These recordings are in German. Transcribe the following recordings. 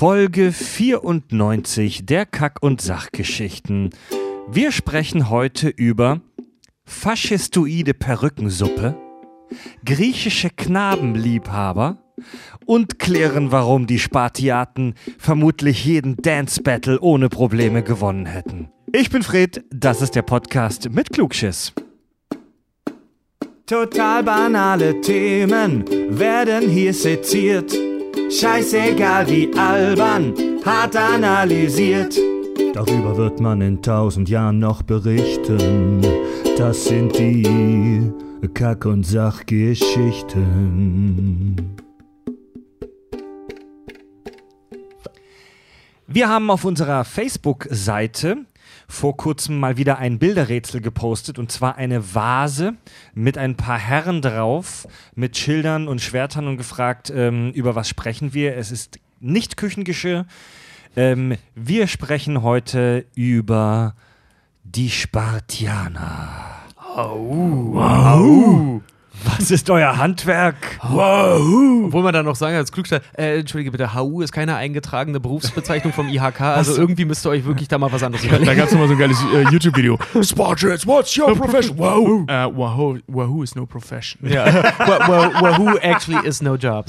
Folge 94 der Kack- und Sachgeschichten. Wir sprechen heute über faschistoide Perückensuppe, griechische Knabenliebhaber und klären, warum die Spartiaten vermutlich jeden Dance Battle ohne Probleme gewonnen hätten. Ich bin Fred, das ist der Podcast mit Klugschiss. Total banale Themen werden hier seziert. Scheißegal wie albern, hart analysiert. Darüber wird man in tausend Jahren noch berichten. Das sind die Kack- und Sachgeschichten. Wir haben auf unserer Facebook-Seite vor kurzem mal wieder ein Bilderrätsel gepostet und zwar eine Vase mit ein paar Herren drauf, mit Schildern und Schwertern und gefragt, ähm, über was sprechen wir. Es ist nicht Küchengeschirr. Ähm, wir sprechen heute über die Spartianer. Au. Au. Was ist euer Handwerk? Wow. Obwohl man dann noch sagen als Klugstein, äh, entschuldige bitte, HU ist keine eingetragene Berufsbezeichnung vom IHK, also irgendwie müsst ihr euch wirklich da mal was anderes Da überlegen. gab es mal so ein geiles äh, YouTube-Video. Spartans, what's your profession? Wahoo. Äh, Wahoo, Wahoo is no profession. Ja. Wa- wa- Wahoo actually is no job.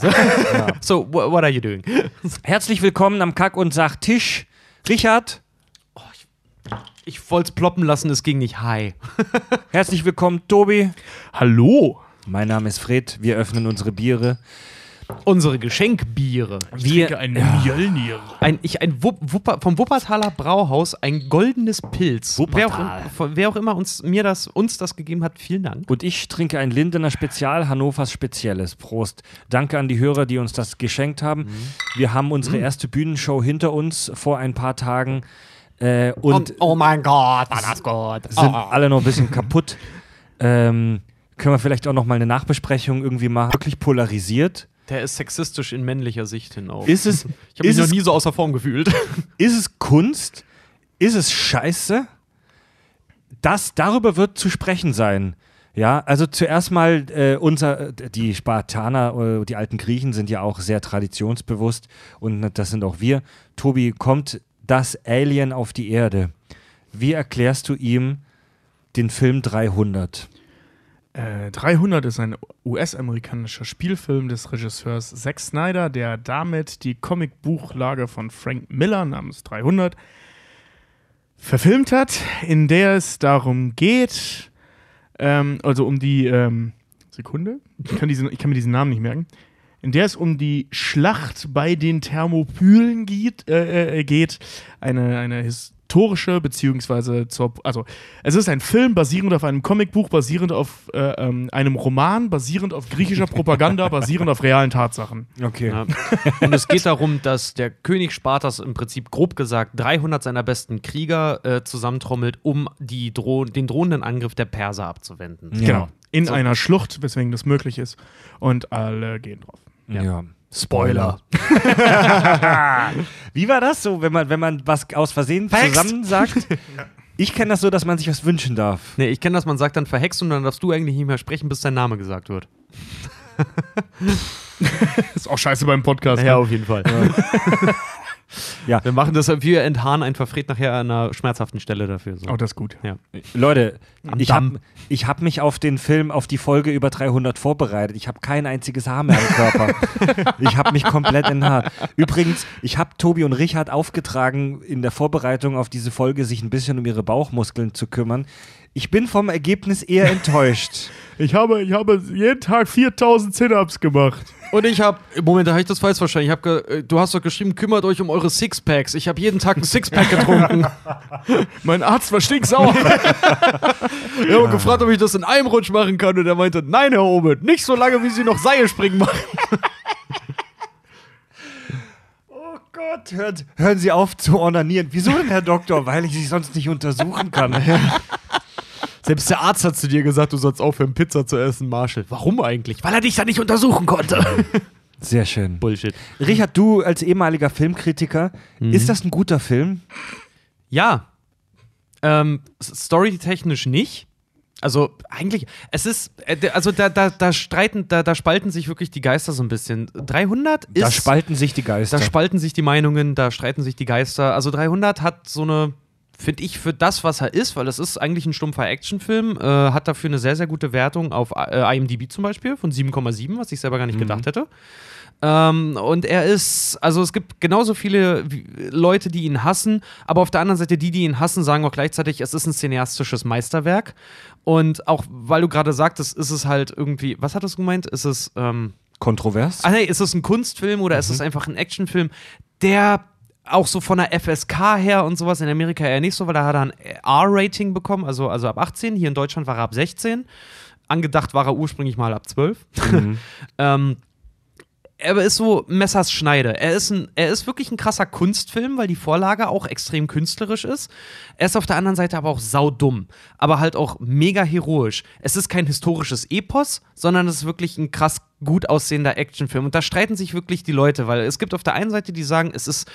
So, wha- what are you doing? Herzlich willkommen am Kack- und Sachtisch. Richard, Ich wollte es ploppen lassen, es ging nicht. Hi. herzlich willkommen Tobi. Hallo. Mein Name ist Fred. Wir öffnen unsere Biere. Unsere Geschenkbiere. Wir, ein Mjölnir. Ein, ich, ein Wupp, Wupper, vom Wuppertaler Brauhaus ein goldenes Pilz. Wer auch, wer auch immer uns, mir das, uns das gegeben hat, vielen Dank. und ich trinke ein Lindener Spezial, Hannovers Spezielles. Prost. Danke an die Hörer, die uns das geschenkt haben. Wir haben unsere erste Bühnenshow hinter uns vor ein paar Tagen. Äh, und oh mein Gott, war das gut. sind alle noch ein bisschen kaputt. Ähm, können wir vielleicht auch noch mal eine Nachbesprechung irgendwie machen? Wirklich polarisiert. Der ist sexistisch in männlicher Sicht hinauf. Ist es, ich habe mich noch nie so außer Form gefühlt. ist es Kunst? Ist es Scheiße? Das, darüber wird zu sprechen sein. Ja, also zuerst mal äh, unser, die Spartaner, äh, die alten Griechen sind ja auch sehr traditionsbewusst und das sind auch wir. Tobi, kommt das Alien auf die Erde? Wie erklärst du ihm den Film 300? Äh, 300 ist ein US-amerikanischer Spielfilm des Regisseurs Zack Snyder, der damit die Comicbuchlage von Frank Miller namens 300 verfilmt hat, in der es darum geht, ähm, also um die ähm, Sekunde, ich kann, diesen, ich kann mir diesen Namen nicht merken, in der es um die Schlacht bei den Thermopylen geht, äh, äh, geht. Eine, eine historische, beziehungsweise zur, also es ist ein Film basierend auf einem Comicbuch, basierend auf äh, ähm, einem Roman, basierend auf griechischer Propaganda, basierend auf realen Tatsachen. Okay. Ja. Und es geht darum, dass der König Spartas im Prinzip grob gesagt 300 seiner besten Krieger äh, zusammentrommelt, um die Dro den drohenden Angriff der Perser abzuwenden. Ja. Genau. In So. einer Schlucht, weswegen das möglich ist. Und alle gehen drauf. Ja. Spoiler. Wie war das so, wenn man, wenn man was aus Versehen zusammen sagt? Ich kenne das so, dass man sich was wünschen darf. Nee, ich kenne das, man sagt dann verhext und dann darfst du eigentlich nicht mehr sprechen, bis dein Name gesagt wird. Ist auch scheiße beim Podcast. ne? auf jeden Fall. Ja. Wir machen das, wir entharren einfach Fred nachher an einer schmerzhaften Stelle dafür. So. Oh, das ist gut. Ja. Leute, Am ich habe ich hab mich auf den Film, auf die Folge über 300 vorbereitet. Ich habe kein einziges Haar mehr am Körper. ich habe mich komplett enthaart. Übrigens, ich habe Tobi und Richard aufgetragen, in der Vorbereitung auf diese Folge sich ein bisschen um ihre Bauchmuskeln zu kümmern. Ich bin vom Ergebnis eher enttäuscht. Ich habe, ich habe jeden Tag 4000 Sit-Ups gemacht. Und ich habe, Moment, da habe ich das falsch verstanden. Ich hab äh, du hast doch geschrieben, kümmert euch um eure Sixpacks. Ich habe jeden Tag ein Sixpack getrunken. Mein Arzt war stinksauer. Ich habe gefragt, ob ich das in einem Rutsch machen kann. Und er meinte, nein, Herr Oben, nicht so lange, wie Sie noch Seilspringen machen. Oh Gott, hört, hören Sie auf zu ornanieren. Wieso denn, Herr Doktor? Weil ich Sie sonst nicht untersuchen kann. Selbst der Arzt hat zu dir gesagt, du sollst aufhören, Pizza zu essen, Marshall. Warum eigentlich? Weil er dich da nicht untersuchen konnte. Sehr schön. Bullshit. Richard, du als ehemaliger Filmkritiker, ist das ein guter Film? Ja. Ähm, storytechnisch nicht. Also eigentlich, es ist, äh, also da, da, da streiten, da, da spalten sich wirklich die Geister so ein bisschen. 300 ist. Da spalten sich die Geister. Da spalten sich die Meinungen, da streiten sich die Geister. Also 300 hat so eine, finde ich, für das, was er ist, weil es ist eigentlich ein stumpfer Actionfilm, äh, hat dafür eine sehr, sehr gute Wertung auf äh, IMDb zum Beispiel von 7,7, was ich selber gar nicht gedacht hätte. Ähm, und er ist, also es gibt genauso viele Leute, die ihn hassen, aber auf der anderen Seite, die, die ihn hassen, sagen auch gleichzeitig, es ist ein cineastisches Meisterwerk. Und auch, weil du gerade sagtest, ist es halt irgendwie, was hattest du gemeint? Ist es, ähm, Kontrovers? Ah, nee, ist es ein Kunstfilm oder ist es einfach ein Actionfilm, der auch so von der FSK her und sowas in Amerika eher nicht so, weil da hat er ein R-Rating bekommen, also, also ab 18. Hier in Deutschland war er ab 16. Angedacht war er ursprünglich mal ab 12. ähm, er ist so Messers Schneide. Er ist, ein, er ist wirklich ein krasser Kunstfilm, weil die Vorlage auch extrem künstlerisch ist. Er ist auf der anderen Seite aber auch saudumm, aber halt auch mega heroisch. Es ist kein historisches Epos, sondern es ist wirklich ein krass gut aussehender Actionfilm. Und da streiten sich wirklich die Leute, weil es gibt auf der einen Seite, die sagen, es ist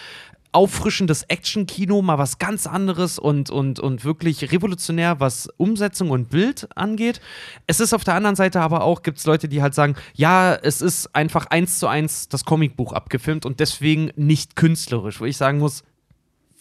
auffrischendes Action-Kino, mal was ganz anderes und, und, und wirklich revolutionär, was Umsetzung und Bild angeht. Es ist auf der anderen Seite aber auch, gibt es Leute, die halt sagen, ja, es ist einfach eins zu eins das Comicbuch abgefilmt und deswegen nicht künstlerisch, wo ich sagen muss,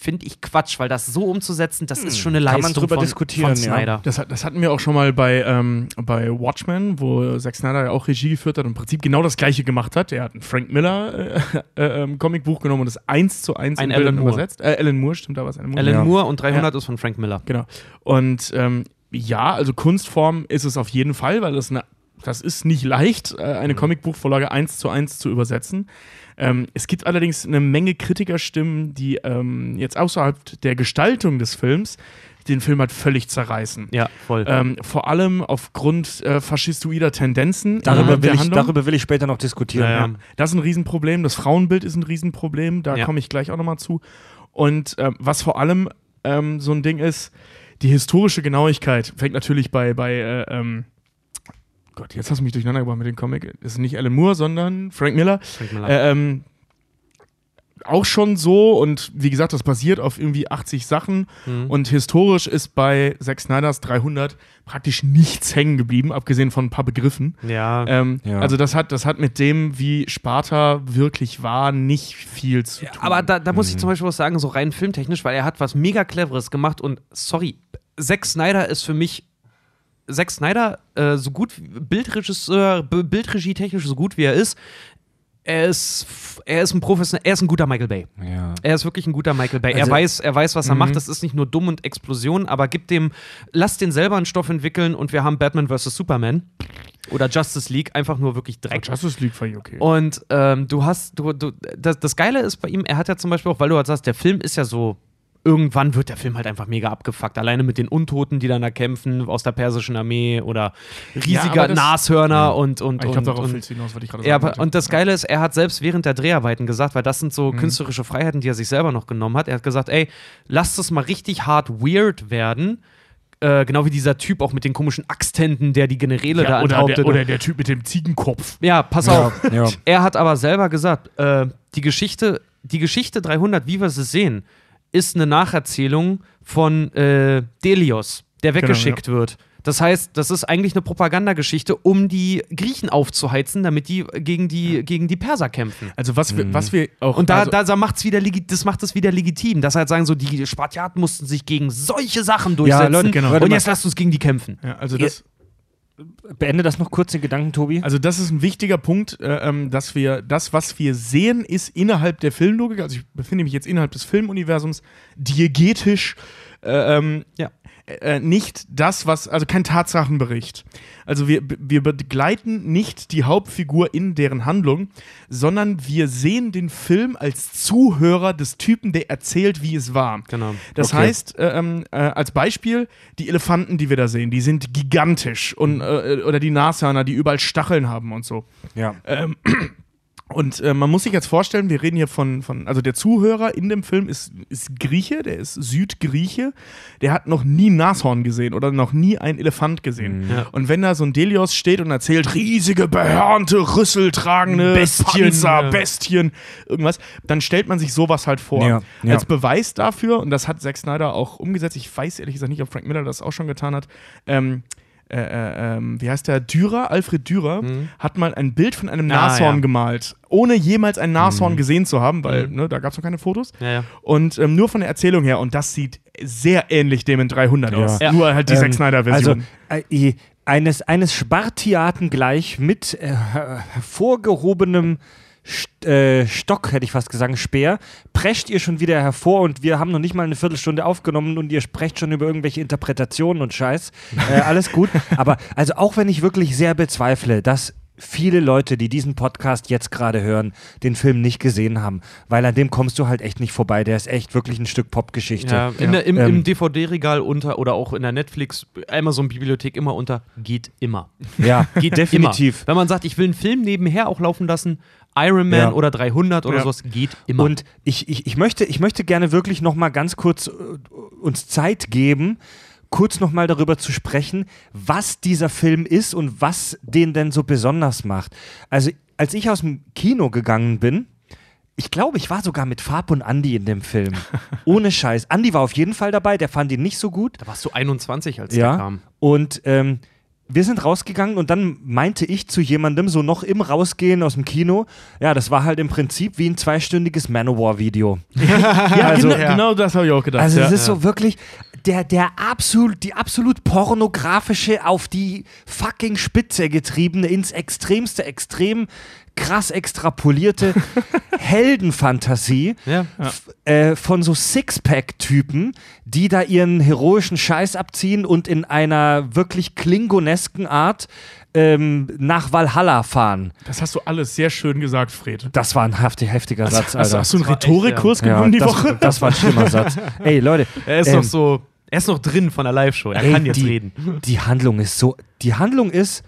finde ich Quatsch, weil das so umzusetzen, das ist schon eine Kann Leistung man drüber von, diskutieren, von ja. Snyder. Das, hat- das hatten wir auch schon mal bei, ähm, bei Watchmen, wo Zack Snyder ja auch Regie geführt hat und im Prinzip genau das gleiche gemacht hat. Er hat ein Frank Miller äh, äh, ähm, Comicbuch genommen und es eins zu eins Ein in Bildern Moore. übersetzt. Äh, Alan Moore, stimmt, da war es Alan Moore. Alan Ja. Moore und 300 ist von Frank Miller. Genau. Und ähm, ja, also Kunstform ist es auf jeden Fall, weil das eine, das ist nicht leicht, äh, eine Comicbuchvorlage eins zu eins zu übersetzen. Ähm, es gibt allerdings eine Menge Kritikerstimmen, die ähm, jetzt außerhalb der Gestaltung des Films den Film halt völlig zerreißen. Ja, voll. Ähm, vor allem aufgrund äh, faschistoider Tendenzen. Darüber, innerhalb will ich, darüber will ich später noch diskutieren. Ja, ja. Ja, das ist ein Riesenproblem. Das Frauenbild ist ein Riesenproblem. Da Ja. komme ich gleich auch nochmal zu. Und ähm, was vor allem ähm, so ein Ding ist, die historische Genauigkeit fängt natürlich bei, bei äh, ähm, Gott, jetzt hast du mich durcheinander gebracht mit dem Comic. Das ist nicht Alan Moore, sondern Frank Miller. Frank Miller. Äh, ähm, auch schon so und wie gesagt, das basiert auf irgendwie 80 Sachen Mhm. und historisch ist bei Zack Snyders 300 praktisch nichts hängen geblieben, abgesehen von ein paar Begriffen. ja. Ähm, Ja. Also das hat, das hat mit dem, wie Sparta wirklich war, nicht viel zu tun. Aber da, da muss Mhm. ich zum Beispiel was sagen, so rein filmtechnisch, weil er hat was mega Cleveres gemacht und sorry, Zack Snyder ist für mich Zack Snyder, äh, so gut Bildregisseur, Bildregie technisch so gut wie er ist, er ist, er ist ein professionell, er ist ein guter Michael Bay. Ja. Er ist wirklich ein guter Michael Bay. er Also- weiß, er weiß, was er Mhm. macht. Das ist nicht nur dumm und Explosion, aber gib dem, lass den selber einen Stoff entwickeln und wir haben Batman vs. Superman oder Justice League einfach nur wirklich Dreck. Justice League war okay. Und ähm, du hast, du, du, das, das Geile ist bei ihm, er hat ja zum Beispiel auch, weil du halt sagst, der Film ist ja so, irgendwann wird der Film halt einfach mega abgefuckt. Alleine mit den Untoten, die dann da kämpfen aus der persischen Armee oder riesiger aber das- Nashörner und, und, ich und, glaube, darauf und hinaus, was ich gerade ja, sagen und das Geile ist, er hat selbst während der Dreharbeiten gesagt, weil das sind so Mhm. künstlerische Freiheiten, die er sich selber noch genommen hat. Er hat gesagt, ey, lasst es mal richtig hart weird werden. Äh, genau wie dieser Typ auch mit den komischen Axthänden, der die Generäle da ja, oder, enthauptet. der, oder der Typ mit dem Ziegenkopf. ja, pass Ja, auf. ja. Er hat aber selber gesagt, äh, die Geschichte, die Geschichte 300, wie wir sie sehen, ist eine Nacherzählung von äh, Delios, der Genau, weggeschickt wird. Das heißt, das ist eigentlich eine Propagandageschichte, um die Griechen aufzuheizen, damit die gegen die, gegen die Perser kämpfen. Also was wir, was wir auch. Und da, also, da, macht's wieder das macht es wieder legitim. Das halt sagen so, die Spartiaten mussten sich gegen solche Sachen durchsetzen. Leute, genau. Und jetzt lasst uns gegen die kämpfen. ja, also das, Beende das noch kurz, den Gedanken, Tobi. Also das ist ein wichtiger Punkt, äh, ähm, dass wir das, was wir sehen, ist innerhalb der Filmlogik, also ich befinde mich jetzt innerhalb des Filmuniversums, diegetisch äh, ähm, Ja. Äh, nicht das, was, also kein Tatsachenbericht. Also wir, wir begleiten nicht die Hauptfigur in deren Handlung, sondern wir sehen den Film als Zuhörer des Typen, der erzählt, wie es war. Genau. Das Okay. heißt, äh, ähm, äh, als Beispiel, die Elefanten, die wir da sehen, die sind gigantisch und, äh, oder die Nashörner, die überall Stacheln haben und so. Ja. Ähm, und äh, man muss sich jetzt vorstellen, wir reden hier von, von also der Zuhörer in dem Film ist, ist Grieche, der ist Südgrieche, der hat noch nie ein Nashorn gesehen oder noch nie einen Elefant gesehen. Ja. Und wenn da so ein Delios steht und erzählt, riesige, behörnte, rüsseltragende Bestien, Panzer, ja. Bestien, irgendwas, dann stellt man sich sowas halt vor. Ja, ja. Als Beweis dafür, und das hat Zack Snyder auch umgesetzt, ich weiß ehrlich gesagt nicht, ob Frank Miller das auch schon getan hat, ähm, äh, äh, ähm, wie heißt der, Dürer, Alfred Dürer, Mhm. hat mal ein Bild von einem Ah, Nashorn ja. gemalt, ohne jemals ein Nashorn Mhm. gesehen zu haben, weil Mhm. ne, da gab es noch keine Fotos. Ja, ja. Und ähm, nur von der Erzählung her, und das sieht sehr ähnlich dem in 300 Ja. aus. Ja. Nur halt die Ähm, Zack Snyder-Version. Also äh, eines, eines Spartiaten gleich mit äh, hervorgehobenem St äh, Stock, hätte ich fast gesagt, Speer, prescht ihr schon wieder hervor und wir haben noch nicht mal eine Viertelstunde aufgenommen und ihr sprecht schon über irgendwelche Interpretationen und Scheiß. Äh, alles gut. Aber also auch wenn ich wirklich sehr bezweifle, dass viele Leute, die diesen Podcast jetzt gerade hören, den Film nicht gesehen haben, weil an dem kommst du halt echt nicht vorbei. Der ist echt wirklich ein Stück Popgeschichte. Ja, in der, im, Ähm, im DVD-Regal unter oder auch in der Netflix, Amazon-Bibliothek immer unter, geht immer. Ja, Geht definitiv. Immer. Wenn man sagt, ich will einen Film nebenher auch laufen lassen, Iron Man Ja. oder 300 oder Ja. sowas, geht immer. Und ich, ich, ich, möchte, ich möchte gerne wirklich noch mal ganz kurz äh, uns Zeit geben, kurz noch mal darüber zu sprechen, was dieser Film ist und was den denn so besonders macht. Also, als ich aus dem Kino gegangen bin, ich glaube, ich war sogar mit Farb und Andy in dem Film. Ohne Scheiß. Andy war auf jeden Fall dabei, der fand ihn nicht so gut. da warst du 21, als der Ja. kam. Und ähm, wir sind rausgegangen und dann meinte ich zu jemandem, so noch im Rausgehen aus dem Kino, ja, das war halt im Prinzip wie ein zweistündiges Manowar-Video. ja, also- genau, genau das habe ich auch gedacht. Also ja. es ist so wirklich der, der absolut, die absolut pornografische, auf die fucking Spitze getriebene, ins extremste Extrem krass extrapolierte Heldenfantasie Ja. f- äh, von so Sixpack-Typen, die da ihren heroischen Scheiß abziehen und in einer wirklich klingonesken Art ähm, nach Valhalla fahren. Das hast du alles sehr schön gesagt, Fred. Das war ein heftig, heftiger Satz, Hast, Alter. hast du einen Rhetorikkurs ja, genommen die das, Woche? das war ein schlimmer Satz. Ey, Leute, Er ist Ähm, noch so, er ist noch drin von der Live-Show. Er Ey, kann jetzt die, reden. Die Handlung ist so. Die Handlung ist,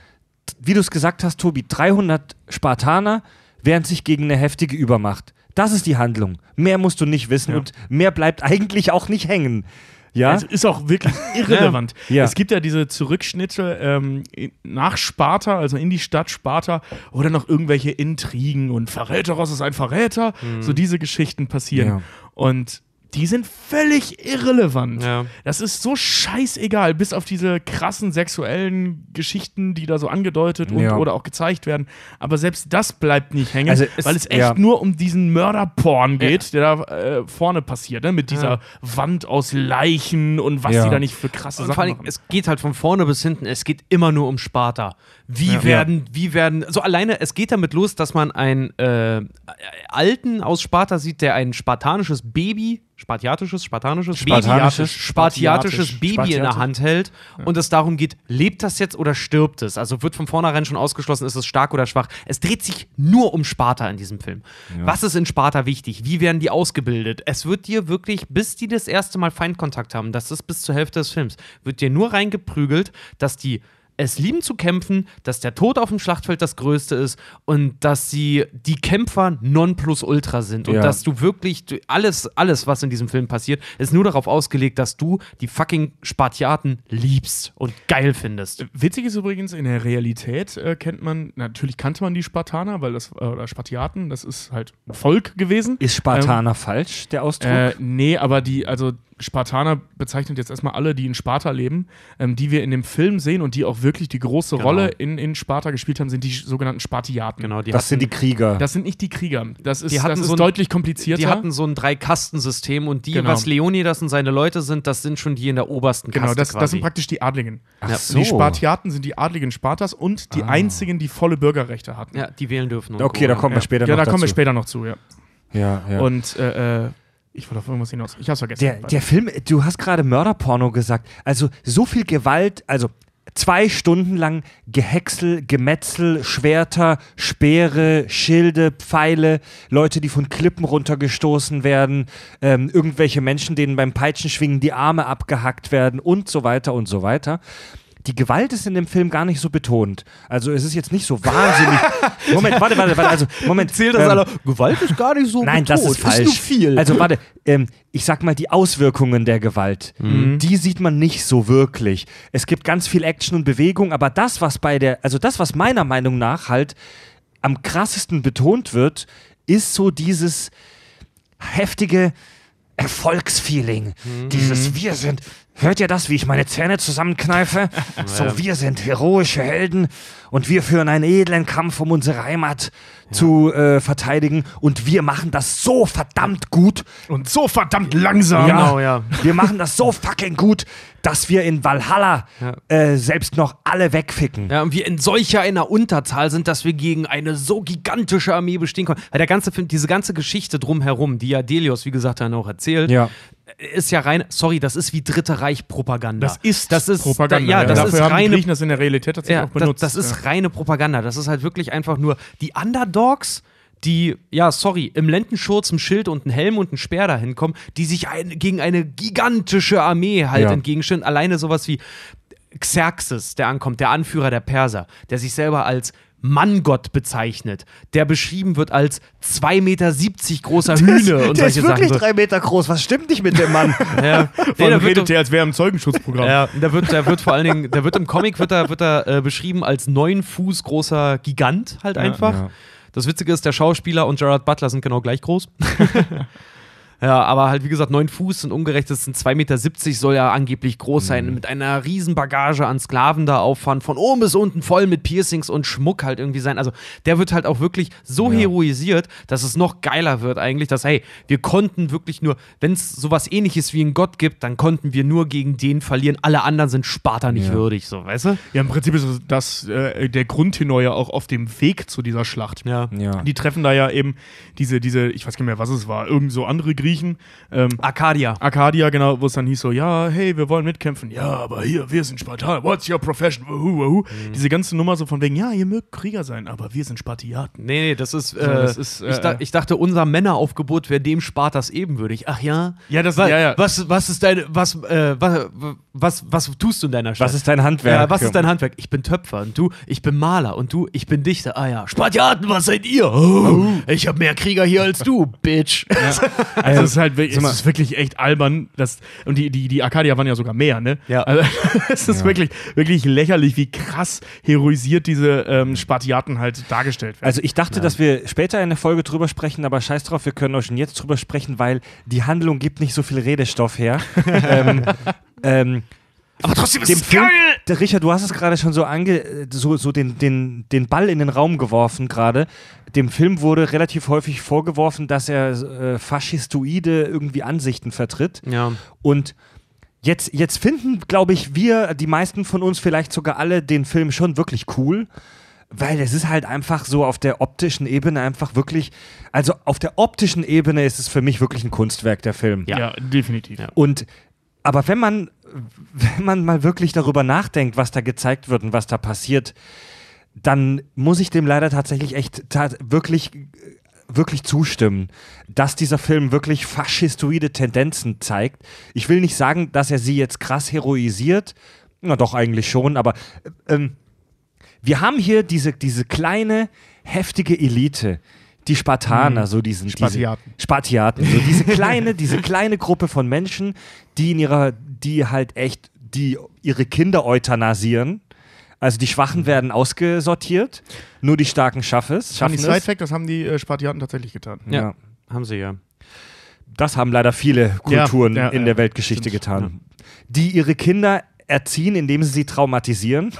wie du es gesagt hast, Tobi, 300 Spartaner wehren sich gegen eine heftige Übermacht. Das ist die Handlung. Mehr musst du nicht wissen Ja. und mehr bleibt eigentlich auch nicht hängen. Ja? Es ist auch wirklich irrelevant. Ja. Es gibt ja diese Zurückschnitte ähm, nach Sparta, also in die Stadt Sparta, wo dann noch irgendwelche Intrigen und Verräteros ist ein Verräter, so diese Geschichten passieren. Ja. Und die sind völlig irrelevant. Ja. Das ist so scheißegal, bis auf diese krassen sexuellen Geschichten, die da so angedeutet und, Ja. oder auch gezeigt werden. Aber selbst das bleibt nicht hängen, Also es- weil es echt ja. nur um diesen Mörderporn geht, der da äh, vorne passiert, ne? mit dieser Ja. Wand aus Leichen und was Ja. die da nicht für krasse Und Sachen vor allem, machen. es geht halt von vorne bis hinten, es geht immer nur um Sparta. Wie Ja. werden, wie werden, so alleine, es geht damit los, dass man einen äh, Alten aus Sparta sieht, der ein spartanisches Baby, spartiatisches, spartanisches, Spartanisches, Baby, spartiatisches Spartiatisch. Baby in der. Hand hält und es darum geht, lebt das jetzt oder stirbt es? Also wird von vornherein schon ausgeschlossen, ist es stark oder schwach. Es dreht sich nur um Sparta in diesem Film. Was ist in Sparta wichtig? Wie werden die ausgebildet? Es wird dir wirklich, bis die das erste Mal Feindkontakt haben, das ist bis zur Hälfte des Films, wird dir nur reingeprügelt, dass die es lieben zu kämpfen, dass der Tod auf dem Schlachtfeld das Größte ist und dass sie die Kämpfer non plus ultra sind und Ja. dass du wirklich du- alles, alles, was in diesem Film passiert, ist nur darauf ausgelegt, dass du die fucking Spartiaten liebst und geil findest. Witzig ist übrigens, in der Realität äh, kennt man, natürlich kannte man die Spartaner, weil das, äh, oder Spartiaten, das ist halt ein Volk gewesen. Ist Spartaner falsch, der Ausdruck? Äh, nee, aber die, also Spartaner bezeichnet jetzt erstmal alle, die in Sparta leben, ähm, die wir in dem Film sehen und die auch wirklich die große Genau. Rolle in, in Sparta gespielt haben, sind die sogenannten Spartiaten. Genau, die das sind die Krieger. Das sind nicht die Krieger. Das ist, Die hatten das ist so ein- deutlich komplizierter. Die hatten so ein Drei-Kasten-System und die, Genau. was Leonidas und seine Leute sind, das sind schon die in der obersten Genau, Kaste das, quasi. das sind praktisch die Adligen. Ach ja, so. Die Spartiaten sind die Adligen Spartas und die Ah. einzigen, die volle Bürgerrechte hatten. ja, die wählen dürfen. Und Okay, da kommen wir Ja. später ja, noch da kommen wir dazu. später noch zu, ja. Ja, ja. Und äh, äh, ich wollte auf irgendwas hinaus. Ich hab's vergessen. Der, der Film, du hast gerade Mörderporno gesagt. Also so viel Gewalt, also zwei Stunden lang Gehäcksel, Gemetzel, Schwerter, Speere, Schilde, Pfeile, Leute, die von Klippen runtergestoßen werden, ähm, irgendwelche Menschen, denen beim Peitschenschwingen die Arme abgehackt werden und so weiter und so weiter. Die Gewalt ist in dem Film gar nicht so betont. Also es ist jetzt nicht so wahnsinnig. Moment, warte, warte, warte. Also Moment. Zählt das ähm, alle? Gewalt ist gar nicht so Nein, das ist falsch. nur viel. Also warte, ähm, ich sag mal die Auswirkungen der Gewalt, Mhm. die sieht man nicht so wirklich. Es gibt ganz viel Action und Bewegung, aber das, was bei der, also das, was meiner Meinung nach halt am krassesten betont wird, ist so dieses heftige, Erfolgsfeeling, dieses Wir sind. Hört ihr das, wie ich meine Zähne zusammenkneife? So, wir sind heroische Helden und wir führen einen edlen Kampf, um unsere Heimat zu äh, verteidigen. Und wir machen das so verdammt gut. Und so verdammt langsam. Genau, ja. Wir machen das so fucking gut, dass wir in Valhalla äh, selbst noch alle wegficken. Ja, und wir in solcher einer Unterzahl sind, dass wir gegen eine so gigantische Armee bestehen können. Weil der ganze Film, diese ganze Geschichte drumherum, die ja Delios, wie gesagt, dann auch erzählt, Ja. Ist ja rein, sorry, das ist wie Dritte Reich Propaganda. Das ist, das ist Propaganda. Da, ja, das Dafür ist haben reine Griechen das in der Realität tatsächlich ja, auch benutzt. Das, das ist ja. reine Propaganda. Das ist halt wirklich einfach nur die Underdogs, die, ja, sorry, im Lendenschurz, im Schild und ein Helm und ein Speer dahin kommen, die sich ein, gegen eine gigantische Armee halt Ja. entgegenstellen. Alleine sowas wie Xerxes, der ankommt, der Anführer der Perser, der sich selber als Manngott bezeichnet, der beschrieben wird als 2,70 Meter großer Hühne und der solche ist wirklich Sachen. drei Meter groß. Was stimmt nicht mit dem Mann? Ja. Vor Nee, wird redet er, als wäre er im Zeugenschutzprogramm. ja, der wird, der wird vor allen Dingen, der wird im Comic wird er, wird er äh, beschrieben als neun Fuß großer Gigant halt einfach. ja. Das Witzige ist, der Schauspieler und Gerard Butler sind genau gleich groß. Ja, aber halt, wie gesagt, neun Fuß sind umgerechnet, sind 2,70 Meter, soll ja angeblich groß sein, mit einer riesen Bagage an Sklaven da auffahren, von oben bis unten voll mit Piercings und Schmuck halt irgendwie sein. Also der wird halt auch wirklich so heroisiert, dass es noch geiler wird eigentlich, dass, hey, wir konnten wirklich nur, wenn es sowas ähnliches wie einen Gott gibt, dann konnten wir nur gegen den verlieren. Alle anderen sind Sparta nicht Ja. würdig, so, weißt du? Ja, im Prinzip ist das äh, der Grundtenor ja auch auf dem Weg zu dieser Schlacht. Ja. Ja. Die treffen da ja eben diese, diese, ich weiß gar nicht mehr, was es war, irgend so andere Griechen. Ähm, Arcadia. Arcadia, genau, wo es dann hieß so, ja, hey, wir wollen mitkämpfen. Ja, aber hier, wir sind Spartaner. What's your profession? Wuhu, wuhu. Diese ganze Nummer so von wegen, ja, ihr mögt Krieger sein, aber wir sind Spartiaten. Nee, nee, das ist, äh, das ist, äh, ich, da, ich dachte, unser Männeraufgebot wäre dem Spartas ebenbürtig. Ach ja? Ja, das- was, ja, ja. Was, was ist deine, was, äh, was, was, was tust du in deiner Stadt? Was ist dein Handwerk? Ja, was ist dein Handwerk? Ich bin Töpfer und du, ich bin Maler und du, ich bin Dichter. Ah ja, Spartiaten, was seid ihr? Oh, ich habe mehr Krieger hier als du, Bitch. Also es ist halt es ist wirklich echt albern. Das, und die, die, die Arcadia waren ja sogar mehr, ne? Ja. Also, es ist wirklich, wirklich lächerlich, wie krass heroisiert diese ähm, Spartiaten halt dargestellt werden. Also ich dachte, dass wir später in der Folge drüber sprechen, aber scheiß drauf, wir können auch schon jetzt drüber sprechen, weil die Handlung gibt nicht so viel Redestoff her. ähm, ähm, aber trotzdem dem Film, der Richard, du hast es gerade schon so ange, äh, so, so den, den, den Ball in den Raum geworfen gerade. Dem Film wurde relativ häufig vorgeworfen, dass er äh, faschistoide irgendwie Ansichten vertritt. Ja. Und jetzt, jetzt finden, glaube ich, wir, die meisten von uns, vielleicht sogar alle, den Film schon wirklich cool. Weil es ist halt einfach so auf der optischen Ebene einfach wirklich, also auf der optischen Ebene ist es für mich wirklich ein Kunstwerk, der Film. ja. definitiv. Ja. Und aber wenn man, wenn man mal wirklich darüber nachdenkt, was da gezeigt wird und was da passiert, dann muss ich dem leider tatsächlich echt wirklich, wirklich zustimmen, dass dieser Film wirklich faschistoide Tendenzen zeigt. Ich will nicht sagen, dass er sie jetzt krass heroisiert, na doch eigentlich schon, aber ähm, wir haben hier diese, diese kleine, heftige Elite, die Spartaner, so diesen Spartiaten. Diese, Spartiaten, so diese kleine, diese kleine Gruppe von Menschen, die in ihrer, die halt echt, die ihre Kinder euthanasieren. Also die Schwachen werden ausgesortiert, nur die Starken schaffen es. Schaffen Side es. Fact, das haben die äh, Spartiaten tatsächlich getan. Ja. Ja. Haben sie ja. Das haben leider viele Kulturen Ja, ja, in ja, der Weltgeschichte stimmt. getan. Die ihre Kinder erziehen, indem sie sie traumatisieren.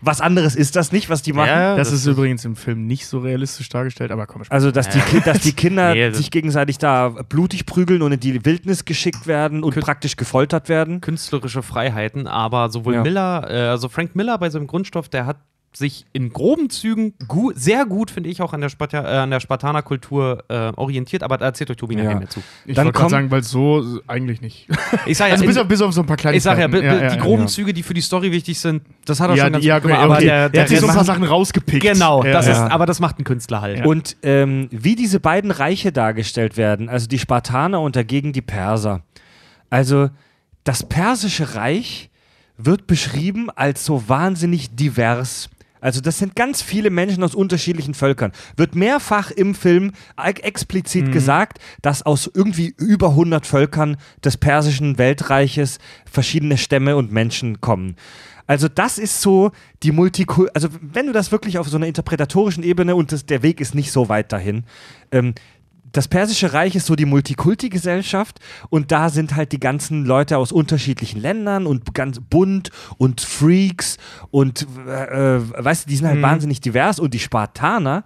Was anderes ist das nicht, was die machen. Ja, Das, das ist übrigens im Film nicht so realistisch dargestellt, aber komm, Also, dass die, Ki- dass die Kinder Nee, das- sich gegenseitig da blutig prügeln und in die Wildnis geschickt werden und Kün- praktisch gefoltert werden. künstlerische Freiheiten, aber sowohl Ja. Miller, äh, also Frank Miller bei seinem Grundstoff, der hat sich in groben Zügen gu sehr gut, finde ich, auch an der, Sparta äh, an der Spartanerkultur äh, orientiert, aber da erzählt euch Tobi Ja. nachher mehr zu. ich wollte gerade sagen, weil so eigentlich nicht. Ich sag ja, Also bis auf, bis auf so ein paar ich sag ja, bi- die groben ja. Züge, die für die Story wichtig sind, das hat er ja, schon ganz die, ja, gut gemacht, okay, aber okay. der, er der hat sich so ein paar Sachen rausgepickt. Genau, ja, das ja. Ist, aber das macht ein Künstler halt. Und ähm, wie diese beiden Reiche dargestellt werden, also die Spartaner und dagegen die Perser. Also das persische Reich wird beschrieben als so wahnsinnig divers. Also das sind ganz viele Menschen aus unterschiedlichen Völkern. Wird mehrfach im Film explizit gesagt, dass aus irgendwie über 100 Völkern des persischen Weltreiches verschiedene Stämme und Menschen kommen. Also das ist so die Multikul... Also wenn du das wirklich auf so einer interpretatorischen Ebene und das, der Weg ist nicht so weit dahin, ähm, das Persische Reich ist so die Multikulti-Gesellschaft und da sind halt die ganzen Leute aus unterschiedlichen Ländern und ganz bunt und Freaks und äh, äh, weißt du, die sind halt wahnsinnig divers und die Spartaner,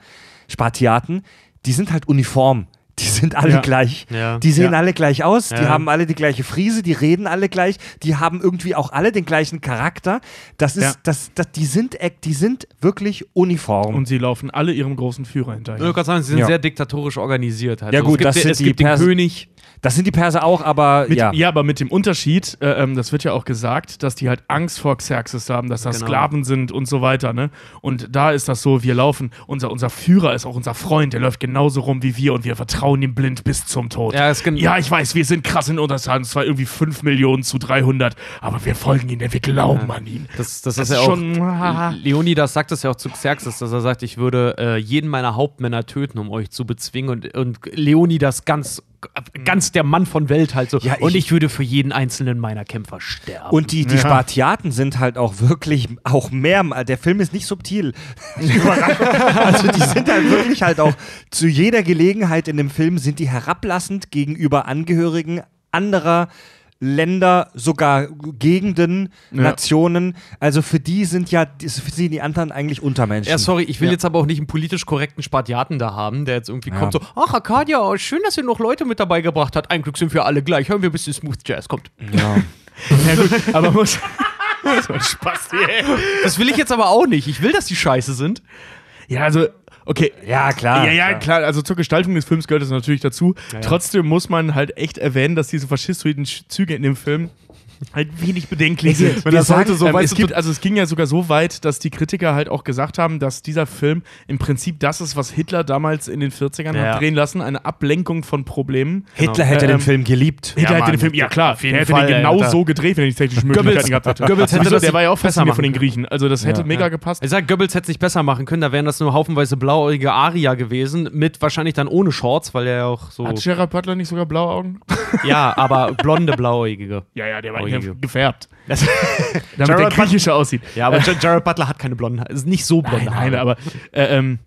Spartiaten, die sind halt uniform. Die sind alle Ja. gleich. Ja. Die sehen Ja. alle gleich aus, die Ja. haben alle die gleiche Frise, die reden alle gleich, die haben irgendwie auch alle den gleichen Charakter. Das ist, Ja. das, das, die sind, echt- die sind wirklich uniform. Und sie laufen alle ihrem großen Führer Ich hinterher. würde gerade sagen, sie sind Ja. sehr diktatorisch organisiert. Halt. Ja, Also gut, es gibt, das sind es die gibt den Perser- König. das sind die Perser auch, aber Mit, ja. ja. aber mit dem Unterschied, äh, ähm, das wird ja auch gesagt, dass die halt Angst vor Xerxes haben, dass das Genau. Sklaven sind und so weiter, ne? Und da ist das so, wir laufen, unser, unser Führer ist auch unser Freund, der läuft genauso rum wie wir und wir vertrauen ihm blind bis zum Tod. Ja, ja, ich weiß, wir sind krass in Unterzahl, es war irgendwie 5 Millionen zu 300, aber wir folgen ihm, denn wir glauben an ihn. Das, das, Das ist ja ist auch. schon- Leonidas sagt das ja auch zu Xerxes, dass er sagt, ich würde äh, jeden meiner Hauptmänner töten, um euch zu bezwingen. Und, und Leonidas ganz, ganz der Mann von Welt halt so. Ja, ich- und ich würde für jeden einzelnen meiner Kämpfer sterben. Und die, die Ja. Spartiaten sind halt auch wirklich auch mehr. Der Film ist nicht subtil. Also die sind halt wirklich halt auch zu jeder Gelegenheit in dem Film sind die herablassend gegenüber Angehörigen anderer Länder, sogar Gegenden, Ja. Nationen. Also für die sind ja die- für die, die anderen eigentlich Untermenschen. Ja, sorry, ich will Ja. jetzt aber auch nicht einen politisch korrekten Spartiaten da haben, der jetzt irgendwie Ja. kommt so, ach Arcadia, schön, dass ihr noch Leute mit dabei gebracht habt. Ein Glück sind wir alle gleich. Hören wir ein bisschen Smooth Jazz, kommt. ja. Ja gut, aber muss... so ein Spaß hier. Das will ich jetzt aber auch nicht. Ich will, dass die scheiße sind. Ja, also, okay, ja, klar. ja, ja, klar. Also zur Gestaltung des Films gehört das natürlich dazu. ja. Trotzdem muss man halt echt erwähnen, dass diese faschistoiden Sch- Züge in dem Film halt wenig bedenklich sind. wir Wir sagen- so, ähm, es gibt, also es ging ja sogar so weit, dass die Kritiker halt auch gesagt haben, dass dieser Film im Prinzip das ist, was Hitler damals in den 40ern Ja. hat drehen lassen, eine Ablenkung von Problemen. Hitler hätte Ähm, den Film geliebt. Hitler Ja, hätte Mann. den Film, ja klar, der hätte Fall, den genau Alter. so gedreht, wenn er die technischen Möglichkeiten gehabt hätte. Goebbels hätte das der war ja auch besser von den Griechen. Also das hätte Ja. mega gepasst. Ich sag, Goebbels hätte es nicht besser machen können, da wären das nur haufenweise blauäugige Arier gewesen, mit wahrscheinlich dann ohne Shorts, weil er ja auch so. Hat Gerard Butler nicht sogar blaue Augen? ja, aber blonde blauäugige. Ja, ja, der war Je. gefärbt. Das, Damit der Gerard griechischer aussieht. ja, aber Jared Butler hat keine blonden Haare. Ist nicht so blonde Nein, Haare. nein, aber äh, ähm,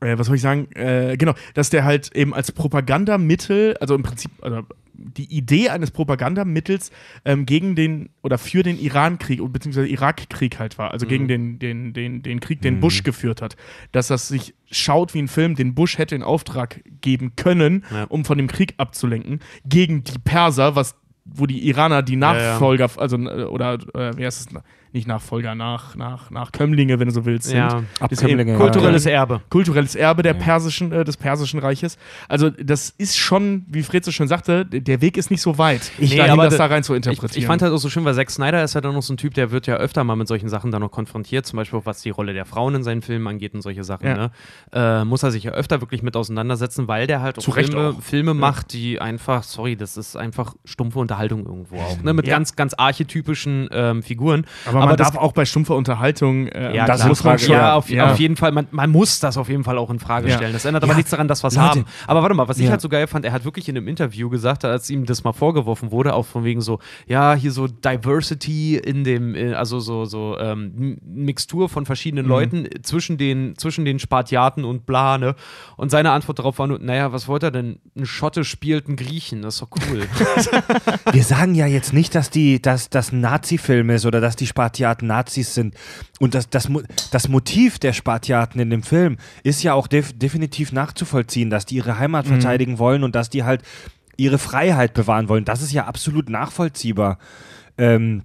äh, was soll ich sagen? Äh, genau, dass der halt eben als Propagandamittel, also im Prinzip, also die Idee eines Propagandamittels ähm, gegen den oder für den Irankrieg und beziehungsweise Irakkrieg halt war, also Mhm. gegen den, den, den, den Krieg, den Bush geführt hat, dass das sich schaut wie ein Film, den Bush hätte in Auftrag geben können, Ja. um von dem Krieg abzulenken, gegen die Perser, was wo die Iraner die ja. Nachfolger, also äh, oder äh, wie heißt es, nicht Nachfolger, nach, nach, nach Kömmlinge, wenn du so willst, sind. Ja. Abkömmlinge, eben ja. Kulturelles Erbe. kulturelles Erbe der Ja. persischen, äh, des persischen Reiches. Also das ist schon, wie Fred so schön sagte, der Weg ist nicht so weit, Nee, dahin, aber das da- rein zu Ich, interpretieren. ich fand halt auch so schön, weil Zack Snyder ist ja dann noch so ein Typ, der wird ja öfter mal mit solchen Sachen dann noch konfrontiert, zum Beispiel auch was die Rolle der Frauen in seinen Filmen angeht und solche Sachen. Ne? Äh, muss er sich ja öfter wirklich mit auseinandersetzen, weil der halt auch Filme, auch. Filme macht, die einfach, sorry, das ist einfach stumpfe Unterhaltung irgendwo auch. Ne? Mit Ja. ganz, ganz archetypischen ähm, Figuren. aber man das- darf auch bei stumpfer Unterhaltung, äh, Ja, das muss man schon- ja, auf, ja. auf jeden Fall. Man, man muss das auf jeden Fall auch in Frage stellen. Das ändert aber nichts daran, dass wir es haben. Aber warte mal, was ich halt so geil fand, er hat wirklich in einem Interview gesagt, als ihm das mal vorgeworfen wurde, auch von wegen so, ja, hier so Diversity in dem, äh, also so, so ähm, Mixtur von verschiedenen Mhm. Leuten zwischen den, zwischen den Spartiaten und bla, ne? Und seine Antwort darauf war nur, naja, was wollte er denn? Ein Schotte spielt einen Griechen, das ist doch cool. Wir sagen ja jetzt nicht, dass die, dass das ein Nazi-Film ist oder dass die Spartiaten Nazis sind. Und das, das, das Motiv der Spartiaten in dem Film ist ja auch def definitiv nachzuvollziehen, dass die ihre Heimat verteidigen wollen und dass die halt ihre Freiheit bewahren wollen. Das ist ja absolut nachvollziehbar. Ähm,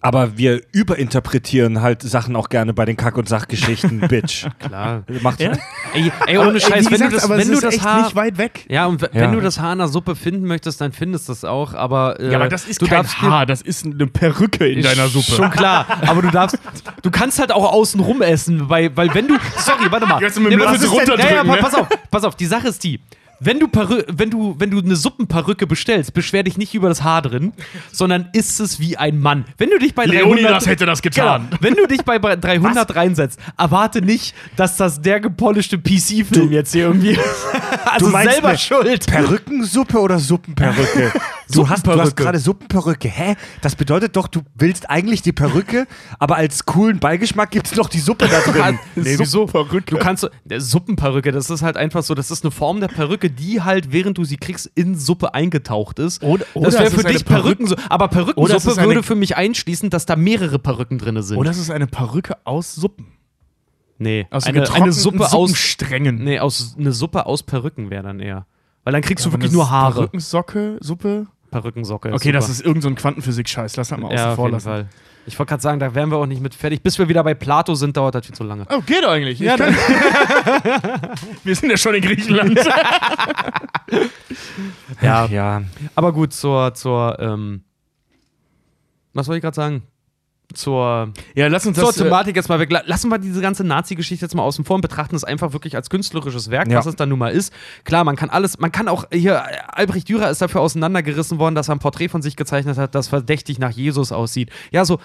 aber wir überinterpretieren halt Sachen auch gerne bei den Kack- und Sachgeschichten, Bitch. Klar. Macht, Ja? Ey, ey ohne äh, Scheiß, wenn du das, wenn du ist das Haar, nicht weit weg. Ja, und Ja. wenn du das Haar in der Suppe finden möchtest, dann findest du es auch, aber äh, Ja, aber das ist du kein darfst Haar, das ist eine Perücke in deiner Suppe. Schon klar, aber du darfst, du kannst halt auch außen rum essen, weil, weil wenn du, sorry, warte mal. du mit dem Löffel runterdrücken, ja, ja, ne? pass auf, pass auf, die Sache ist die. Wenn du, Perü wenn, du, wenn du eine Suppenperücke bestellst, beschwer dich nicht über das Haar drin, sondern isst es wie ein Mann. Wenn du dich bei 300... Leonidas hätte das getan. Genau, wenn du dich bei 300 reinsetzt, erwarte nicht, dass das der gepolischte PC-Film jetzt hier irgendwie... also Du meinst selber schuld. Perückensuppe oder Suppenperücke? Du hast, du hast gerade Suppenperücke. Hä? Das bedeutet doch, du willst eigentlich die Perücke, aber als coolen Beigeschmack gibt es noch die Suppe da drin. Nee, wieso? Suppenperücke. Du kannst Suppenperücke, das ist halt einfach so, das ist eine Form der Perücke, die halt, während du sie kriegst, in Suppe eingetaucht ist. Oder- das oder wäre es für dich Perückensuppe. Aber Oder es Perückensuppe würde für mich einschließen, dass da mehrere Perücken drin sind. Oder es ist eine Perücke aus Suppen. nee, Aus eine, eine Suppe aus. Suppensträngen. Nee, aus, eine Suppe aus Perücken wäre dann eher. Weil dann kriegst du Aber wirklich das nur Haare. Perückensocke, Suppe. Perückensocke. Okay, das super. ist irgendein so Quantenphysik-Scheiß. Lass das mal ja, außen auf vor lassen. Fall. Ich wollte gerade sagen, da wären wir auch nicht mit fertig. Bis wir wieder bei Plato sind, dauert das viel zu lange. Oh, geht eigentlich. Ja, dann. Wir sind ja schon in Griechenland. Ja, ja. aber gut, zur, zur, ähm, was wollte ich gerade sagen? Zur, Ja, lass uns zur das. äh, Thematik jetzt mal weg. La- Lassen wir diese ganze Nazi-Geschichte jetzt mal außen vor und betrachten es einfach wirklich als künstlerisches Werk, Ja. was es dann nun mal ist. Klar, man kann alles, man kann auch, hier, äh, Albrecht Dürer ist dafür auseinandergerissen worden, dass er ein Porträt von sich gezeichnet hat, das verdächtig nach Jesus aussieht. Ja, so,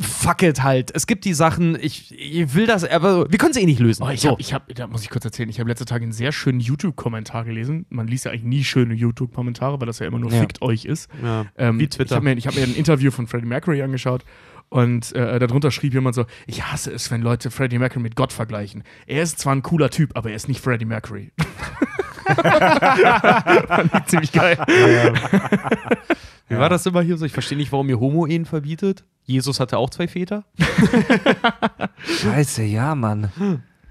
fuck it halt. Es gibt die Sachen, ich, ich will das, aber wir können es eh nicht lösen. Oh, ich so. hab, ich hab, da muss ich kurz erzählen, ich habe letzte Tage einen sehr schönen YouTube-Kommentar gelesen. Man liest ja eigentlich nie schöne YouTube-Kommentare, weil das ja immer nur Ja. fickt euch ist. ja, Ähm, wie Ich Twitter. habe mir, ich hab mir ein Interview von Freddie Mercury angeschaut und äh, darunter schrieb jemand so: Ich hasse es, wenn Leute Freddie Mercury mit Gott vergleichen. Er ist zwar ein cooler Typ, aber er ist nicht Freddie Mercury. Ziemlich geil. Wie war das immer hier so? Ich verstehe nicht, warum ihr Homo-Ehen verbietet. Jesus hatte auch zwei Väter. Scheiße, ja, Mann.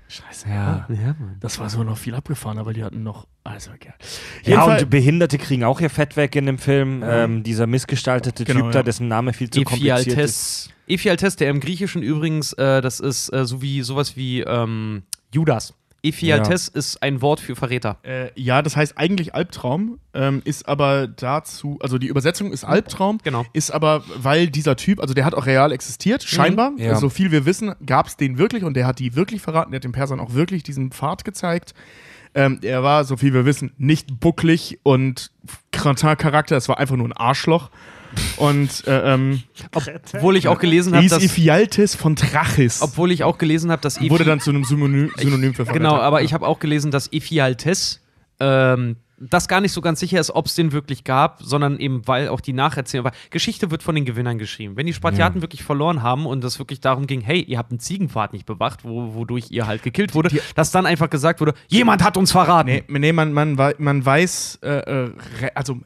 Scheiße. Ja. Ja, Mann. Das war so noch viel abgefahren, aber die hatten noch. Also, geil. Ja, und Behinderte kriegen auch ihr Fett weg in dem Film. Ja. Ähm, dieser missgestaltete Genau, Typ da, ja. dessen Name viel zu kompliziert ist. Ephialtes. Ephialtes, der im Griechischen übrigens, äh, das ist äh, so wie sowas wie ähm, Judas. Ephialtes ist ein Wort für Verräter. Äh, ja, das heißt eigentlich Albtraum, ähm, ist aber dazu, also die Übersetzung ist Albtraum, Genau. ist aber, weil dieser Typ, also der hat auch real existiert, scheinbar, Ja. so viel wir wissen, gab es den wirklich und der hat die wirklich verraten, der hat den Persern auch wirklich diesen Pfad gezeigt. Ähm, er war, so viel wir wissen, nicht bucklig und Cretin-Charakter, es war einfach nur ein Arschloch. Und äh, ähm, Obwohl ich auch gelesen habe, dass, Ephialtes von Trachis. obwohl ich auch gelesen habe, dass wurde dann zu einem Synonym, Synonym für Verräter. Genau, aber ich habe auch gelesen, dass Ephialtes ähm, das gar nicht so ganz sicher ist, ob es den wirklich gab, sondern eben, weil auch die Nacherzählung war. Geschichte wird von den Gewinnern geschrieben. Wenn die Spartiaten wirklich verloren haben und es wirklich darum ging, hey, ihr habt einen Ziegenpfad nicht bewacht, wo, wodurch ihr halt gekillt wurde, Die- dass dann einfach gesagt wurde, jemand hat uns verraten. Nee, nee man, man, man weiß, äh, äh, also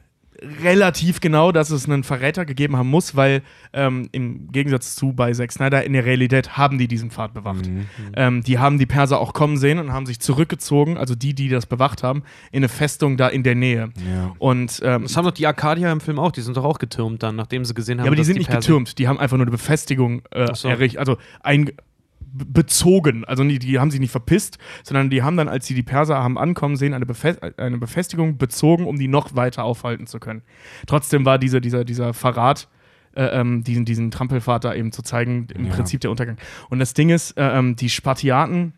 relativ genau, dass es einen Verräter gegeben haben muss, weil ähm, im Gegensatz zu bei Zack Snyder in der Realität haben die diesen Pfad bewacht. Ähm, die haben die Perser auch kommen sehen und haben sich zurückgezogen, also die, die das bewacht haben, in eine Festung da in der Nähe. Ja. Und ähm, Das haben doch die Arkadier im Film auch, die sind doch auch getürmt dann, nachdem sie gesehen haben, ja, aber die dass sind nicht Perser- getürmt, die haben einfach nur eine Befestigung äh, so. errichtet, also ein bezogen, also die, die haben sich nicht verpisst, sondern die haben dann, als sie die Perser haben ankommen sehen, eine, Befe eine Befestigung bezogen, um die noch weiter aufhalten zu können. Trotzdem war diese, dieser, dieser Verrat, äh, ähm, diesen, diesen Trampelpfad da eben zu zeigen, im Ja. Prinzip der Untergang. Und das Ding ist, äh, ähm, die Spartiaten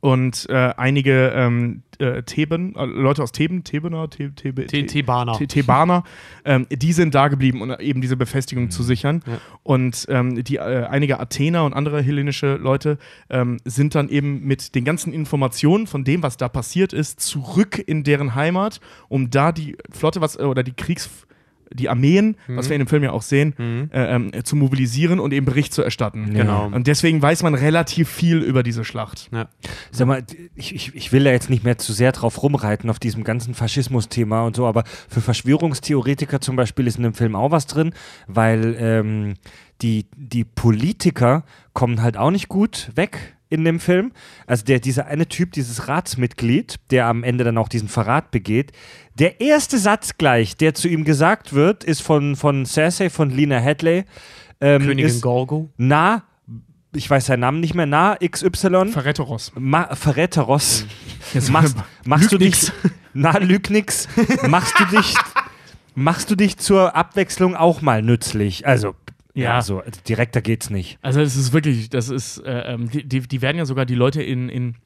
und äh, einige ähm, äh, Theben, äh, Leute aus Theben, Thebener, The Thebe, T- Thebaner. The- Thebaner, ähm, die sind da geblieben, um eben diese Befestigung zu sichern. Ja. Und ähm, die, äh, einige Athener und andere hellenische Leute ähm, sind dann eben mit den ganzen Informationen von dem, was da passiert ist, zurück in deren Heimat, um da die Flotte, was äh, oder die Kriegs die Armeen, was wir in dem Film ja auch sehen, Mhm. äh, ähm, zu mobilisieren und eben Bericht zu erstatten. Genau. Und deswegen weiß man relativ viel über diese Schlacht. Ja. Sag mal, ich, ich, ich will da jetzt nicht mehr zu sehr drauf rumreiten auf diesem ganzen Faschismus-Thema und so, aber für Verschwörungstheoretiker zum Beispiel ist in dem Film auch was drin, weil ähm, die, die Politiker kommen halt auch nicht gut weg in dem Film. Also der, dieser eine Typ, dieses Ratsmitglied, der am Ende dann auch diesen Verrat begeht, der erste Satz gleich, der zu ihm gesagt wird, ist von, von Cersei, von Lena Headley. Ähm, Königin ist, Gorgo. na, ich weiß seinen Namen nicht mehr, na, XY. Verräteros. Ma Verräteros. Jetzt Machst, machst du dich. Na, lüg nix. Machst du dich. Machst du dich zur Abwechslung auch mal nützlich? Also, ja, so direkter geht's nicht. Also es ist wirklich, das ist, äh, ähm, die, die, die werden ja sogar die Leute in, in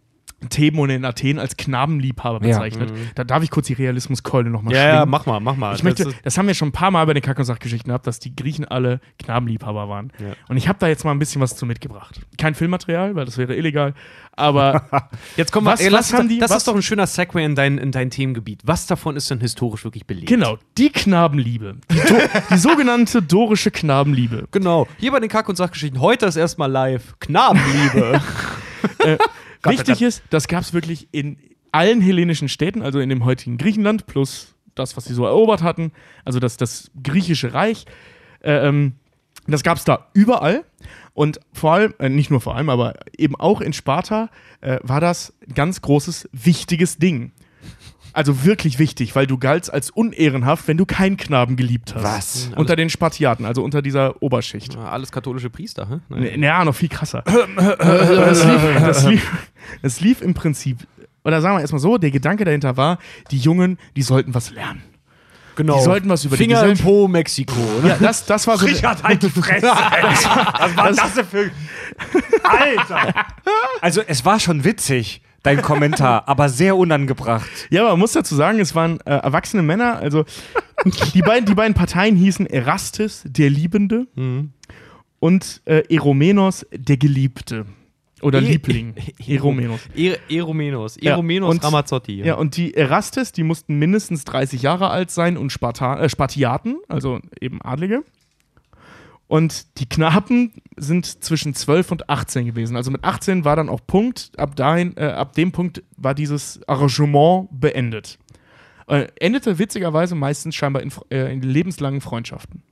Theben und in Athen als Knabenliebhaber Ja. bezeichnet. Da darf ich kurz die Realismuskeule nochmal Ja, schwingen. ja, mach mal, mach mal. Ich möchte, Das haben wir schon ein paar Mal bei den Kack- und Sachgeschichten gehabt, dass die Griechen alle Knabenliebhaber waren. Ja. Und ich habe da jetzt mal ein bisschen was zu mitgebracht. Kein Filmmaterial, weil das wäre illegal. Aber Jetzt kommen wir, Was- ey, was haben die- das was- ist doch ein schöner Segway in dein, in dein Themengebiet. Was davon ist denn historisch wirklich belegt? genau, die Knabenliebe. Die, Do die sogenannte dorische Knabenliebe. Genau. Hier bei den Kack- und Sachgeschichten. Heute ist erstmal live. Knabenliebe. Gott, Wichtig Gott. ist, das gab es wirklich in allen hellenischen Städten, also in dem heutigen Griechenland, plus das, was sie so erobert hatten, also das, das griechische Reich. Äh, ähm, das gab es da überall. Und vor allem, äh, nicht nur vor allem, aber eben auch in Sparta äh, war das ein ganz großes, wichtiges Ding. Also wirklich wichtig, weil du galtst als unehrenhaft, wenn du keinen Knaben geliebt hast. Was? Unter den Spartiaten, also unter dieser Oberschicht. Alles katholische Priester, hä? Nee, Ja, noch viel krasser. das, lief, das, lief, das lief im Prinzip, oder sagen wir erstmal so, der Gedanke dahinter war, die Jungen, die sollten was lernen. Genau. Die sollten was über die Finger im Gesellschaft- Po, Mexiko. Ne? Ja, das, das war so. Richard, halt die Fresse. Was war das denn für. Alter! Also, es war schon witzig, dein Kommentar, aber sehr unangebracht. Ja, aber man muss dazu sagen, es waren äh, erwachsene Männer, also die beiden, die beiden Parteien hießen Erastes, der Liebende, und äh, Eromenos, der Geliebte. Oder E- Liebling. Eromenos. E Eromenos. Ja, Eromenos und- Ramazzotti. Ja, und die Erastes, die mussten mindestens 30 Jahre alt sein und Sparta äh, Spartiaten, also eben Adlige. Und die Knaben sind zwischen 12 und 18 gewesen. Also mit 18 war dann auch Punkt, ab, dahin, äh, ab dem Punkt war dieses Arrangement beendet. Äh, endete witzigerweise meistens scheinbar in, äh, in lebenslangen Freundschaften.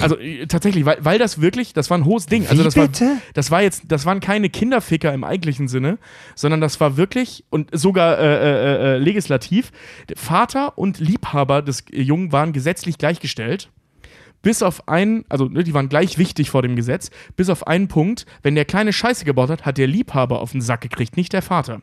Also äh, tatsächlich, weil, weil das wirklich, das war ein hohes Ding. Also Wie das war, bitte? das war jetzt, das waren keine Kinderficker im eigentlichen Sinne, sondern das war wirklich und sogar äh, äh, legislativ. Vater und Liebhaber des Jungen waren gesetzlich gleichgestellt. Bis auf einen, also ne, die waren gleich wichtig vor dem Gesetz, bis auf einen Punkt, wenn der kleine Scheiße gebaut hat, hat der Liebhaber auf den Sack gekriegt, nicht der Vater.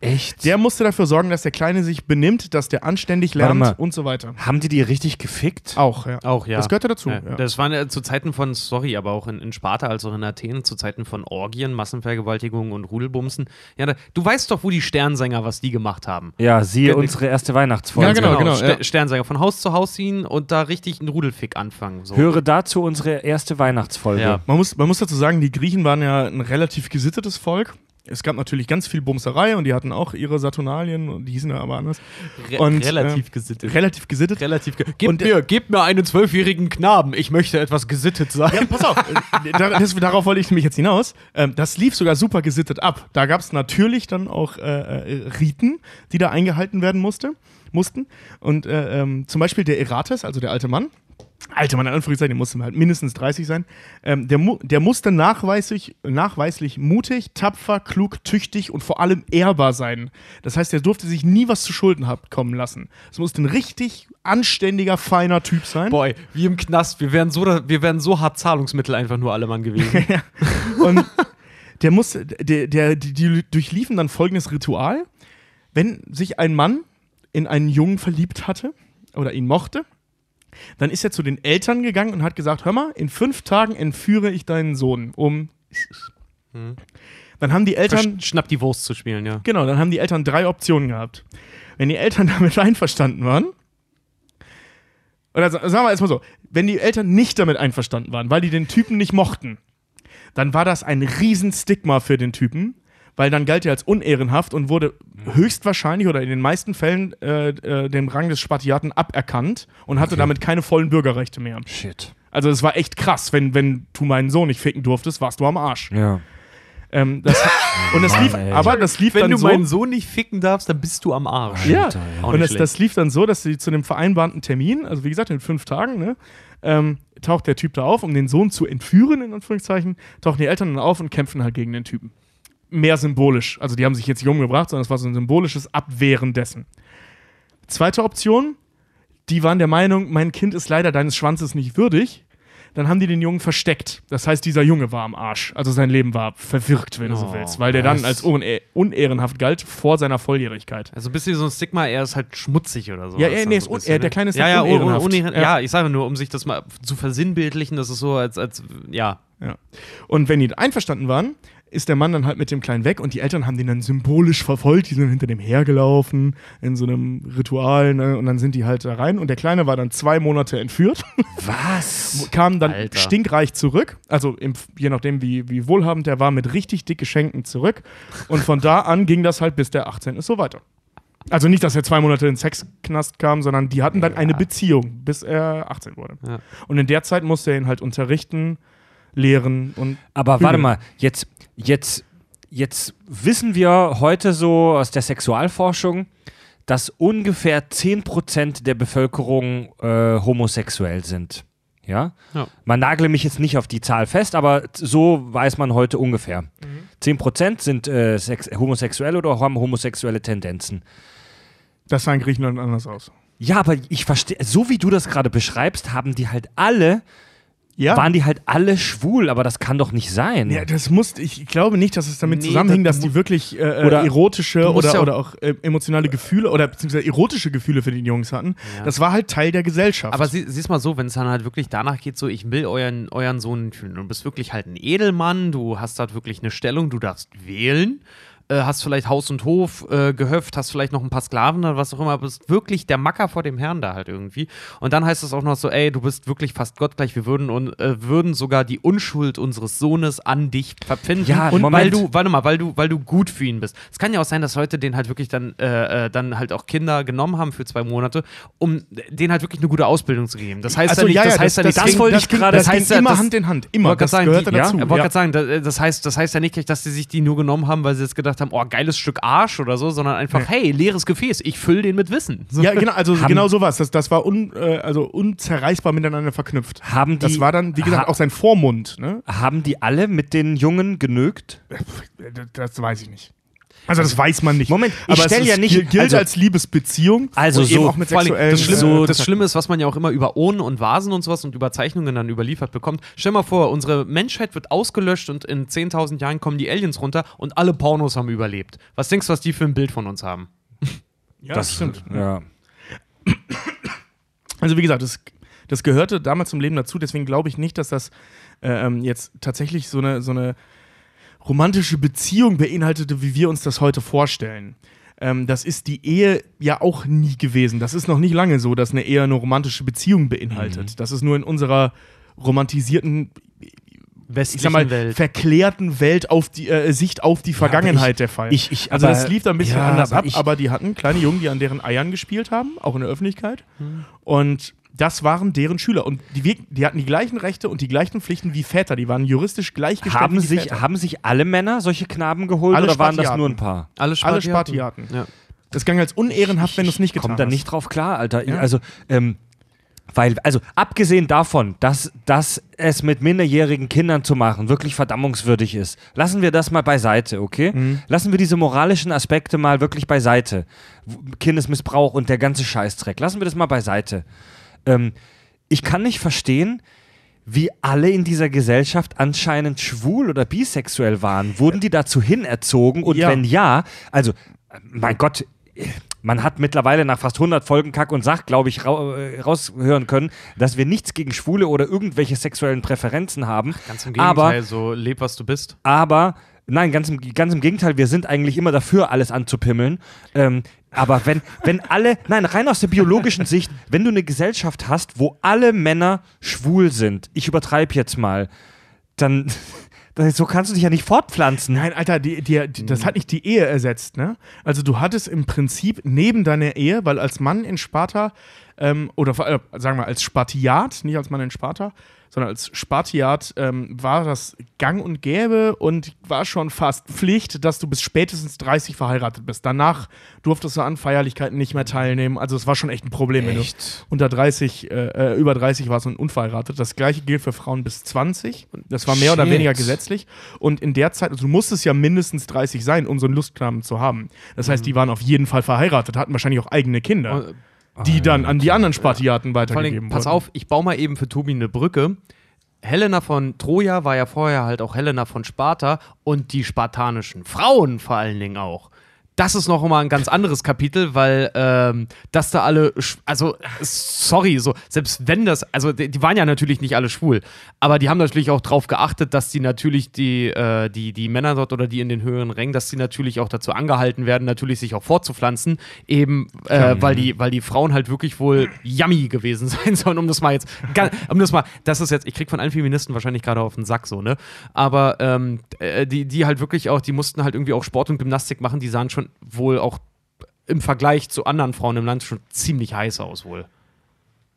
Echt? Der musste dafür sorgen, dass der Kleine sich benimmt, dass der anständig lernt und so weiter. Haben die die richtig gefickt? Auch, ja. Auch, ja. Das gehörte dazu. Ja. Ja. Das waren ja zu Zeiten von, sorry, aber auch in, in Sparta als auch in Athen, zu Zeiten von Orgien, Massenvergewaltigungen und Rudelbumsen. Ja, da, du weißt doch, wo die Sternsänger, was die gemacht haben. Ja, siehe Ge- unsere erste Weihnachtsfolge. Ja, genau, genau. Ster ja. Sternsänger von Haus zu Haus ziehen und da richtig einen Rudelfick anfangen. So. Höre dazu unsere erste Weihnachtsfolge. Ja. Man muss, man muss dazu sagen, die Griechen waren ja ein relativ gesittetes Volk. Es gab natürlich ganz viel Bumserei und die hatten auch ihre Saturnalien und die hießen ja aber anders. Re und, relativ äh, gesittet. Relativ gesittet. relativ ge Gebt Und- mir, gebt mir einen zwölfjährigen Knaben. Ich möchte etwas gesittet sein. Ja, pass auf, äh, da, das, darauf wollte ich nämlich jetzt hinaus. Ähm, das lief sogar super gesittet ab. Da gab es natürlich dann auch äh, äh, Riten, die da eingehalten werden musste, mussten. Und äh, ähm, zum Beispiel der Erates, also der alte Mann, alte Mann in Anführungszeichen, der musste halt mindestens 30 sein, ähm, der, mu der musste nachweislich, nachweislich mutig, tapfer, klug, tüchtig und vor allem ehrbar sein. Das heißt, er durfte sich nie was zu Schulden haben kommen lassen. Es musste ein richtig anständiger, feiner Typ sein. Boy, wie im Knast. Wir wären so, wir wären so hart Zahlungsmittel einfach nur alle Mann gewesen. Und der musste, der, der, die, die durchliefen dann folgendes Ritual. Wenn sich ein Mann in einen Jungen verliebt hatte oder ihn mochte, dann ist er zu den Eltern gegangen und hat gesagt: Hör mal, in fünf Tagen entführe ich deinen Sohn um. Dann haben die Eltern, Schnapp die Wurst zu spielen, ja. genau, dann haben die Eltern drei Optionen gehabt. Wenn die Eltern damit einverstanden waren, oder sa- sagen wir erstmal so, wenn die Eltern nicht damit einverstanden waren, weil die den Typen nicht mochten, dann war das ein Riesenstigma für den Typen, weil dann galt er als unehrenhaft und wurde höchstwahrscheinlich oder in den meisten Fällen äh, äh, dem Rang des Spartiaten aberkannt und hatte damit keine vollen Bürgerrechte mehr. Shit. Also es war echt krass, wenn, wenn du meinen Sohn nicht ficken durftest, warst du am Arsch. Ja. Ähm, das, und das Mann, lief, ey. aber das lief Wenn dann du so. meinen Sohn nicht ficken darfst, dann bist du am Arsch. Ja, Alter, ja. Und das, das lief dann so, dass sie zu dem vereinbarten Termin, also wie gesagt, in fünf Tagen, ne, ähm, taucht der Typ da auf, um den Sohn zu entführen, in Anführungszeichen, tauchen die Eltern dann auf und kämpfen halt gegen den Typen. Mehr symbolisch. Also die haben sich jetzt nicht umgebracht, sondern es war so ein symbolisches Abwehren dessen. Zweite Option, die waren der Meinung, mein Kind ist leider deines Schwanzes nicht würdig. Dann haben die den Jungen versteckt. Das heißt, dieser Junge war am Arsch. Also sein Leben war verwirkt, wenn du so Oh, willst. Weil der dann als une unehrenhaft galt vor seiner Volljährigkeit. Also ein bisschen so ein Stigma, er ist halt schmutzig oder so. Ja, nee, ist so un- bisschen, er- der ne? Kleine ist ja, halt ja, unehrenhaft. unehrenhaft. Ja. Ja. ich sage nur, um sich das mal zu versinnbildlichen, das ist so, als, als ja. Ja. Und wenn die einverstanden waren, ist der Mann dann halt mit dem Kleinen weg und die Eltern haben den dann symbolisch verfolgt, die sind hinter dem hergelaufen in so einem Ritual ne? und dann sind die halt da rein und der Kleine war dann zwei Monate entführt, Was? kam dann Alter. stinkreich zurück, also im, je nachdem wie, wie wohlhabend der war, mit richtig dick Geschenken zurück und von da an ging das halt bis der 18 ist so weiter. Also nicht, dass er zwei Monate in Sexknast kam, sondern die hatten dann eine Beziehung, bis er 18 wurde. Ja. Und in der Zeit musste er ihn halt unterrichten, lehren und Aber Bügel. warte mal, jetzt, jetzt, jetzt wissen wir heute so aus der Sexualforschung, dass ungefähr 10% der Bevölkerung äh, homosexuell sind. Ja? Ja. Man nagle mich jetzt nicht auf die Zahl fest, aber so weiß man heute ungefähr. 10% sind äh, sex homosexuell oder haben homosexuelle Tendenzen. das sah in Griechenland anders aus. Ja, aber ich verstehe, so wie du das gerade beschreibst, haben die halt alle, Ja, waren die halt alle schwul, aber das kann doch nicht sein. ja das muss, ich glaube nicht, dass es damit Nee, zusammenhing, das dass die wirklich äh, Oder- oder, erotische oder, ja auch- oder auch äh, emotionale Gefühle oder beziehungsweise erotische Gefühle für die Jungs hatten. Ja. Das war halt Teil der Gesellschaft. Aber sie, siehst mal so, wenn es dann halt wirklich danach geht, so, ich will euren, euren Sohn fühlen. Du bist wirklich halt ein Edelmann, du hast halt wirklich eine Stellung, du darfst wählen, äh, hast vielleicht Haus und Hof äh, gehöft, hast vielleicht noch ein paar Sklaven oder was auch immer, bist wirklich der Macker vor dem Herrn da halt irgendwie. Und dann heißt es auch noch so, ey, du bist wirklich fast gottgleich, wir würden, und, äh, würden sogar die Unschuld unseres Sohnes an dich verpfinden. Ja, und weil Moment. du, warte mal, weil du, weil du gut für ihn bist. Es kann ja auch sein, dass Leute den halt wirklich dann, äh, äh, dann halt auch Kinder genommen haben für zwei Monate, um denen halt wirklich eine gute Ausbildung zu geben. Das heißt also, ja nicht, ja, ja, das heißt ja nicht, das ging- wollte das ich gerade- Das, das heißt immer das- Hand in Hand, immer. wollte Das sagen, die, dazu. Ja, wollte ja. gerade sagen, da- das heißt, das heißt ja nicht, dass sie sich die nur genommen haben, weil sie jetzt gedacht haben, oh, geiles Stück Arsch oder so, sondern einfach, hey, leeres Gefäß, ich fülle den mit Wissen. So. Ja, genau, also Haben- genau sowas. Das, das war un, äh, also unzerreißbar miteinander verknüpft. Haben die, Das war dann, wie gesagt, ha- auch sein Vormund. Ne? Haben die alle mit den Jungen genügt? Das, das weiß ich nicht. Also das weiß man nicht. Moment, ich Aber stell es ja nicht- gilt gilt also- als Liebesbeziehung. Also so- auch mit sexuellen das, Schlimme, so- das Schlimme ist, was man ja auch immer über Urnen und Vasen und sowas und über Zeichnungen dann überliefert bekommt. Stell mal vor, unsere Menschheit wird ausgelöscht und in 10.000 Jahren kommen die Aliens runter und alle Pornos haben überlebt. Was denkst du, was die für ein Bild von uns haben? Ja, das stimmt. Ja. Also wie gesagt, das, das gehörte damals zum Leben dazu. Deswegen glaube ich nicht, dass das ähm, jetzt tatsächlich so eine, so eine romantische Beziehung beinhaltete, wie wir uns das heute vorstellen. Ähm, das ist die Ehe ja auch nie gewesen. Das ist noch nicht lange so, dass eine Ehe eine romantische Beziehung beinhaltet. Das ist nur in unserer romantisierten, ich Westlichen sag mal, Welt. verklärten Welt auf die äh, Sicht auf die Vergangenheit ich- der Fall. ich- ich- also aber- das lief da ein bisschen ja, anders aber ab, ich- aber die hatten kleine Jungen, die an deren Eiern gespielt haben, auch in der Öffentlichkeit. Und das waren deren Schüler. Und die, die hatten die gleichen Rechte und die gleichen Pflichten wie Väter. Die waren juristisch gleichgestellt. Haben sich, Väter. haben sich alle Männer solche Knaben geholt Alle oder waren das Spartiaten. nur ein paar? alle alle Spartiaten. Ja. Das ging als unehrenhaft, wenn du es nicht getan Kommt da hast. nicht drauf klar, Alter. Ja. Also, ähm, weil, also abgesehen davon, dass, dass es mit minderjährigen Kindern zu machen wirklich verdammungswürdig ist, lassen wir das mal beiseite, okay? Mhm. Lassen wir diese moralischen Aspekte mal wirklich beiseite. Kindesmissbrauch und der ganze Scheißdreck. Lassen wir das mal beiseite. Ähm, ich kann nicht verstehen, wie alle in dieser Gesellschaft anscheinend schwul oder bisexuell waren. Wurden die dazu hinerzogen? Und Ja. wenn ja, also, äh, mein Gott, äh, man hat mittlerweile nach fast 100 Folgen Kack und Sach, glaube ich, äh, raushören können, dass wir nichts gegen Schwule oder irgendwelche sexuellen Präferenzen haben. Ganz im Gegenteil, aber, so leb, was du bist. aber, nein, ganz im, ganz im Gegenteil, wir sind eigentlich immer dafür, alles anzupimmeln. Ähm, aber wenn, wenn alle, nein, rein aus der biologischen Sicht, wenn du eine Gesellschaft hast, wo alle Männer schwul sind, ich übertreibe jetzt mal, dann, so kannst du dich ja nicht fortpflanzen. Nein, Alter, die, die, die, das hat nicht die Ehe ersetzt, ne? Also du hattest im Prinzip neben deiner Ehe, weil als Mann in Sparta, ähm, oder äh, sagen wir als Spartiat, nicht als Mann in Sparta, sondern als Spartiat ähm, war das gang und gäbe und war schon fast Pflicht, dass du bis spätestens 30 verheiratet bist. Danach durftest du an Feierlichkeiten nicht mehr teilnehmen. Also es war schon echt ein Problem, wenn du Echt? unter 30, äh, äh, über 30 warst und unverheiratet. Das gleiche gilt für Frauen bis 20. Das war mehr oder Shit. weniger gesetzlich. Und in der Zeit, also du musstest ja mindestens 30 sein, um so einen Lustknaben zu haben. Das heißt, die waren auf jeden Fall verheiratet, hatten wahrscheinlich auch eigene Kinder, Und, die dann an die anderen Spartiaten Vor allem, weitergegeben pass wurden. auf, ich baue mal eben für Tobi eine Brücke. Helena von Troja war ja vorher halt auch Helena von Sparta und die spartanischen Frauen vor allen Dingen auch. Das ist noch mal ein ganz anderes Kapitel, weil ähm, dass da alle, also sorry, so selbst wenn das, also die, die waren ja natürlich nicht alle schwul, aber die haben natürlich auch darauf geachtet, dass die natürlich die, äh, die, die Männer dort oder die in den höheren Rängen, dass die natürlich auch dazu angehalten werden, natürlich sich auch fortzupflanzen, eben äh, weil die, weil die Frauen halt wirklich wohl yummy gewesen sein sollen, um das mal jetzt, um das mal, das ist jetzt, ich krieg von allen Feministen wahrscheinlich gerade auf den Sack so, ne? Aber ähm, äh, die, die halt wirklich auch, die mussten halt irgendwie auch Sport und Gymnastik machen, die sahen schon wohl auch im Vergleich zu anderen Frauen im Land schon ziemlich heiß aus wohl.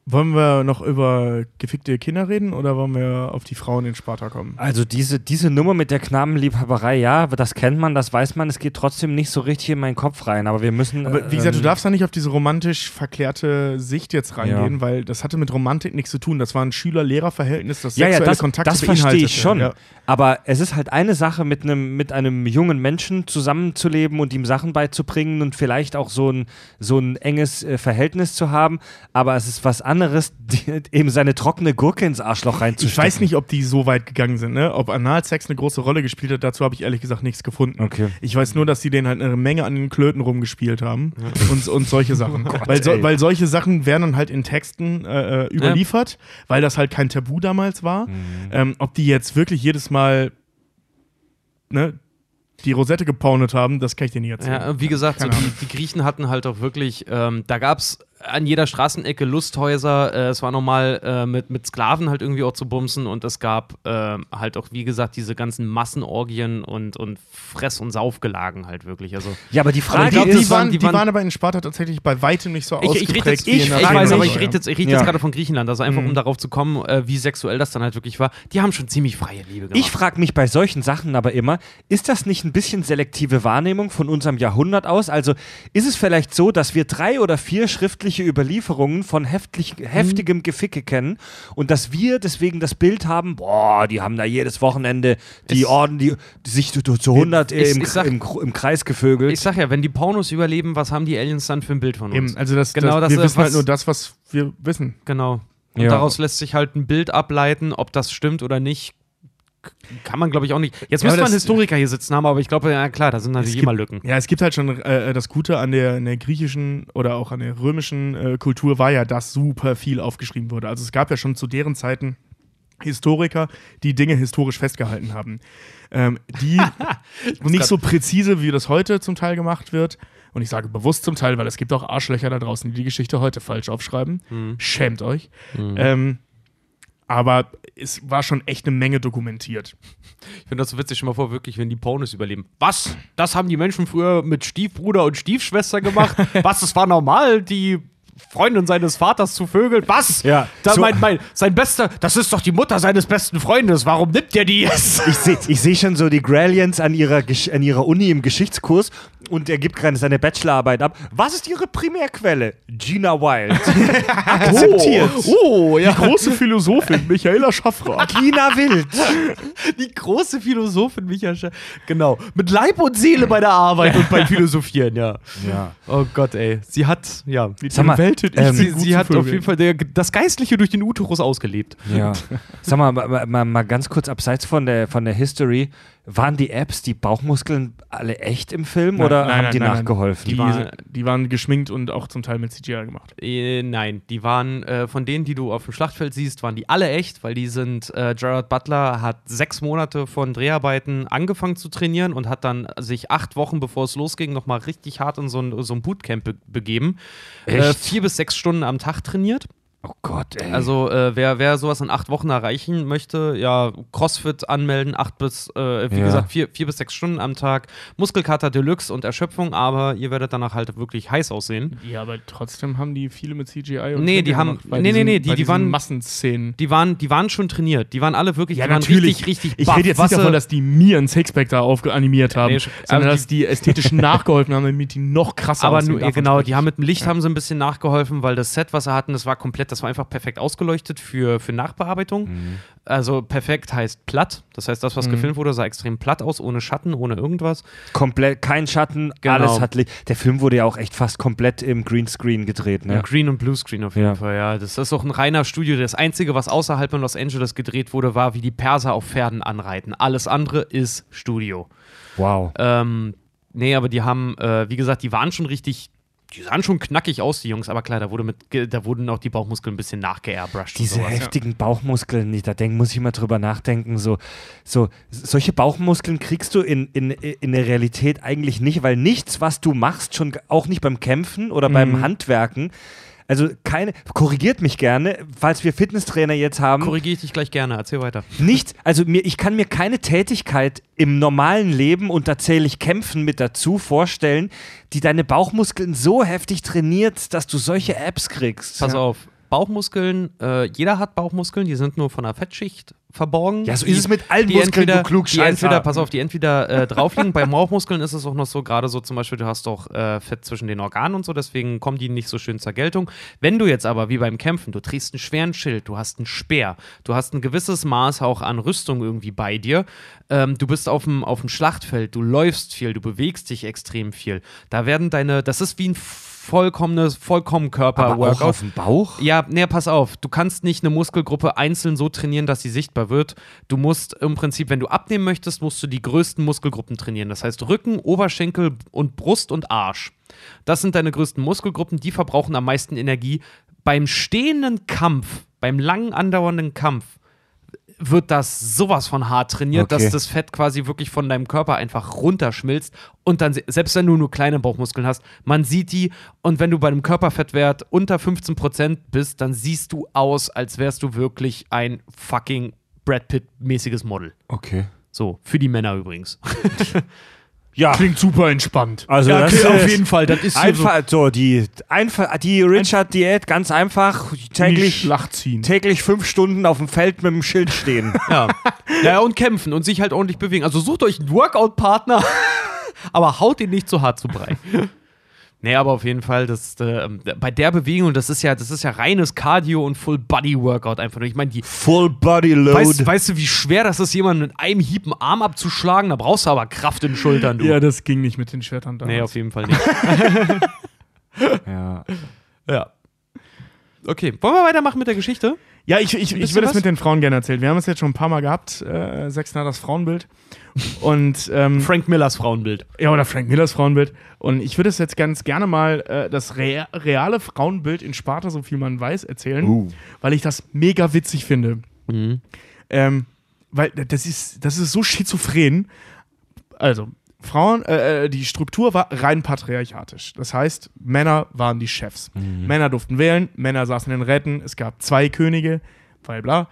Wollen wir noch über gefickte Kinder reden oder wollen wir auf die Frauen in Sparta kommen? Also diese, diese Nummer mit der Knabenliebhaberei, ja, das kennt man, das weiß man, es geht trotzdem nicht so richtig in meinen Kopf rein, aber wir müssen... Aber wie gesagt, du ähm, darfst da nicht auf diese romantisch verklärte Sicht jetzt reingehen, Ja. weil das hatte mit Romantik nichts zu tun. Das war ein Schüler-Lehrer-Verhältnis, das Ja, ja, sexuelle das, Kontakte das verstehe ich schon. Ja. Aber es ist halt eine Sache, mit einem, mit einem jungen Menschen zusammenzuleben und ihm Sachen beizubringen und vielleicht auch so ein, so ein enges äh, Verhältnis zu haben. Aber es ist was anderes, die, eben seine trockene Gurke ins Arschloch Ich reinzustecken. weiß nicht, ob die so weit gegangen sind, ne? Ob Analsex eine große Rolle gespielt hat, dazu habe ich ehrlich gesagt nichts gefunden. Okay. Ich weiß nur, dass die denen halt eine Menge an den Klöten rumgespielt haben und, und solche Sachen. weil, so, weil solche Sachen werden dann halt in Texten äh, äh, überliefert, weil das halt kein Tabu damals war. Ähm, ob die jetzt wirklich jedes Mal ne, die Rosette gepaunet haben, das kann ich dir nicht erzählen. Ja, wie gesagt, so die, die Griechen hatten halt auch wirklich, ähm, da gab es an jeder Straßenecke Lusthäuser, äh, es war nochmal äh, mit, mit Sklaven halt irgendwie auch zu bumsen und es gab ähm, halt auch, wie gesagt, diese ganzen Massenorgien und, und Fress- und Saufgelagen halt wirklich. Also Ja, aber die Aber Frage ich glaub, ist, die, waren, die die waren- waren aber in Sparta tatsächlich bei weitem nicht so ich, ich rede ausgeprägt ich, in ich Athen weiß, aber so, ich rede jetzt, ich rede Ja. jetzt gerade von Griechenland, also einfach Mhm. um darauf zu kommen, äh, wie sexuell das dann halt wirklich war. Die haben schon ziemlich freie Liebe gemacht. Ich frage mich bei solchen Sachen aber immer, ist das nicht ein bisschen selektive Wahrnehmung von unserem Jahrhundert aus? Also ist es vielleicht so, dass wir drei oder vier schriftliche Überlieferungen von heftlich, heftigem Geficke kennen und dass wir deswegen das Bild haben, boah, die haben da jedes Wochenende die Es- Orden, die, die sich zu, zu 100 Ich- im, ich sag- im, im Kreis gevögelt. ich sag ja, wenn die Pornos überleben, was haben die Aliens dann für ein Bild von uns? Eben, also das, Genau, das, das wir ist wissen halt was- nur das, was wir wissen. Genau. Und Ja. daraus lässt sich halt ein Bild ableiten, ob das stimmt oder nicht. Kann man, glaube ich, auch nicht. Jetzt Ja, müsste man Historiker hier sitzen haben, aber ich glaube, ja klar, da sind natürlich gibt- immer Lücken. Ja, es gibt halt schon äh, das Gute an der, der griechischen oder auch an der römischen äh, Kultur war ja, dass super viel aufgeschrieben wurde. Also es gab ja schon zu deren Zeiten Historiker, die Dinge historisch festgehalten haben. Ähm, die nicht so präzise, wie das heute zum Teil gemacht wird. Und ich sage bewusst zum Teil, weil es gibt auch Arschlöcher da draußen, die die Geschichte heute falsch aufschreiben. Hm. Schämt euch. Ähm, aber es war schon echt eine Menge dokumentiert. Ich finde das so witzig, schon mal vor, wirklich, wenn die Pornos überleben. Was? Das haben die Menschen früher mit Stiefbruder und Stiefschwester gemacht? Was? Es war normal, die Freundin seines Vaters zu vögeln? Was? Ja, Da so- mein, mein, sein bester, das ist doch die Mutter seines besten Freundes. Warum nimmt der die jetzt? Ich sehe ich seh schon so die Grallians an ihrer, an ihrer Uni im Geschichtskurs und er gibt gerade seine Bachelorarbeit ab. Was ist ihre Primärquelle? Gina Wild. Akzeptiert. Oh, ja. Große Philosophin, Michaela Schaffrath. Gina Wild. Die große Philosophin Micha Scha Genau. Mit Leib und Seele bei der Arbeit und beim Philosophieren, ja. Ja. Oh Gott, ey. Sie hat, ja. Sag mal, Weltet, ähm, Sie, sie hat auf jeden Fall der, das Geistliche durch den Uterus ausgelebt. Ja. Sag mal, mal, mal, mal ganz kurz abseits von der, von der History. Waren die Apps, die Bauchmuskeln alle echt im Film Nein, oder nein, haben nein, die nachgeholfen? Die, war- die waren geschminkt und auch zum Teil mit CGI gemacht. Äh, nein, die waren äh, von denen, die du auf dem Schlachtfeld siehst, waren die alle echt, weil die sind, äh, Gerard Butler hat sechs Monate von Dreharbeiten angefangen zu trainieren und hat dann sich acht Wochen, bevor es losging, nochmal richtig hart in so ein, so ein Bootcamp be begeben. Äh, vier bis sechs Stunden am Tag trainiert. Oh Gott, ey. Also äh, wer, wer sowas in acht Wochen erreichen möchte, ja, CrossFit anmelden, acht bis, äh, wie Ja. gesagt, vier, vier bis sechs Stunden am Tag, Muskelkater Deluxe und Erschöpfung, aber ihr werdet danach halt wirklich heiß aussehen. Ja, aber trotzdem haben die viele mit CGI und Nee, die haben- gemacht, nee, nee, diesen- nee, die- bei die diesen waren- Massenszenen. Die waren, die waren schon trainiert, die waren alle wirklich, Ja, die waren natürlich. richtig, richtig Ich buff. rede jetzt Was nicht davon, dass die mir ein Sixpack da aufgeanimiert haben, Nee, sondern aber dass die ästhetisch nachgeholfen haben, damit die noch krasser aber aussehen. ja, Davon genau, die haben mit dem Licht haben sie ein bisschen nachgeholfen, weil das Set, was sie hatten, das war komplett, das war einfach perfekt ausgeleuchtet für, für Nachbearbeitung. Mhm. Also perfekt heißt platt. Das heißt, das, was gefilmt wurde, sah extrem platt aus, ohne Schatten, ohne irgendwas. komplett kein Schatten, Genau. alles hat Licht. Der Film wurde ja auch echt fast komplett im Greenscreen gedreht, ne? Ja. Green und Bluescreen auf jeden Ja. Fall, ja. Das ist auch ein reiner Studio. Das Einzige, was außerhalb von Los Angeles gedreht wurde, war, wie die Perser auf Pferden anreiten. Alles andere ist Studio. Wow. Ähm, Nee, aber die haben, äh, wie gesagt, die waren schon richtig, die sahen schon knackig aus, die Jungs, aber klar, da, wurde mit, da wurden auch die Bauchmuskeln ein bisschen nachgeairbrushed. Diese sowas. heftigen Bauchmuskeln, die- da denk, muss ich mal drüber nachdenken. So, so, solche Bauchmuskeln kriegst du in, in, in der Realität eigentlich nicht, weil nichts, was du machst, schon auch nicht beim Kämpfen oder beim Handwerken, also keine, korrigiert mich gerne, falls wir Fitnesstrainer jetzt haben. Korrigiere ich dich gleich gerne, erzähl weiter. Nicht, also mir, ich kann mir keine Tätigkeit im normalen Leben und da zähle ich Kämpfen mit dazu vorstellen, die deine Bauchmuskeln so heftig trainiert, dass du solche Apps kriegst. Pass auf, Bauchmuskeln, äh, jeder hat Bauchmuskeln, die sind nur von der Fettschicht verborgen. Ja, so ist es mit allen die Muskeln, entweder, du Klugscheißer. Die entweder, pass auf, die entweder äh, drauf liegen. Bei Bauchmuskeln ist es auch noch so, gerade so zum Beispiel, du hast doch äh, Fett zwischen den Organen und so, deswegen kommen die nicht so schön zur Geltung. Wenn du jetzt aber, wie beim Kämpfen, du trägst einen schweren Schild, du hast einen Speer, du hast ein gewisses Maß auch an Rüstung irgendwie bei dir, ähm, du bist auf dem, auf dem Schlachtfeld, du läufst viel, du bewegst dich extrem viel. Da werden deine, das ist wie ein vollkommenes, vollkommen aber Körper-Workout. auch auf dem Bauch? Ja, nee, pass auf. Du kannst nicht eine Muskelgruppe einzeln so trainieren, dass sie sichtbar wird. Du musst im Prinzip, wenn du abnehmen möchtest, musst du die größten Muskelgruppen trainieren. Das heißt Rücken, Oberschenkel und Brust und Arsch. Das sind deine größten Muskelgruppen, die verbrauchen am meisten Energie. Beim stehenden Kampf, beim lang andauernden Kampf, wird das sowas von hart trainiert, Okay. dass das Fett quasi wirklich von deinem Körper einfach runterschmilzt und dann, se- selbst wenn du nur kleine Bauchmuskeln hast, man sieht die und wenn du bei einem Körperfettwert unter 15% bist, dann siehst du aus, als wärst du wirklich ein fucking Brad Pitt-mäßiges Model. Okay. So, für die Männer übrigens. Ja, Klingt super entspannt. also Ja, das okay, auf ist jeden Fall, das ist hier so- einfach so die einfach die Richard Diät ganz einfach täglich Schlacht ziehen. täglich fünf Stunden auf dem Feld mit dem Schild stehen. Ja. ja, und kämpfen und sich halt ordentlich bewegen. Also sucht euch einen Workout-Partner, aber haut ihn nicht zu hart zu Brei. Nee, aber auf jeden Fall, das, äh, bei der Bewegung, das ist ja, das ist ja reines Cardio und Full-Body-Workout einfach nur. Ich meine, die. Full Body Load. Weißt, weißt du, wie schwer das ist, jemanden mit einem Hieb einen Arm abzuschlagen? Da brauchst du aber Kraft in den Schultern, du. Ja, das ging nicht mit den Schwertern damals. nee, auf jeden Fall nicht. ja. ja. Okay, wollen wir weitermachen mit der Geschichte? Ja, ich, ich, ich es was? mit den Frauen gerne erzählen. Wir haben es jetzt schon ein paar Mal gehabt, äh, Zack Snyders Frauenbild. Und, ähm, Frank Millers Frauenbild. ja, oder Frank Millers Frauenbild. Und ich würde es jetzt ganz gerne mal äh, das rea reale Frauenbild in Sparta, so viel man weiß, erzählen, Uh. weil ich das mega witzig finde. Mhm. Ähm, weil das ist, das ist so schizophren. Also, Frauen, äh, äh, die Struktur war rein patriarchatisch. Das heißt, Männer waren die Chefs. Männer durften wählen, Männer saßen in den Räten, es gab zwei Könige, weil bla.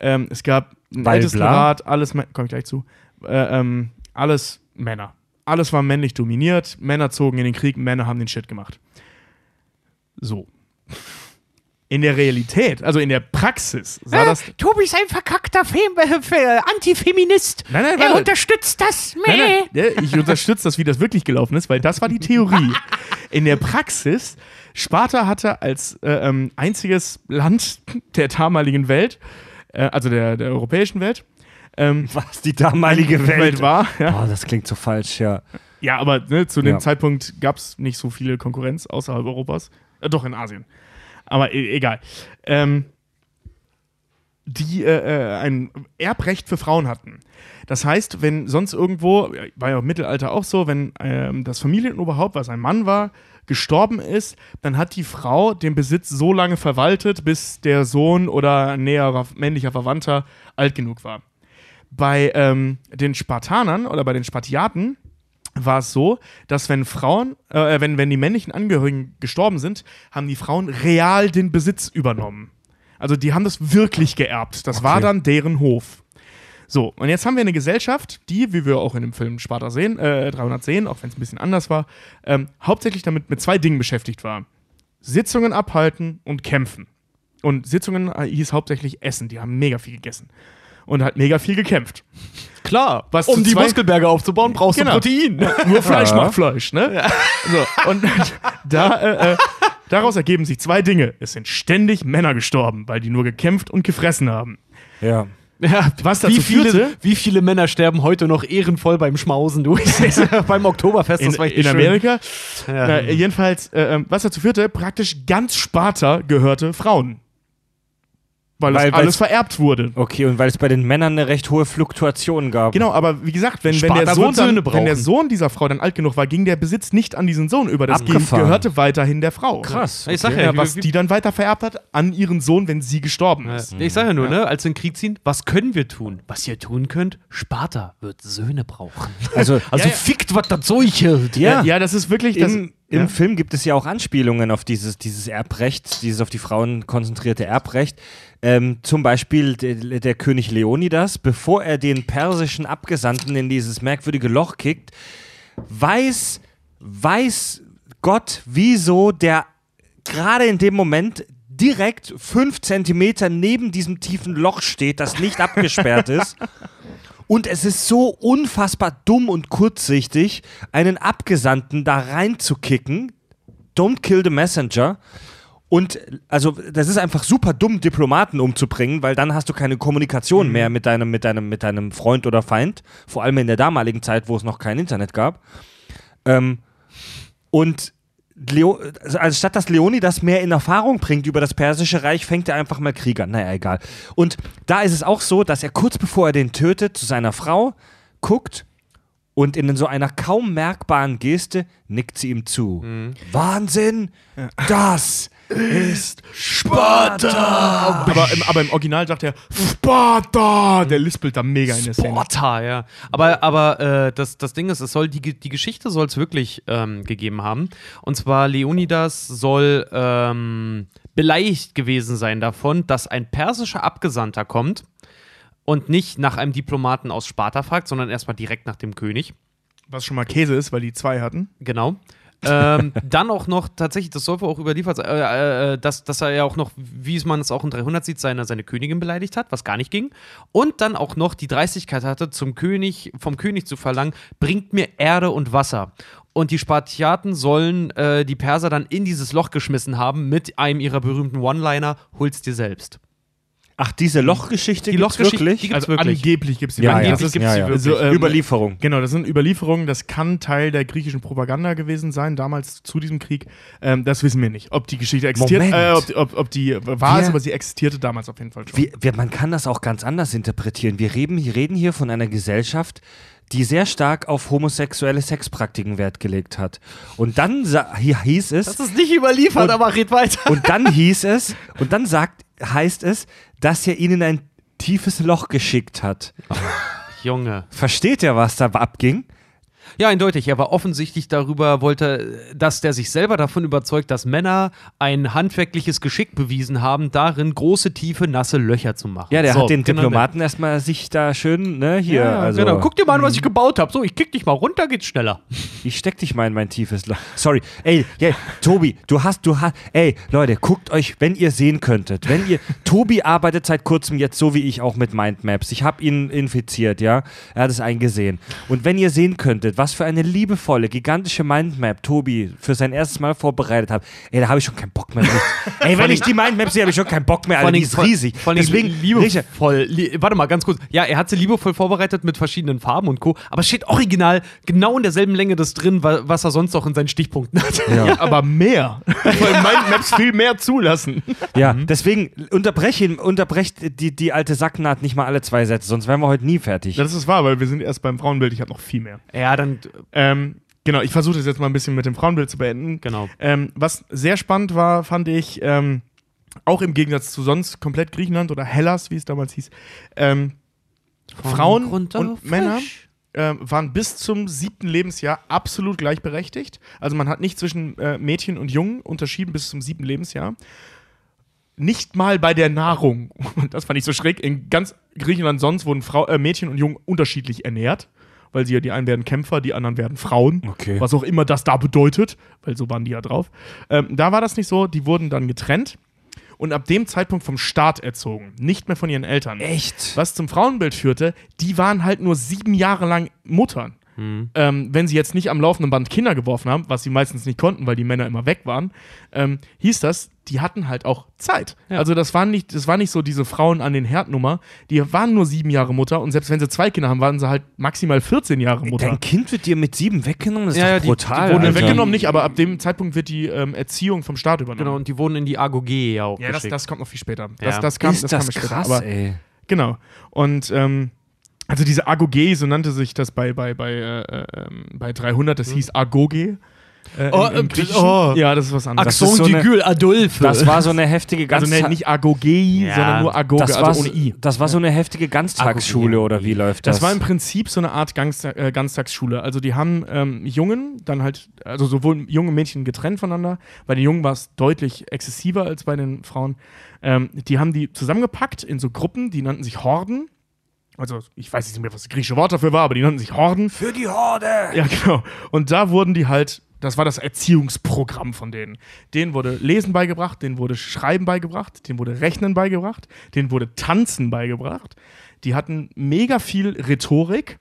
Ähm, es gab einen Weil Ältestenrat, alles, Mä- komm ich gleich zu, äh, ähm, alles Männer. Alles war männlich dominiert, Männer zogen in den Krieg, Männer haben den Shit gemacht. So. In der Realität, also in der Praxis, sah das Tobi ist ein verkackter Fem äh, Antifeminist. Nein, nein, Er unterstützt das. Nein, nein, ja, ich unterstütze das, wie das wirklich gelaufen ist, weil das war die Theorie. In der Praxis, Sparta hatte als äh, ähm, einziges Land der damaligen Welt, äh, also der, der europäischen Welt, ähm, Was die damalige Welt, war. Ja, Oh, das klingt so falsch, ja. ja aber ne, zu dem Ja. Zeitpunkt gab es nicht so viele Konkurrenz außerhalb Europas. Äh, doch in Asien. Aber e egal. Ähm, die äh, äh, ein Erbrecht für Frauen hatten. Das heißt, wenn sonst irgendwo, war ja im Mittelalter auch so, wenn ähm, das Familienoberhaupt, was ein Mann war, gestorben ist, dann hat die Frau den Besitz so lange verwaltet, bis der Sohn oder näherer männlicher Verwandter alt genug war. Bei ähm, den Spartanern oder bei den Spartiaten war es so, dass wenn Frauen, äh, wenn, wenn die männlichen Angehörigen gestorben sind, haben die Frauen real den Besitz übernommen. Also die haben das wirklich geerbt. Das war Okay. dann deren Hof. So, und jetzt haben wir eine Gesellschaft, die, wie wir auch in dem Film Sparta sehen, äh, 300 sehen, auch wenn es ein bisschen anders war, ähm, hauptsächlich damit mit zwei Dingen beschäftigt war. Sitzungen abhalten und kämpfen. Und Sitzungen äh, hieß hauptsächlich Essen. Die haben mega viel gegessen. Und halt mega viel gekämpft. Klar, Was um die Muskelberge aufzubauen, brauchst Genau. du Protein. Nur Fleisch Ja. macht Fleisch, ne? So, und da, äh, äh, daraus ergeben sich zwei Dinge. Es sind ständig Männer gestorben, weil die nur gekämpft und gefressen haben. Ja. Ja, Was dazu wie viele, führte- wie viele Männer sterben heute noch ehrenvoll beim Schmausen, du? Ich seh's beim Oktoberfest, In, das war in richtig schön. Amerika. Ja. Na, jedenfalls, äh, ähm, was dazu führte, praktisch ganz Sparta gehörte Frauen. Weil, Weil- das alles vererbt wurde. Okay, und weil es bei den Männern eine recht hohe Fluktuation gab. Genau, aber wie gesagt, wenn, wenn, der Sohn dann, wenn der. Sohn dieser Frau dann alt genug war, ging der Besitz nicht an diesen Sohn über. Das gehörte weiterhin der Frau. Krass. Ich sag okay. ja, Ja, was wie- die dann weiter vererbt hat an ihren Sohn, wenn sie gestorben Ja, ist. Ich sage ja nur, ne, als wir in den Krieg ziehen, was können wir tun? Was ihr tun könnt, Sparta wird Söhne brauchen. Also, Also fickt, was das Zeug hält. ja. Ja, das ist wirklich das. Im, Im ja. Film gibt es ja auch Anspielungen auf dieses, dieses Erbrecht, dieses auf die Frauen konzentrierte Erbrecht. Ähm, zum Beispiel der, der König Leonidas, bevor er den persischen Abgesandten in dieses merkwürdige Loch kickt, weiß, weiß Gott, wieso der gerade in dem Moment direkt fünf Zentimeter neben diesem tiefen Loch steht, das nicht abgesperrt ist. Und es ist so unfassbar dumm und kurzsichtig, einen Abgesandten da reinzukicken. Don't kill the messenger. Und also, das ist einfach super dumm, Diplomaten umzubringen, weil dann hast du keine Kommunikation mehr mit deinem, mit deinem, mit deinem Freund oder Feind. Vor allem in der damaligen Zeit, wo es noch kein Internet gab. Ähm, und Leo, also statt dass Leonidas mehr in Erfahrung bringt über das Persische Reich, fängt er einfach mal Krieg an. Naja, egal. Und da ist es auch so, dass er kurz bevor er den tötet, zu seiner Frau guckt und in so einer kaum merkbaren Geste nickt sie ihm zu. Wahnsinn! Das ist Sparta! aber, im, aber im Original sagt er Sparta! Der lispelt da mega in der Szene. Sparta, ja. Aber, aber äh, das, das Ding ist, es soll die, die Geschichte soll es wirklich ähm, gegeben haben. Und zwar Leonidas soll ähm, beleidigt gewesen sein davon, dass ein persischer Abgesandter kommt und nicht nach einem Diplomaten aus Sparta fragt, sondern erstmal direkt nach dem König. Was schon mal Käse ist, weil die zwei hatten. Genau. Ähm, dann auch noch tatsächlich, das soll wohl auch überliefert sein, äh, äh, dass, dass er ja auch noch, wie man es auch in 300 sieht, seine, seine Königin beleidigt hat, was gar nicht ging. Und dann auch noch die Dreistigkeit hatte, zum König, vom König zu verlangen, bringt mir Erde und Wasser. Und die Spartiaten sollen äh, die Perser dann in dieses Loch geschmissen haben mit einem ihrer berühmten One-Liner, hol's dir selbst. Ach, diese Lochgeschichte Die gibt's Lochgeschichte, wirklich? die gibt's Also wirklich. angeblich gibt es die Ja, wirklich. ja. Das ist, gibt's ja, ja. wirklich. Also, ähm, Überlieferung. Genau, das sind Überlieferungen. Das kann Teil der griechischen Propaganda gewesen sein, damals zu diesem Krieg. Ähm, das wissen wir nicht. Ob die Geschichte existiert, äh, ob, ob, ob die wahr ist, Wir- aber sie existierte damals auf jeden Fall schon. Wir, wir, man kann das auch ganz anders interpretieren. Wir reden, wir reden hier von einer Gesellschaft, die sehr stark auf homosexuelle Sexpraktiken Wert gelegt hat. Und dann hieß es, Das ist nicht überliefert, Und- aber red weiter. und dann hieß es, und dann sagt, heißt es, dass er ihnen ein tiefes Loch geschickt hat. Junge. Versteht er, was da abging? Ja, eindeutig. Er war offensichtlich darüber, wollte, dass der sich selber davon überzeugt, dass Männer ein handwerkliches Geschick bewiesen haben, darin große, tiefe, nasse Löcher zu machen. Ja, der So, hat den genau Diplomaten erstmal sich da schön, ne, hier, Ja, also. genau. Guck dir mal an, was ich gebaut habe. So, ich kick dich mal runter, geht's schneller. Ich steck dich mal in mein tiefes Loch. Sorry. Ey, ja, Tobi, du hast, du hast, ey, Leute, guckt euch, wenn ihr sehen könntet, wenn ihr, Tobi arbeitet seit kurzem jetzt so wie ich auch mit Mindmaps. Ich habe ihn infiziert, ja. Er hat es eingesehen. Und wenn ihr sehen könntet, was für eine liebevolle, gigantische Mindmap Tobi für sein erstes Mal vorbereitet hat, ey, da habe ich schon keinen Bock mehr. ey, wenn ich die Mindmap sehe, habe ich schon keinen Bock mehr, Alter. Die ist riesig. Allem Deswegen, liebevoll. Li warte mal, ganz kurz. Ja, er hat sie liebevoll vorbereitet mit verschiedenen Farben und Co. Aber es steht original genau in derselben Länge das drin, wa- was er sonst auch in seinen Stichpunkten hat. Ja, aber mehr. Weil Mindmaps viel mehr zulassen. Ja, deswegen unterbreche ihn, unterbrecht die, die alte Sacknaht nicht mal alle zwei Sätze, sonst wären wir heute nie fertig. Das ist wahr, weil wir sind erst beim Frauenbild. Ich habe noch viel mehr. Ja, dann. Ähm, genau, ich versuche das jetzt mal ein bisschen mit dem Frauenbild zu beenden. Genau. Ähm, was sehr spannend war, fand ich, ähm, auch im Gegensatz zu sonst komplett Griechenland oder Hellas, wie es damals hieß, ähm, Frauen und auf Männer frisch. äh, waren bis zum siebten Lebensjahr absolut gleichberechtigt. Also man hat nicht zwischen äh, Mädchen und Jungen unterschieden bis zum siebten Lebensjahr. Nicht mal bei der Nahrung. Und das fand ich so schräg. In ganz Griechenland sonst wurden Frau, äh, Mädchen und Jungen unterschiedlich ernährt. Weil sie ja, die einen werden Kämpfer, die anderen werden Frauen. Okay. Was auch immer das da bedeutet. Weil so waren die ja drauf. Ähm, da war das nicht so. Die wurden dann getrennt. Und ab dem Zeitpunkt vom Staat erzogen. Nicht mehr von ihren Eltern. Echt? Was zum Frauenbild führte, die waren halt nur sieben Jahre lang Muttern. Hm. ähm, wenn sie jetzt nicht am laufenden Band Kinder geworfen haben, was sie meistens nicht konnten, weil die Männer immer weg waren, ähm, hieß das, die hatten halt auch Zeit. Ja. Also das war nicht, das war nicht so diese Frauen an den Herdnummer, die waren nur sieben Jahre Mutter und selbst wenn sie zwei Kinder haben, waren sie halt maximal 14 Jahre Mutter. Dein Kind wird dir mit sieben weggenommen? Das ist Ja, doch die- brutal. die wurden Wurde Alter. weggenommen nicht, aber ab dem Zeitpunkt wird die ähm, Erziehung vom Staat übernommen. Genau, und die wurden in die AGOG ja auch Ja, das, geschickt. das kommt noch viel später. Das, Ja. das kam, ist das das, kam später. krass, aber, ey. Genau. Und ähm, also diese Agoge, so nannte sich das bei, bei, bei, äh, äh, ähm, bei 300, das hieß Agoge. Äh, Oh, im, im äh, Griechischen. oh. Ja, das ist was anderes. Ist so eine- Adolphe. Das war so eine heftige also Ganzta ne, nicht Agoge, Ja, sondern nur Agoge, das, war, also ohne I. das war so eine heftige Ganztagsschule Agoge. oder wie läuft das? Das war im Prinzip so eine Art Ganzta äh, Ganztagsschule. Also die haben ähm, Jungen dann halt, also sowohl Junge Mädchen getrennt voneinander. Bei den Jungen war es deutlich exzessiver als bei den Frauen. Ähm, die haben die zusammengepackt in so Gruppen, die nannten sich Horden. Also ich weiß nicht mehr, was das griechische Wort dafür war, aber die nannten sich Horden. Für die Horde! Ja, genau. Und da wurden die halt, das war das Erziehungsprogramm von denen. Denen wurde Lesen beigebracht, denen wurde Schreiben beigebracht, denen wurde Rechnen beigebracht, denen wurde Tanzen beigebracht. Die hatten mega viel Rhetorik.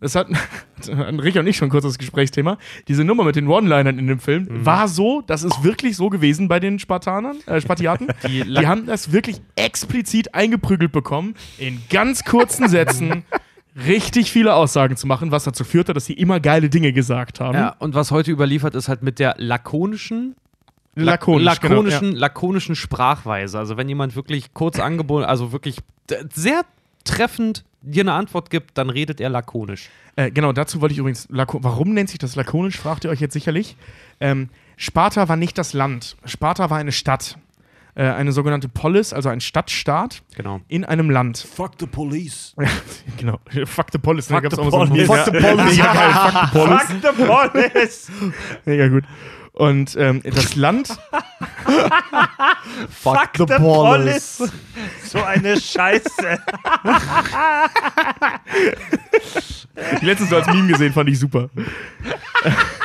Das hat, Rick und ich schon kurz das Gesprächsthema. Diese Nummer mit den One-Linern in dem Film war so, das ist wirklich so gewesen bei den Spartanern, äh, Spartiaten. Die Die, haben das wirklich explizit eingeprügelt bekommen, in ganz kurzen Sätzen richtig viele Aussagen zu machen, was dazu führte, dass sie immer geile Dinge gesagt haben. Ja, und was heute überliefert ist halt mit der lakonischen Lakonisch, lakonischen, genau, lakonischen Sprachweise. Also wenn jemand wirklich kurz angeboten, also wirklich sehr treffend dir eine Antwort gibt, dann redet er lakonisch. Äh, genau, dazu wollte ich übrigens, Lako warum nennt sich das lakonisch, fragt ihr euch jetzt sicherlich. Ähm, Sparta war nicht das Land. Sparta war eine Stadt. Äh, eine sogenannte Polis, also ein Stadtstaat Genau. in einem Land. Fuck the police. genau. Fuck the Polis. Fuck the auch noch so police. Fuck the police. Fuck the Polis. the police! Mega gut. Und ähm, das Land, Fuck the police! So eine Scheiße. letztens so als Meme gesehen, fand ich super.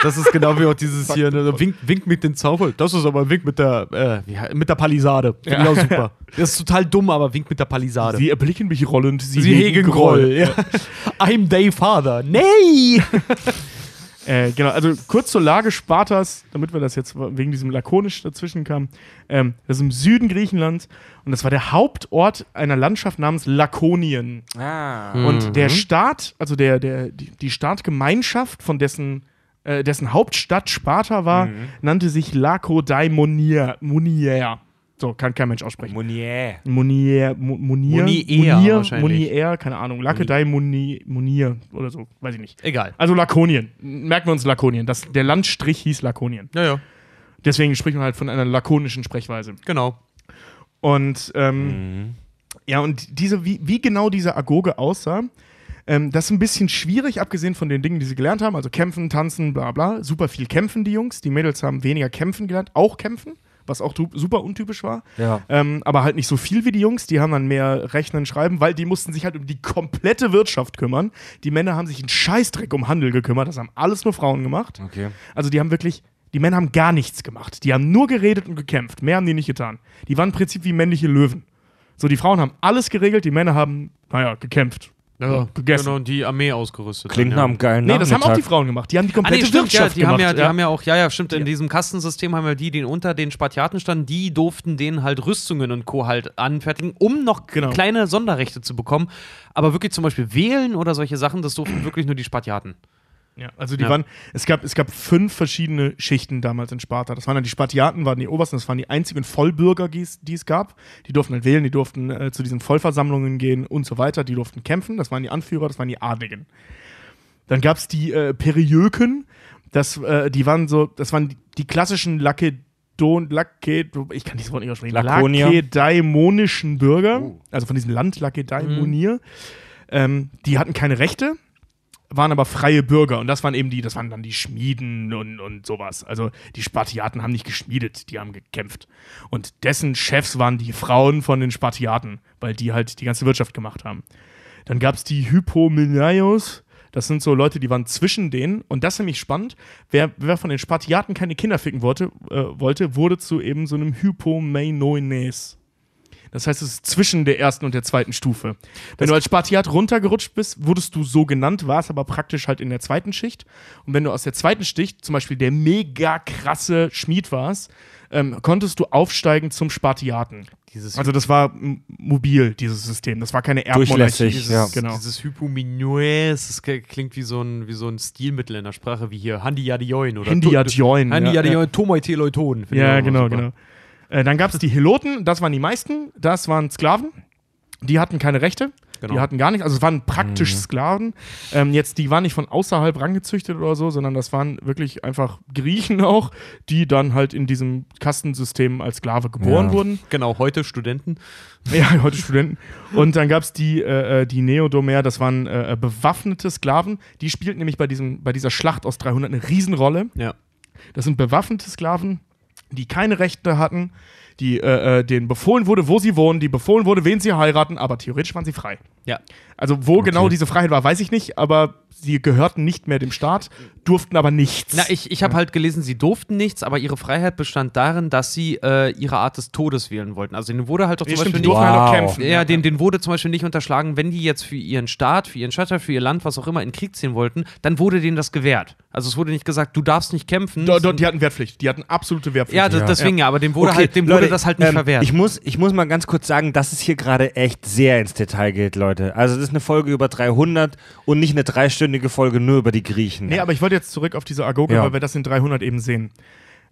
Das ist genau wie auch dieses hier, ne, Wink, Wink mit den Zaunfall. Das ist aber ein Wink mit der, äh, mit der Palisade. Ja. auch super. Das ist total dumm, aber Wink mit der Palisade. Sie erblicken mich rollend, sie, Sie hegen Groll. Ja. I'm day father. Nee! Äh, genau, also kurz zur Lage Spartas, damit wir das jetzt wegen diesem lakonisch dazwischen kamen. Ähm, das ist im Süden Griechenlands und das war der Hauptort einer Landschaft namens Lakonien. Ah. Und der Staat, also der, der, die, die Staatgemeinschaft, von dessen, äh, dessen Hauptstadt Sparta war, nannte sich Lakodaimonia. So, kann kein Mensch aussprechen. Monier. Monier, Munier, wahrscheinlich. Munier, keine Ahnung. Lakodaimonier Munier oder so, weiß ich nicht. Egal. Also Lakonien. Merken wir uns Lakonien. Das, der Landstrich hieß Lakonien. Ja, ja. Deswegen spricht man halt von einer lakonischen Sprechweise. Genau. Und ähm, Mhm. ja, und diese, wie, wie genau diese Agoge aussah, ähm, das ist ein bisschen schwierig, abgesehen von den Dingen, die sie gelernt haben. Also kämpfen, tanzen, bla bla. Super viel kämpfen die Jungs. Die Mädels haben weniger kämpfen gelernt, auch kämpfen, was auch super untypisch war. Ja. Ähm, aber halt nicht so viel wie die Jungs. Die haben dann mehr Rechnen, Schreiben, weil die mussten sich halt um die komplette Wirtschaft kümmern. Die Männer haben sich einen Scheißdreck um Handel gekümmert. Das haben alles nur Frauen gemacht. Okay. Also die haben wirklich, die Männer haben gar nichts gemacht. Die haben nur geredet und gekämpft. Mehr haben die nicht getan. Die waren im Prinzip wie männliche Löwen. So, die Frauen haben alles geregelt, die Männer haben, naja, gekämpft. Ja, gegessen. Genau, und die Armee ausgerüstet. Klingt dann, nach ja. einem geilen Nee, das haben auch die. Frauen gemacht. Die haben die Ah, nee, komplette stimmt, ja, Wirtschaft die haben gemacht. ja, die haben ja auch, ja, ja, stimmt, in diesem Kastensystem haben wir die, die unter den Spartiaten standen, die durften denen halt Rüstungen und Co. halt anfertigen, um noch Genau. kleine Sonderrechte zu bekommen. Aber wirklich zum Beispiel wählen oder solche Sachen, das durften wirklich nur die Spartiaten. Ja, also die Ja. waren, es gab, es gab fünf verschiedene Schichten damals in Sparta. Das waren dann die Spartiaten, waren die Obersten, das waren die einzigen Vollbürger, die es, die es gab. Die durften halt wählen, die durften äh, zu diesen Vollversammlungen gehen und so weiter. Die durften kämpfen, das waren die Anführer, das waren die Adligen. Dann gab es die äh, Periöken, das, äh, die waren so, das waren die, die klassischen Lakedon, Lake, ich kann dieses Wort nicht aussprechen, Lakonier. lakedaimonischen Bürger, Oh. also von diesem Land Lakedaimonier. Ähm, die hatten keine Rechte, waren aber freie Bürger und das waren eben die, das waren dann die Schmieden und, und sowas. Also die Spartiaten haben nicht geschmiedet, die haben gekämpft. Und dessen Chefs waren die Frauen von den Spartiaten, weil die halt die ganze Wirtschaft gemacht haben. Dann gab es die Hypomeniaios, das sind so Leute, die waren zwischen denen und das ist nämlich spannend. Wer, wer von den Spartiaten keine Kinder ficken wollte, äh, wollte wurde zu eben so einem Hypomeinoines. Das heißt, es ist zwischen der ersten und der zweiten Stufe. Wenn du als Spartiat runtergerutscht bist, wurdest du so genannt, warst aber praktisch halt in der zweiten Schicht. Und wenn du aus der zweiten Schicht, zum Beispiel der mega krasse Schmied warst, ähm, konntest du aufsteigen zum Spartiaten. Dieses, Also das war mobil, dieses System. Das war keine Erbmonarchie. Durchlässig, Dieses, ja. Genau. dieses Hypominös, das klingt wie so, ein, wie so ein Stilmittel in der Sprache, wie hier Handi Yadioin oder Handy Adjoin. Handi ja, ja. Yadioin, Tomai Teleuton. Ja, genau, genau. Äh, dann gab es die Heloten, das waren die meisten, das waren Sklaven. Die hatten keine Rechte, Genau. die hatten gar nichts, also es waren praktisch Sklaven. Ähm, jetzt, die waren nicht von außerhalb rangezüchtet oder so, sondern das waren wirklich einfach Griechen auch, die dann halt in diesem Kastensystem als Sklave geboren Ja. wurden. Genau, heute Studenten. Ja, heute Studenten. Und dann gab es die, äh, äh, die Neodomer, das waren äh, äh, bewaffnete Sklaven. Die spielten nämlich bei, diesem, bei dieser Schlacht aus 300 eine Riesenrolle. Ja. Das sind bewaffnete Sklaven, die keine Rechte hatten, die äh, äh, denen befohlen wurde, wo sie wohnen, die befohlen wurde, wen sie heiraten, aber theoretisch waren sie frei. Ja. Also wo genau diese Freiheit war, weiß ich nicht, aber sie gehörten nicht mehr dem Staat, durften aber nichts. Na, ich, ich habe halt gelesen, sie durften nichts, aber ihre Freiheit bestand darin, dass sie äh, ihre Art des Todes wählen wollten. Also denen wurde halt doch zum Nee, stimmt, Beispiel nicht. halt Wow. kämpfen. Ja, den, den wurde zum Beispiel nicht unterschlagen, wenn die jetzt für ihren Staat, für ihren Stadtteil, für ihr Land, was auch immer, in Krieg ziehen wollten, dann wurde denen das gewährt. Also es wurde nicht gesagt, du darfst nicht kämpfen. Do, do, die hatten Wehrpflicht, die hatten absolute Wehrpflicht. ja, das, deswegen ja, aber dem wurde halt, dem wurde Leute, das halt nicht ähm, verwehrt. Ich muss, ich muss mal ganz kurz sagen, dass es hier gerade echt sehr ins Detail geht, Leute. Also das ist eine Folge über 300 und nicht eine dreistündige Folge nur über die Griechen. Nee, aber ich wollte jetzt zurück auf diese Agoge, Ja. weil wir das in 300 eben sehen.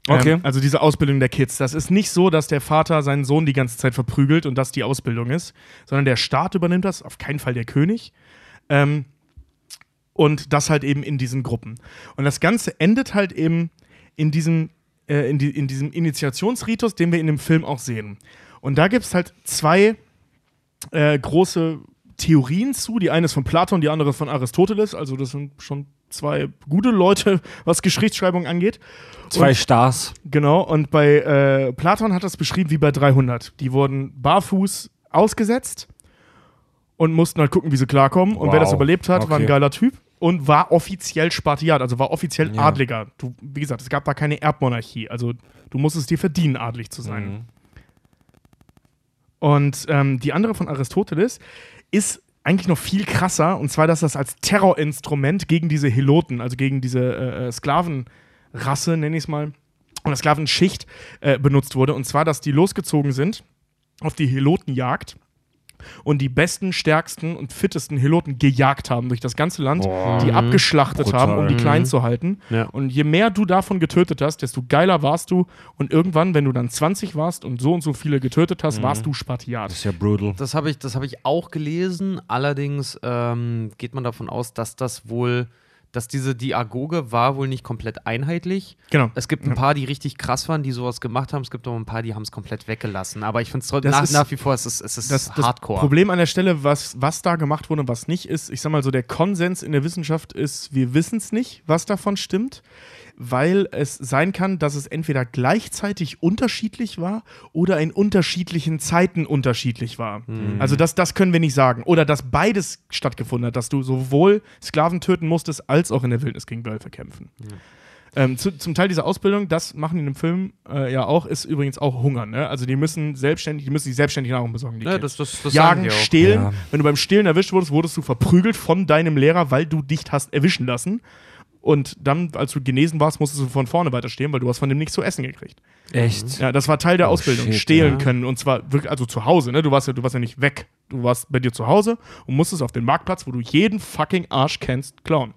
Okay. Ähm, also diese Ausbildung der Kids. Das ist nicht so, dass der Vater seinen Sohn die ganze Zeit verprügelt und das die Ausbildung ist, sondern der Staat übernimmt das, auf keinen Fall der König. Ähm, und das halt eben in diesen Gruppen. Und das Ganze endet halt eben in diesem, äh, in, die, in diesem Initiationsritus, den wir in dem Film auch sehen. Und da gibt es halt zwei äh, große Theorien zu. Die eine ist von Platon, die andere von Aristoteles. Also das sind schon zwei gute Leute, was Geschichtsschreibung angeht. Zwei Stars. Genau, und bei äh, Platon hat das beschrieben wie bei 300. Die wurden barfuß ausgesetzt und mussten halt gucken, wie sie klarkommen. Und wer das Wow. überlebt hat, war ein Okay. geiler Typ und war offiziell Spartiat, also war offiziell Ja. Adliger. Du, wie gesagt, es gab da keine Erbmonarchie. Also du musstest dir verdienen, adlig zu sein. Mhm. Und ähm, die andere von Aristoteles ist eigentlich noch viel krasser, und zwar, dass das als Terrorinstrument gegen diese Heloten, also gegen diese äh, äh, Sklavenrasse, nenne ich es mal, oder Sklavenschicht äh, benutzt wurde. Und zwar, dass die losgezogen sind auf die Helotenjagd und die besten, stärksten und fittesten Heloten gejagt haben durch das ganze Land, Boah. die abgeschlachtet Brutal. haben, um die klein zu halten. Ja. Und je mehr du davon getötet hast, desto geiler warst du. Und irgendwann, wenn du dann 20 warst und so und so viele getötet hast, warst du Spartiat. Das ist ja brutal. Das habe ich, das hab ich auch gelesen. Allerdings ähm, geht man davon aus, dass das wohl, dass diese Diagoge war wohl nicht komplett einheitlich. Genau. Es gibt ein paar, die richtig krass waren, die sowas gemacht haben. Es gibt auch ein paar, die haben es komplett weggelassen. Aber ich finde es trotzdem Das nach, nach wie vor, es ist, es ist Das, das Hardcore. Problem an der Stelle, was, was da gemacht wurde und was nicht ist, ich sag mal so, der Konsens in der Wissenschaft ist, wir wissen es nicht, was davon stimmt, weil es sein kann, dass es entweder gleichzeitig unterschiedlich war oder in unterschiedlichen Zeiten unterschiedlich war. Also das, das können wir nicht sagen. Oder dass beides stattgefunden hat, dass du sowohl Sklaven töten musstest, als auch in der Wildnis gegen Wölfe kämpfen. Ähm, zu, zum Teil dieser Ausbildung, das machen die in dem Film äh, ja auch, ist übrigens auch Hunger. Ne? Also die müssen selbstständig, die müssen sich selbstständig Nahrung besorgen. Die ja, das, das, das sagen Jagen, stehlen. Ja. Wenn du beim Stehlen erwischt wurdest, wurdest du verprügelt von deinem Lehrer, weil du dich hast erwischen lassen. Und dann, als du genesen warst, musstest du von vorne weiter stehen, weil du hast von dem nichts zu essen gekriegt. Echt? Ja, das war Teil der Oh, Ausbildung. shit, Stehlen ja. können. Und zwar wirklich, also zu Hause, ne? Du warst ja, du warst ja nicht weg. Du warst bei dir zu Hause und musstest auf den Marktplatz, wo du jeden fucking Arsch kennst, klauen.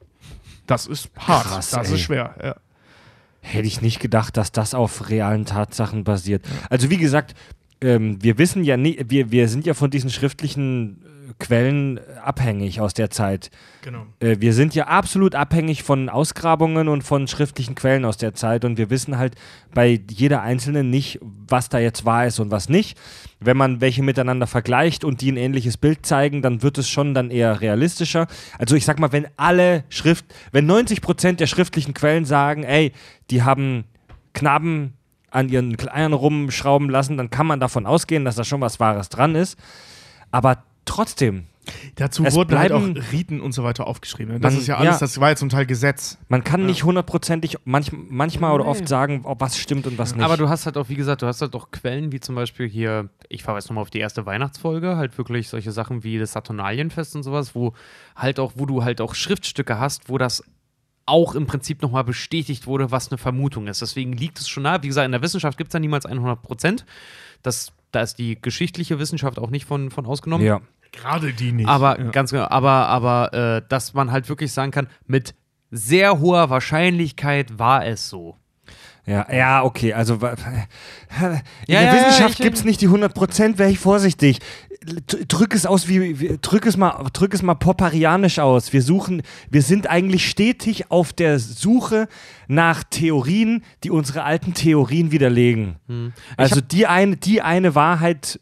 Das ist hart. Krass, das ey. ist schwer. Ja. Hätte ich nicht gedacht, dass das auf realen Tatsachen basiert. Also wie gesagt, ähm, wir wissen ja nicht, wir, wir sind ja von diesen schriftlichen Quellen äh, abhängig aus der Zeit. Genau. Äh, wir sind ja absolut abhängig von Ausgrabungen und von schriftlichen Quellen aus der Zeit und wir wissen halt bei jeder einzelnen nicht, was da jetzt wahr ist und was nicht. Wenn man welche miteinander vergleicht und die ein ähnliches Bild zeigen, dann wird es schon dann eher realistischer. Also ich sag mal, wenn alle Schrift, wenn 90 Prozent der schriftlichen Quellen sagen, ey, die haben Knaben an ihren Eiern rumschrauben lassen, dann kann man davon ausgehen, dass da schon was Wahres dran ist. Aber trotzdem, Dazu Es wurden halt bleiben- auch Riten und so weiter aufgeschrieben. ne? Das Man- ist ja alles, ja. das war ja zum Teil Gesetz. Man kann nicht hundertprozentig manch, manchmal oder Nee. oft sagen, ob was stimmt und was nicht. Aber du hast halt auch, wie gesagt, du hast halt auch Quellen wie zum Beispiel hier, ich verweise nochmal auf die erste Weihnachtsfolge, halt wirklich solche Sachen wie das Saturnalienfest und sowas, wo halt auch, wo du halt auch Schriftstücke hast, wo das auch im Prinzip nochmal bestätigt wurde, was eine Vermutung ist. Deswegen liegt es schon nahe. Wie gesagt, in der Wissenschaft gibt es ja niemals 100 Prozent. Das, da ist die geschichtliche Wissenschaft auch nicht von, von ausgenommen. ja. Gerade die nicht. Aber ja. ganz genau, aber, aber äh, dass man halt wirklich sagen kann, mit sehr hoher Wahrscheinlichkeit war es so. Ja, ja, okay, also in Ja, der ja, Wissenschaft ich- gibt es nicht die 100%, wäre ich vorsichtig. Drück es aus wie, wie drück es mal drück es mal popperianisch aus. Wir suchen, wir sind eigentlich stetig auf der Suche nach Theorien, die unsere alten Theorien widerlegen. Also die eine die eine Wahrheit,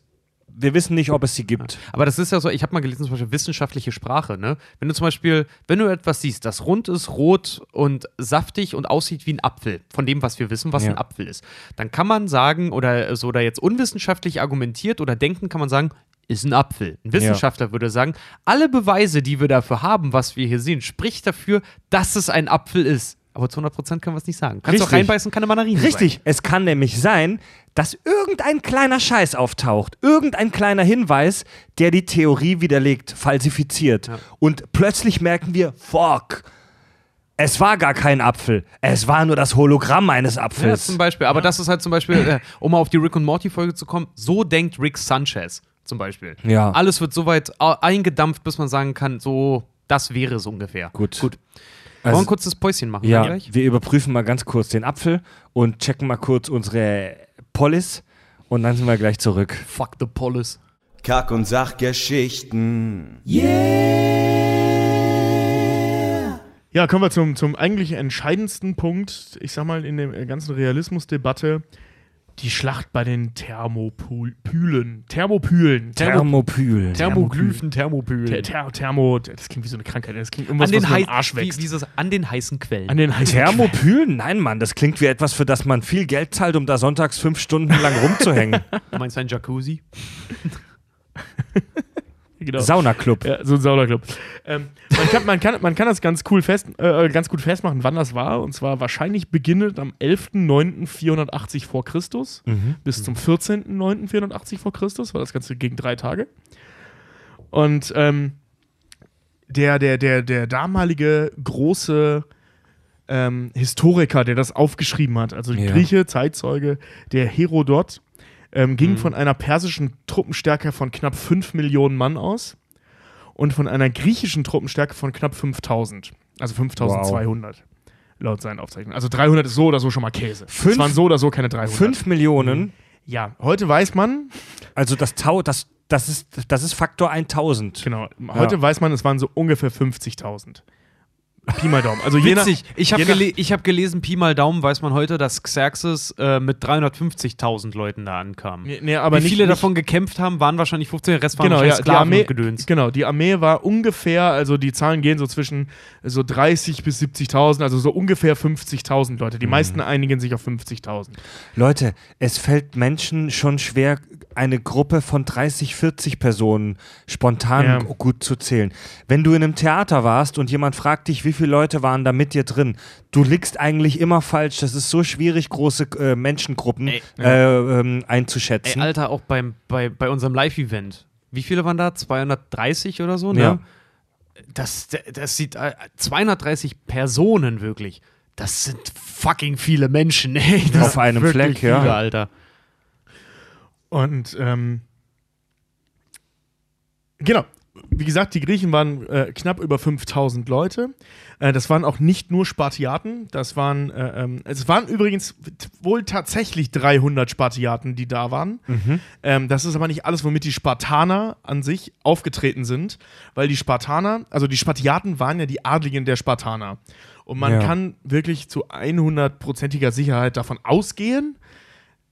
wir wissen nicht, ob es sie gibt. Aber das ist ja so, ich habe mal gelesen, zum Beispiel wissenschaftliche Sprache, ne? Wenn du zum Beispiel, wenn du etwas siehst, das rund ist, rot und saftig und aussieht wie ein Apfel, von dem, was wir wissen, was Ja. ein Apfel ist, dann kann man sagen, oder so, oder jetzt unwissenschaftlich argumentiert oder denken, kann man sagen, ist ein Apfel. Ein Wissenschaftler würde sagen, alle Beweise, die wir dafür haben, was wir hier sehen, spricht dafür, dass es ein Apfel ist. Aber zu 100% können wir es nicht sagen. Kannst du auch Richtig. reinbeißen, kann eine Mandarine Richtig, es kann nämlich sein, dass irgendein kleiner Scheiß auftaucht, irgendein kleiner Hinweis, der die Theorie widerlegt, falsifiziert. Ja. Und plötzlich merken wir, fuck, es war gar kein Apfel, es war nur das Hologramm eines Ja, Apfels. zum Beispiel. Aber das ist halt zum Beispiel, äh, um mal auf die Rick und Morty-Folge zu kommen, so denkt Rick Sanchez zum Beispiel. Ja. Alles wird so weit eingedampft, bis man sagen kann, so, das wäre es ungefähr. Gut. Gut. Also- Wollen wir ein kurzes Päuschen machen? ja, gleich? wir überprüfen mal ganz kurz den Apfel und checken mal kurz unsere Polis und dann sind wir gleich zurück. Fuck the Polis. Kack- und Sachgeschichten. Ja, kommen wir zum, zum eigentlich entscheidendsten Punkt, ich sag mal, in der ganzen Realismusdebatte. Die Schlacht bei den Thermopylen. Thermopylen. Thermopyl. Thermoglyphen, Ther Thermopylen. Ther Thermo, das klingt wie so eine Krankheit. Das klingt irgendwas, An den, was mir hei im Arsch wie, wächst. wie das, an den heißen Quellen. An den heißen Thermopylen? Nein, Mann, das klingt wie etwas, für das man viel Geld zahlt, um da sonntags fünf Stunden lang rumzuhängen. du meinst ein Jacuzzi? Genau. Saunaclub. Ja, so ein Saunaclub. Ähm, man, kann, man, kann, man kann das ganz cool fest, äh, ganz gut festmachen, wann das war. Und zwar wahrscheinlich beginnend am 11.09.480 vor Christus bis zum 14.09.480 vor Christus. War das Ganze gegen drei Tage. Und ähm, der, der, der, der damalige große ähm, Historiker, der das aufgeschrieben hat, also Ja. Grieche, Zeitzeuge, der Herodot, ähm, ging von einer persischen Truppenstärke von knapp 5 Millionen Mann aus und von einer griechischen Truppenstärke von knapp 5000. Also 5200. Laut seinen Aufzeichnungen. Also 300 ist so oder so schon mal Käse. Fünf- es waren so oder so keine 300. Fünf Millionen, Ja, heute weiß man, also das Tau, das, das, ist, das ist Faktor 1000. genau, heute weiß man, es waren so ungefähr 50.000. Pi mal Daumen. Also je nach- Witzig. Ich habe gele ich hab gelesen, Pi mal Daumen weiß man heute, dass Xerxes äh, mit 350.000 Leuten da ankam. Nee, nee, aber Wie nicht, viele nicht, davon gekämpft haben, waren wahrscheinlich 15, der Rest waren Genau, ja, die Sklaven Armee, und Gedöns. genau, die Armee war ungefähr, also die Zahlen gehen so zwischen so 30 bis 70.000, also so ungefähr 50.000 Leute. Mhm. Die meisten einigen sich auf 50.000. Leute, es fällt Menschen schon schwer, eine Gruppe von 30, 40 Personen spontan Ja. gut zu zählen. Wenn du in einem Theater warst und jemand fragt dich, wie viele Leute waren da mit dir drin, du liegst eigentlich immer falsch. Das ist so schwierig, große äh, Menschengruppen Ey. äh, ähm, Ey, einzuschätzen. Alter, auch beim, bei, bei unserem Live-Event. Wie viele waren da? 230 oder so, ne? Ja. Das, das sieht äh, 230 Personen wirklich. Das sind fucking viele Menschen, ey. Das Auf einem Fleck, ja. Viele, Alter. Und ähm, genau, wie gesagt, die Griechen waren äh, knapp über 5000 Leute. Äh, das waren auch nicht nur Spartiaten, das waren, äh, ähm, es waren übrigens wohl tatsächlich 300 Spartiaten, die da waren. Ähm, das ist aber nicht alles, womit die Spartaner an sich aufgetreten sind, weil die Spartaner, also die Spartiaten waren ja die Adligen der Spartaner. Und man Ja. kann wirklich zu 100%iger Sicherheit davon ausgehen,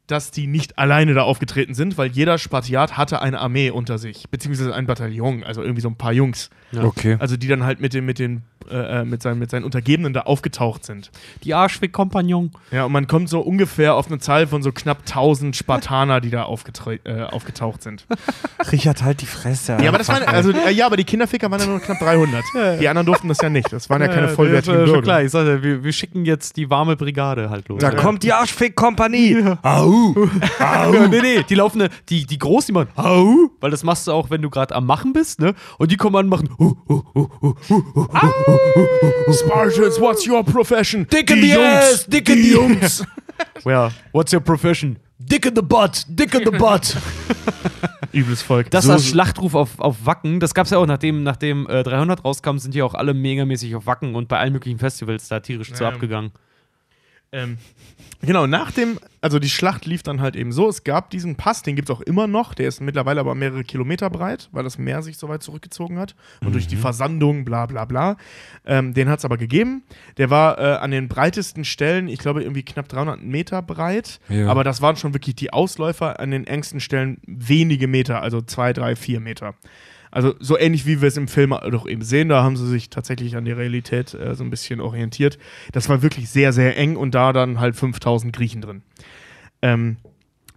dass die nicht alleine da aufgetreten sind, weil jeder Spartiat hatte eine Armee unter sich, beziehungsweise ein Bataillon, also irgendwie so ein paar Jungs. Okay. Also die dann halt mit, den, mit, den, äh, äh, mit, seinen, mit seinen Untergebenen da aufgetaucht sind. Die Arschweg-Kompagnon. Ja, und man kommt so ungefähr auf eine Zahl von so knapp 1000 Spartaner, die da äh, aufgetaucht sind. Richard, halt die Fresse. Ja, aber das waren, also, äh, ja, aber die Kinderficker waren ja nur knapp 300. Die anderen durften das ja nicht. Das waren ja keine vollwertigen Schon Bürger. klar, ich sagte, wir, wir schicken jetzt die warme Brigade halt los. Da kommt die Arschfick-Kompanie. Au. Ja, nee, nee, die laufen, ne- die, die groß, die machen, au, weil das machst du auch, wenn du gerade am Machen bist, ne? Und die kommen an und machen, hu, hu, hu, Spartans, what's your profession? Dick in Die the Jungs, ass, dick in die the Jungs. Ja, what's your profession? Dick in the butt, dick in the butt. Übles Volk. Das So- war das Schlachtruf auf, auf Wacken. Das gab's ja auch, nachdem, nachdem äh, 300 rauskam, sind die auch alle megamäßig auf Wacken und bei allen möglichen Festivals da tierisch zu Ja. Ähm, genau, nach dem, also die Schlacht lief dann halt eben so, es gab diesen Pass, den gibt es auch immer noch, der ist mittlerweile aber mehrere Kilometer breit, weil das Meer sich so weit zurückgezogen hat und durch die Versandung, bla bla bla. Ähm, den hat es aber gegeben. Der war äh, an den breitesten Stellen, ich glaube irgendwie knapp 300 Meter breit, Ja. aber das waren schon wirklich die Ausläufer an den engsten Stellen wenige Meter, also zwei, drei, vier Meter. Also so ähnlich wie wir es im Film doch eben sehen, da haben sie sich tatsächlich an die Realität äh, so ein bisschen orientiert. Das war wirklich sehr, sehr eng und da dann halt 5000 Griechen drin. Ähm,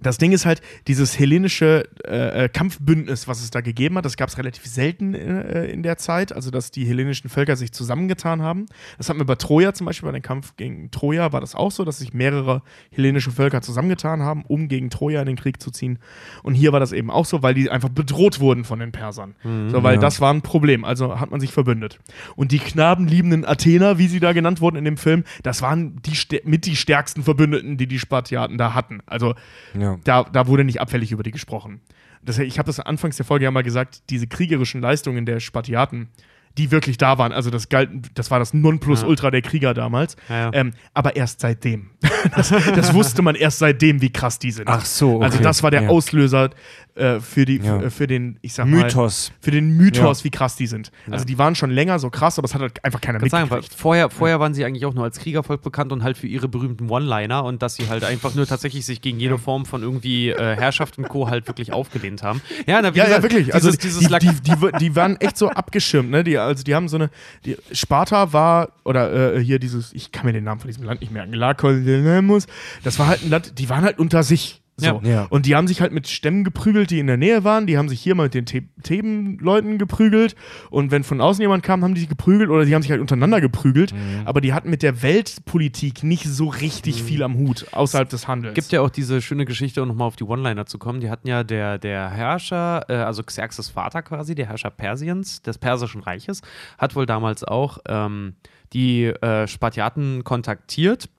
das Ding ist halt, dieses hellenische äh, äh, Kampfbündnis, was es da gegeben hat, das gab es relativ selten äh, in der Zeit, also dass die hellenischen Völker sich zusammengetan haben. Das hatten wir bei Troja zum Beispiel, bei dem Kampf gegen Troja war das auch so, dass sich mehrere hellenische Völker zusammengetan haben, um gegen Troja in den Krieg zu ziehen. Und hier war das eben auch so, weil die einfach bedroht wurden von den Persern. so, weil ja. das war ein Problem, also hat man sich verbündet. Und die knabenliebenden Athener, wie sie da genannt wurden in dem Film, das waren die mit die stärksten Verbündeten, die die Spartiaten da hatten. Also Ja. Da, da wurde nicht abfällig über die gesprochen. Das, ich habe das anfangs der Folge ja mal gesagt, diese kriegerischen Leistungen der Spartiaten, die wirklich da waren, also das galt, das war das Nonplusultra der Krieger damals, Ja, ja. Ähm, aber erst seitdem. das, das wusste man erst seitdem, wie krass die sind. Ach so, okay. Also das war der Ja. Auslöser äh, für, die, Ja. für, für den, ich sag mal, Mythos. für den Mythos, Ja. wie krass die sind. Also die waren schon länger so krass, aber es hat halt einfach keiner Kann sagen, weil mitgekriegt. vorher, vorher waren sie eigentlich auch nur als Kriegervolk bekannt und halt für ihre berühmten One-Liner und dass sie halt einfach nur tatsächlich sich gegen jede Form von irgendwie äh, Herrschaft und Co. halt wirklich aufgelehnt haben. Ja, na, wie Ja, gesagt, ja, wirklich. Also Dieses, die, dieses die, Lack- die, die, die waren echt so abgeschirmt, ne? Die, also die haben so eine. Die, Sparta war, oder äh, hier dieses, ich kann mir den Namen von diesem Land nicht merken, Lakonemus, das war halt ein Land, die waren halt unter sich. So. Ja. Und die haben sich halt mit Stämmen geprügelt, die in der Nähe waren. Die haben sich hier mal mit den The Thebenleuten geprügelt. Und wenn von außen jemand kam, haben die sich geprügelt oder die haben sich halt untereinander geprügelt. Aber die hatten mit der Weltpolitik nicht so richtig viel am Hut, außerhalb des Handels. gibt ja auch diese schöne Geschichte, um nochmal auf die One-Liner zu kommen. Die hatten ja der, der Herrscher, äh, also Xerxes Vater quasi, der Herrscher Persiens, des Persischen Reiches, hat wohl damals auch ähm, die äh, Spartiaten kontaktiert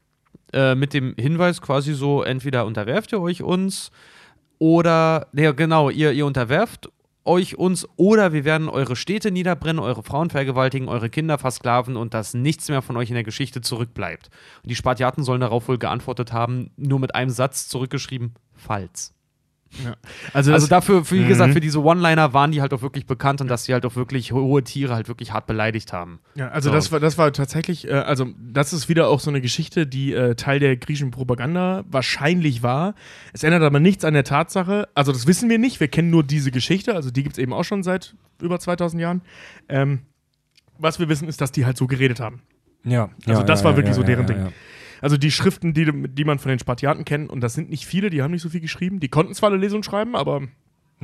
äh, mit dem Hinweis quasi so, entweder unterwerft ihr euch uns oder, ja genau, ihr, ihr unterwerft euch uns oder wir werden eure Städte niederbrennen, eure Frauen vergewaltigen, eure Kinder versklaven und dass nichts mehr von euch in der Geschichte zurückbleibt. Und die Spartiaten sollen darauf wohl geantwortet haben, nur mit einem Satz zurückgeschrieben, falls. Also, Also dafür, für, wie Mhm. gesagt, für diese One-Liner waren die halt auch wirklich bekannt und dass sie halt auch wirklich hohe Tiere halt wirklich hart beleidigt haben. Ja, also So. das war das war tatsächlich, äh, also das ist wieder auch so eine Geschichte, die äh, Teil der griechischen Propaganda wahrscheinlich war. Es ändert aber nichts an der Tatsache, also das wissen wir nicht, wir kennen nur diese Geschichte, also die gibt es eben auch schon seit über 2000 Jahren. Ähm, was wir wissen, ist, dass die halt so geredet haben. Ja. Also ja, das ja, war ja, wirklich so ja, deren ja, Ding. Also die Schriften, die, die man von den Spartiaten kennt, und das sind nicht viele, die haben nicht so viel geschrieben. Die konnten zwar alle lesen und schreiben, aber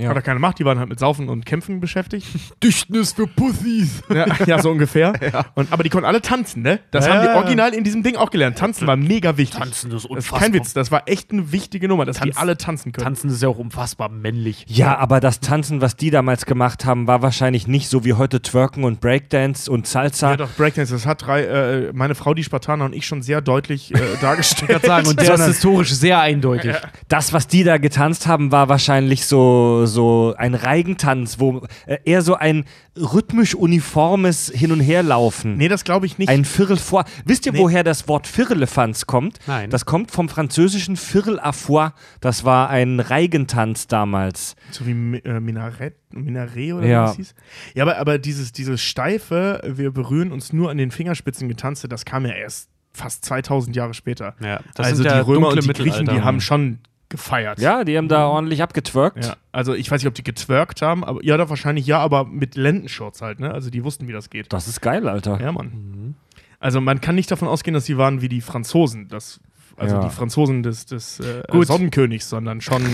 Ja. hat er keine gemacht. Die waren halt mit Saufen und Kämpfen beschäftigt. Dichtnis für Pussys. ja, ja, so ungefähr. Und, aber die konnten alle tanzen, ne? Das Ja, haben die ja. original in diesem Ding auch gelernt. Tanzen war mega wichtig. Tanzen ist Das ist unfassbar. kein Witz, das war echt eine wichtige Nummer, dass die Tanz- alle tanzen können. Tanzen ist ja auch unfassbar männlich. Ja, aber das Tanzen, was die damals gemacht haben, war wahrscheinlich nicht so wie heute Twerken und Breakdance und Salsa. Ja, doch, Breakdance, das hat drei, äh, meine Frau, die Spartaner und ich schon sehr deutlich äh, dargestellt. Ich sagen, und der ist historisch sehr eindeutig. Das, was die da getanzt haben, war wahrscheinlich so, so ein Reigentanz, wo äh, eher so ein rhythmisch uniformes Hin- und Herlaufen. nee, das glaube ich nicht. Ein Firl vor. Wisst ihr, Nee. woher das Wort Firlefanz kommt? Nein. Das kommt vom französischen Firl à foie. Das war ein Reigentanz damals. So wie äh, Minarett, Minaret oder Ja. wie das hieß. Ja, aber, aber dieses, dieses steife, wir berühren uns nur an den Fingerspitzen getanzte, das kam ja erst fast 2000 Jahre später. Ja, das also sind die ja Römer dunkle und die Griechen, die haben schon gefeiert. Ja, die haben da ordentlich abgetwerkt. Ja, also ich weiß nicht, ob die getwerkt haben, aber ja, doch wahrscheinlich ja, aber mit Lendenshorts halt, ne? Also die wussten, wie das geht. Das ist geil, Alter. Ja, Mann. Also man kann nicht davon ausgehen, dass sie waren wie die Franzosen, das, also Ja. die Franzosen des, des äh. Sonnenkönigs, sondern schon. ne?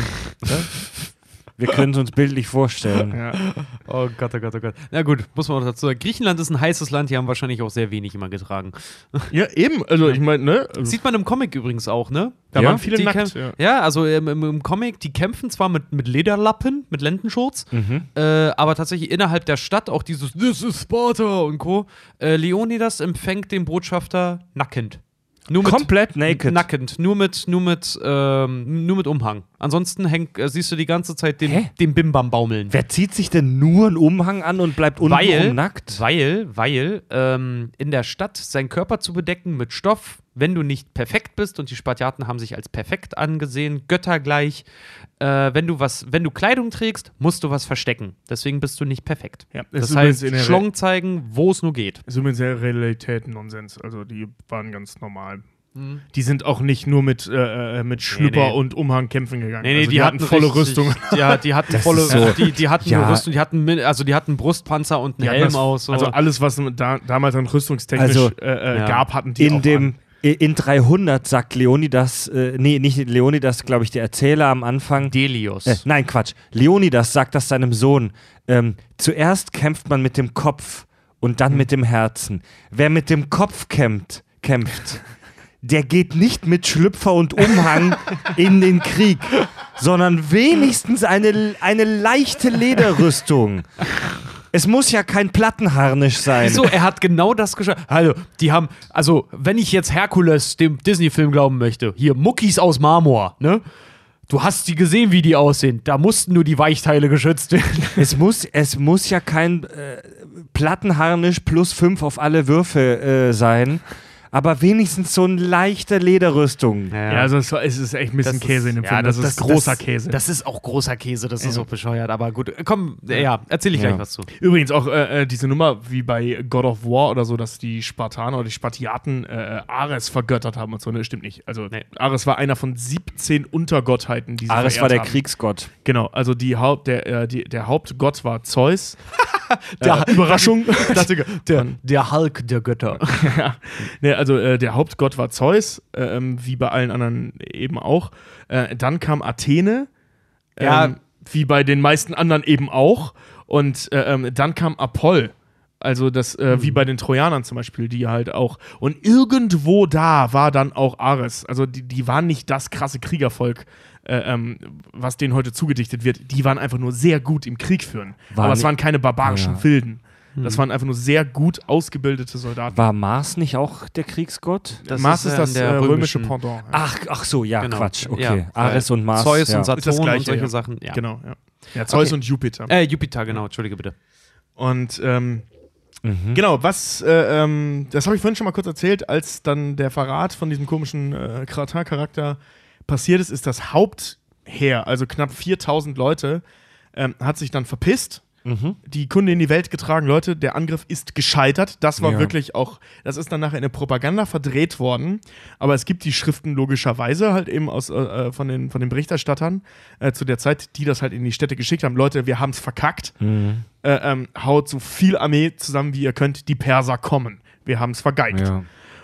Wir können es uns bildlich vorstellen. ja. Oh Gott, oh Gott, oh Gott. Na gut, muss man auch dazu sagen. Griechenland ist ein heißes Land, die haben wahrscheinlich auch sehr wenig immer getragen. ja, eben. Also ich meine, ne? Also, Sieht man im Comic übrigens auch, ne? da Ja, waren viele Die nackt. Ja. ja, also im, im, im Comic, die kämpfen zwar mit, mit Lederlappen, mit Lendenschurz, äh, aber tatsächlich innerhalb der Stadt auch dieses This is Sparta und Co. Äh, Leonidas empfängt den Botschafter nackend. Nur mit, Komplett naked. Nackend, nur mit, nur mit, ähm, nur mit Umhang. Ansonsten häng, äh, siehst du die ganze Zeit den, Hä? den Bimbam baumeln. Wer zieht sich denn nur einen Umhang an und bleibt weil, untenrum nackt? weil, weil ähm, in der Stadt seinen Körper zu bedecken mit Stoff, wenn du nicht perfekt bist und die Spartiaten haben sich als perfekt angesehen, göttergleich, äh, wenn du was, wenn du Kleidung trägst, musst du was verstecken. Deswegen bist du nicht perfekt. Ja, Das heißt, Re- Schlong zeigen, wo es nur geht. Ist übrigens der Realität Nonsens. Also die waren ganz normal. Mhm. Die sind auch nicht nur mit, äh, äh, mit Schlüpper nee. und Umhang kämpfen gegangen. Nee, nee, also die, hatten volle richtig- Rüstung. Ja, die hatten Das volle so- die, die hatten Ja. eine Rüstung, die hatten also die hatten Brustpanzer und einen Die hatten Helm das- aus. So. Also alles, was da, damals an rüstungstechnisch Also, äh, äh, ja. gab, hatten die in auch dem an. In 300 sagt Leonidas, äh, nee, nicht Leonidas, glaube ich, der Erzähler am Anfang. Delios. Äh, nein, Quatsch. Leonidas sagt das seinem Sohn. Ähm, zuerst kämpft man mit dem Kopf und dann mit dem Herzen. Wer mit dem Kopf kämpft, kämpft, der geht nicht mit Schlüpfer und Umhang in den Krieg, sondern wenigstens eine, eine leichte Lederrüstung. Es muss ja kein Plattenharnisch sein. Wieso? Er hat genau das geschafft. Also, die haben, also, wenn ich jetzt Herkules, dem Disney-Film glauben möchte, hier Muckis aus Marmor, ne? Du hast die gesehen, wie die aussehen. Da mussten nur die Weichteile geschützt werden. Es muss, es muss ja kein äh, Plattenharnisch plus 5 auf alle Würfe äh, sein, aber wenigstens so eine leichte Lederrüstung. Ja, also es, ist echt ein bisschen Käse in dem Film. Das, ist großer Käse. Das ist auch großer Käse, das ist auch bescheuert. Aber gut, komm, äh, ja, erzähl ich gleich Ja. was zu. Übrigens auch äh, äh, diese Nummer wie bei God of War oder so, dass die Spartaner oder die Spartiaten äh, Ares vergöttert haben und so, ne, stimmt nicht. Also Nee. Ares war einer von 17 Untergottheiten, die sie Ares war der haben. Genau. Genau, also die Haupt, der, äh, die, der Hauptgott war Zeus. Der- äh, Überraschung. Der, der Hulk der Götter. ja. Ne, also äh, der Hauptgott war Zeus, äh, wie bei allen anderen eben auch. Äh, dann kam Athene, Ja. ähm, wie bei den meisten anderen eben auch. Und äh, ähm, dann kam Apoll. Also das, äh, wie bei den Trojanern zum Beispiel, die halt auch. Und irgendwo da war dann auch Ares. Also die, die waren nicht das krasse Kriegervolk, äh, ähm, was denen heute zugedichtet wird. Die waren einfach nur sehr gut im Krieg führen. War Aber es waren keine barbarischen Ja. Wilden. Das waren einfach nur sehr gut ausgebildete Soldaten. War Mars nicht auch der Kriegsgott? Das Mars ist, ist, das äh, römische Pendant. ja. Ach, ach so, ja, Genau. Quatsch. Okay. Ja, Ares und Mars. Zeus ja. und Saturn und Gleiche, solche ja. Sachen. Ja. Genau, ja. Ja, Zeus Okay. und Jupiter. Äh, Jupiter, genau, entschuldige bitte. Und ähm, Mhm. genau, was, äh, ähm, das habe ich vorhin schon mal kurz erzählt, als dann der Verrat von diesem komischen äh, Kratar-Charakter passiert ist, ist das Hauptheer, also knapp 4000 Leute, ähm, hat sich dann verpisst. Mhm. Die Kunde in die Welt getragen, Leute, der Angriff ist gescheitert. Das war Ja. wirklich auch, das ist dann nachher in der Propaganda verdreht worden. Aber es gibt die Schriften logischerweise halt eben aus, äh, äh, von, den, von den Berichterstattern äh, zu der Zeit, die das halt in die Städte geschickt haben. Leute, wir haben es verkackt. Mhm. Äh, ähm, haut so viel Armee zusammen, wie ihr könnt. Die Perser kommen. Wir haben es vergeigt. Ja.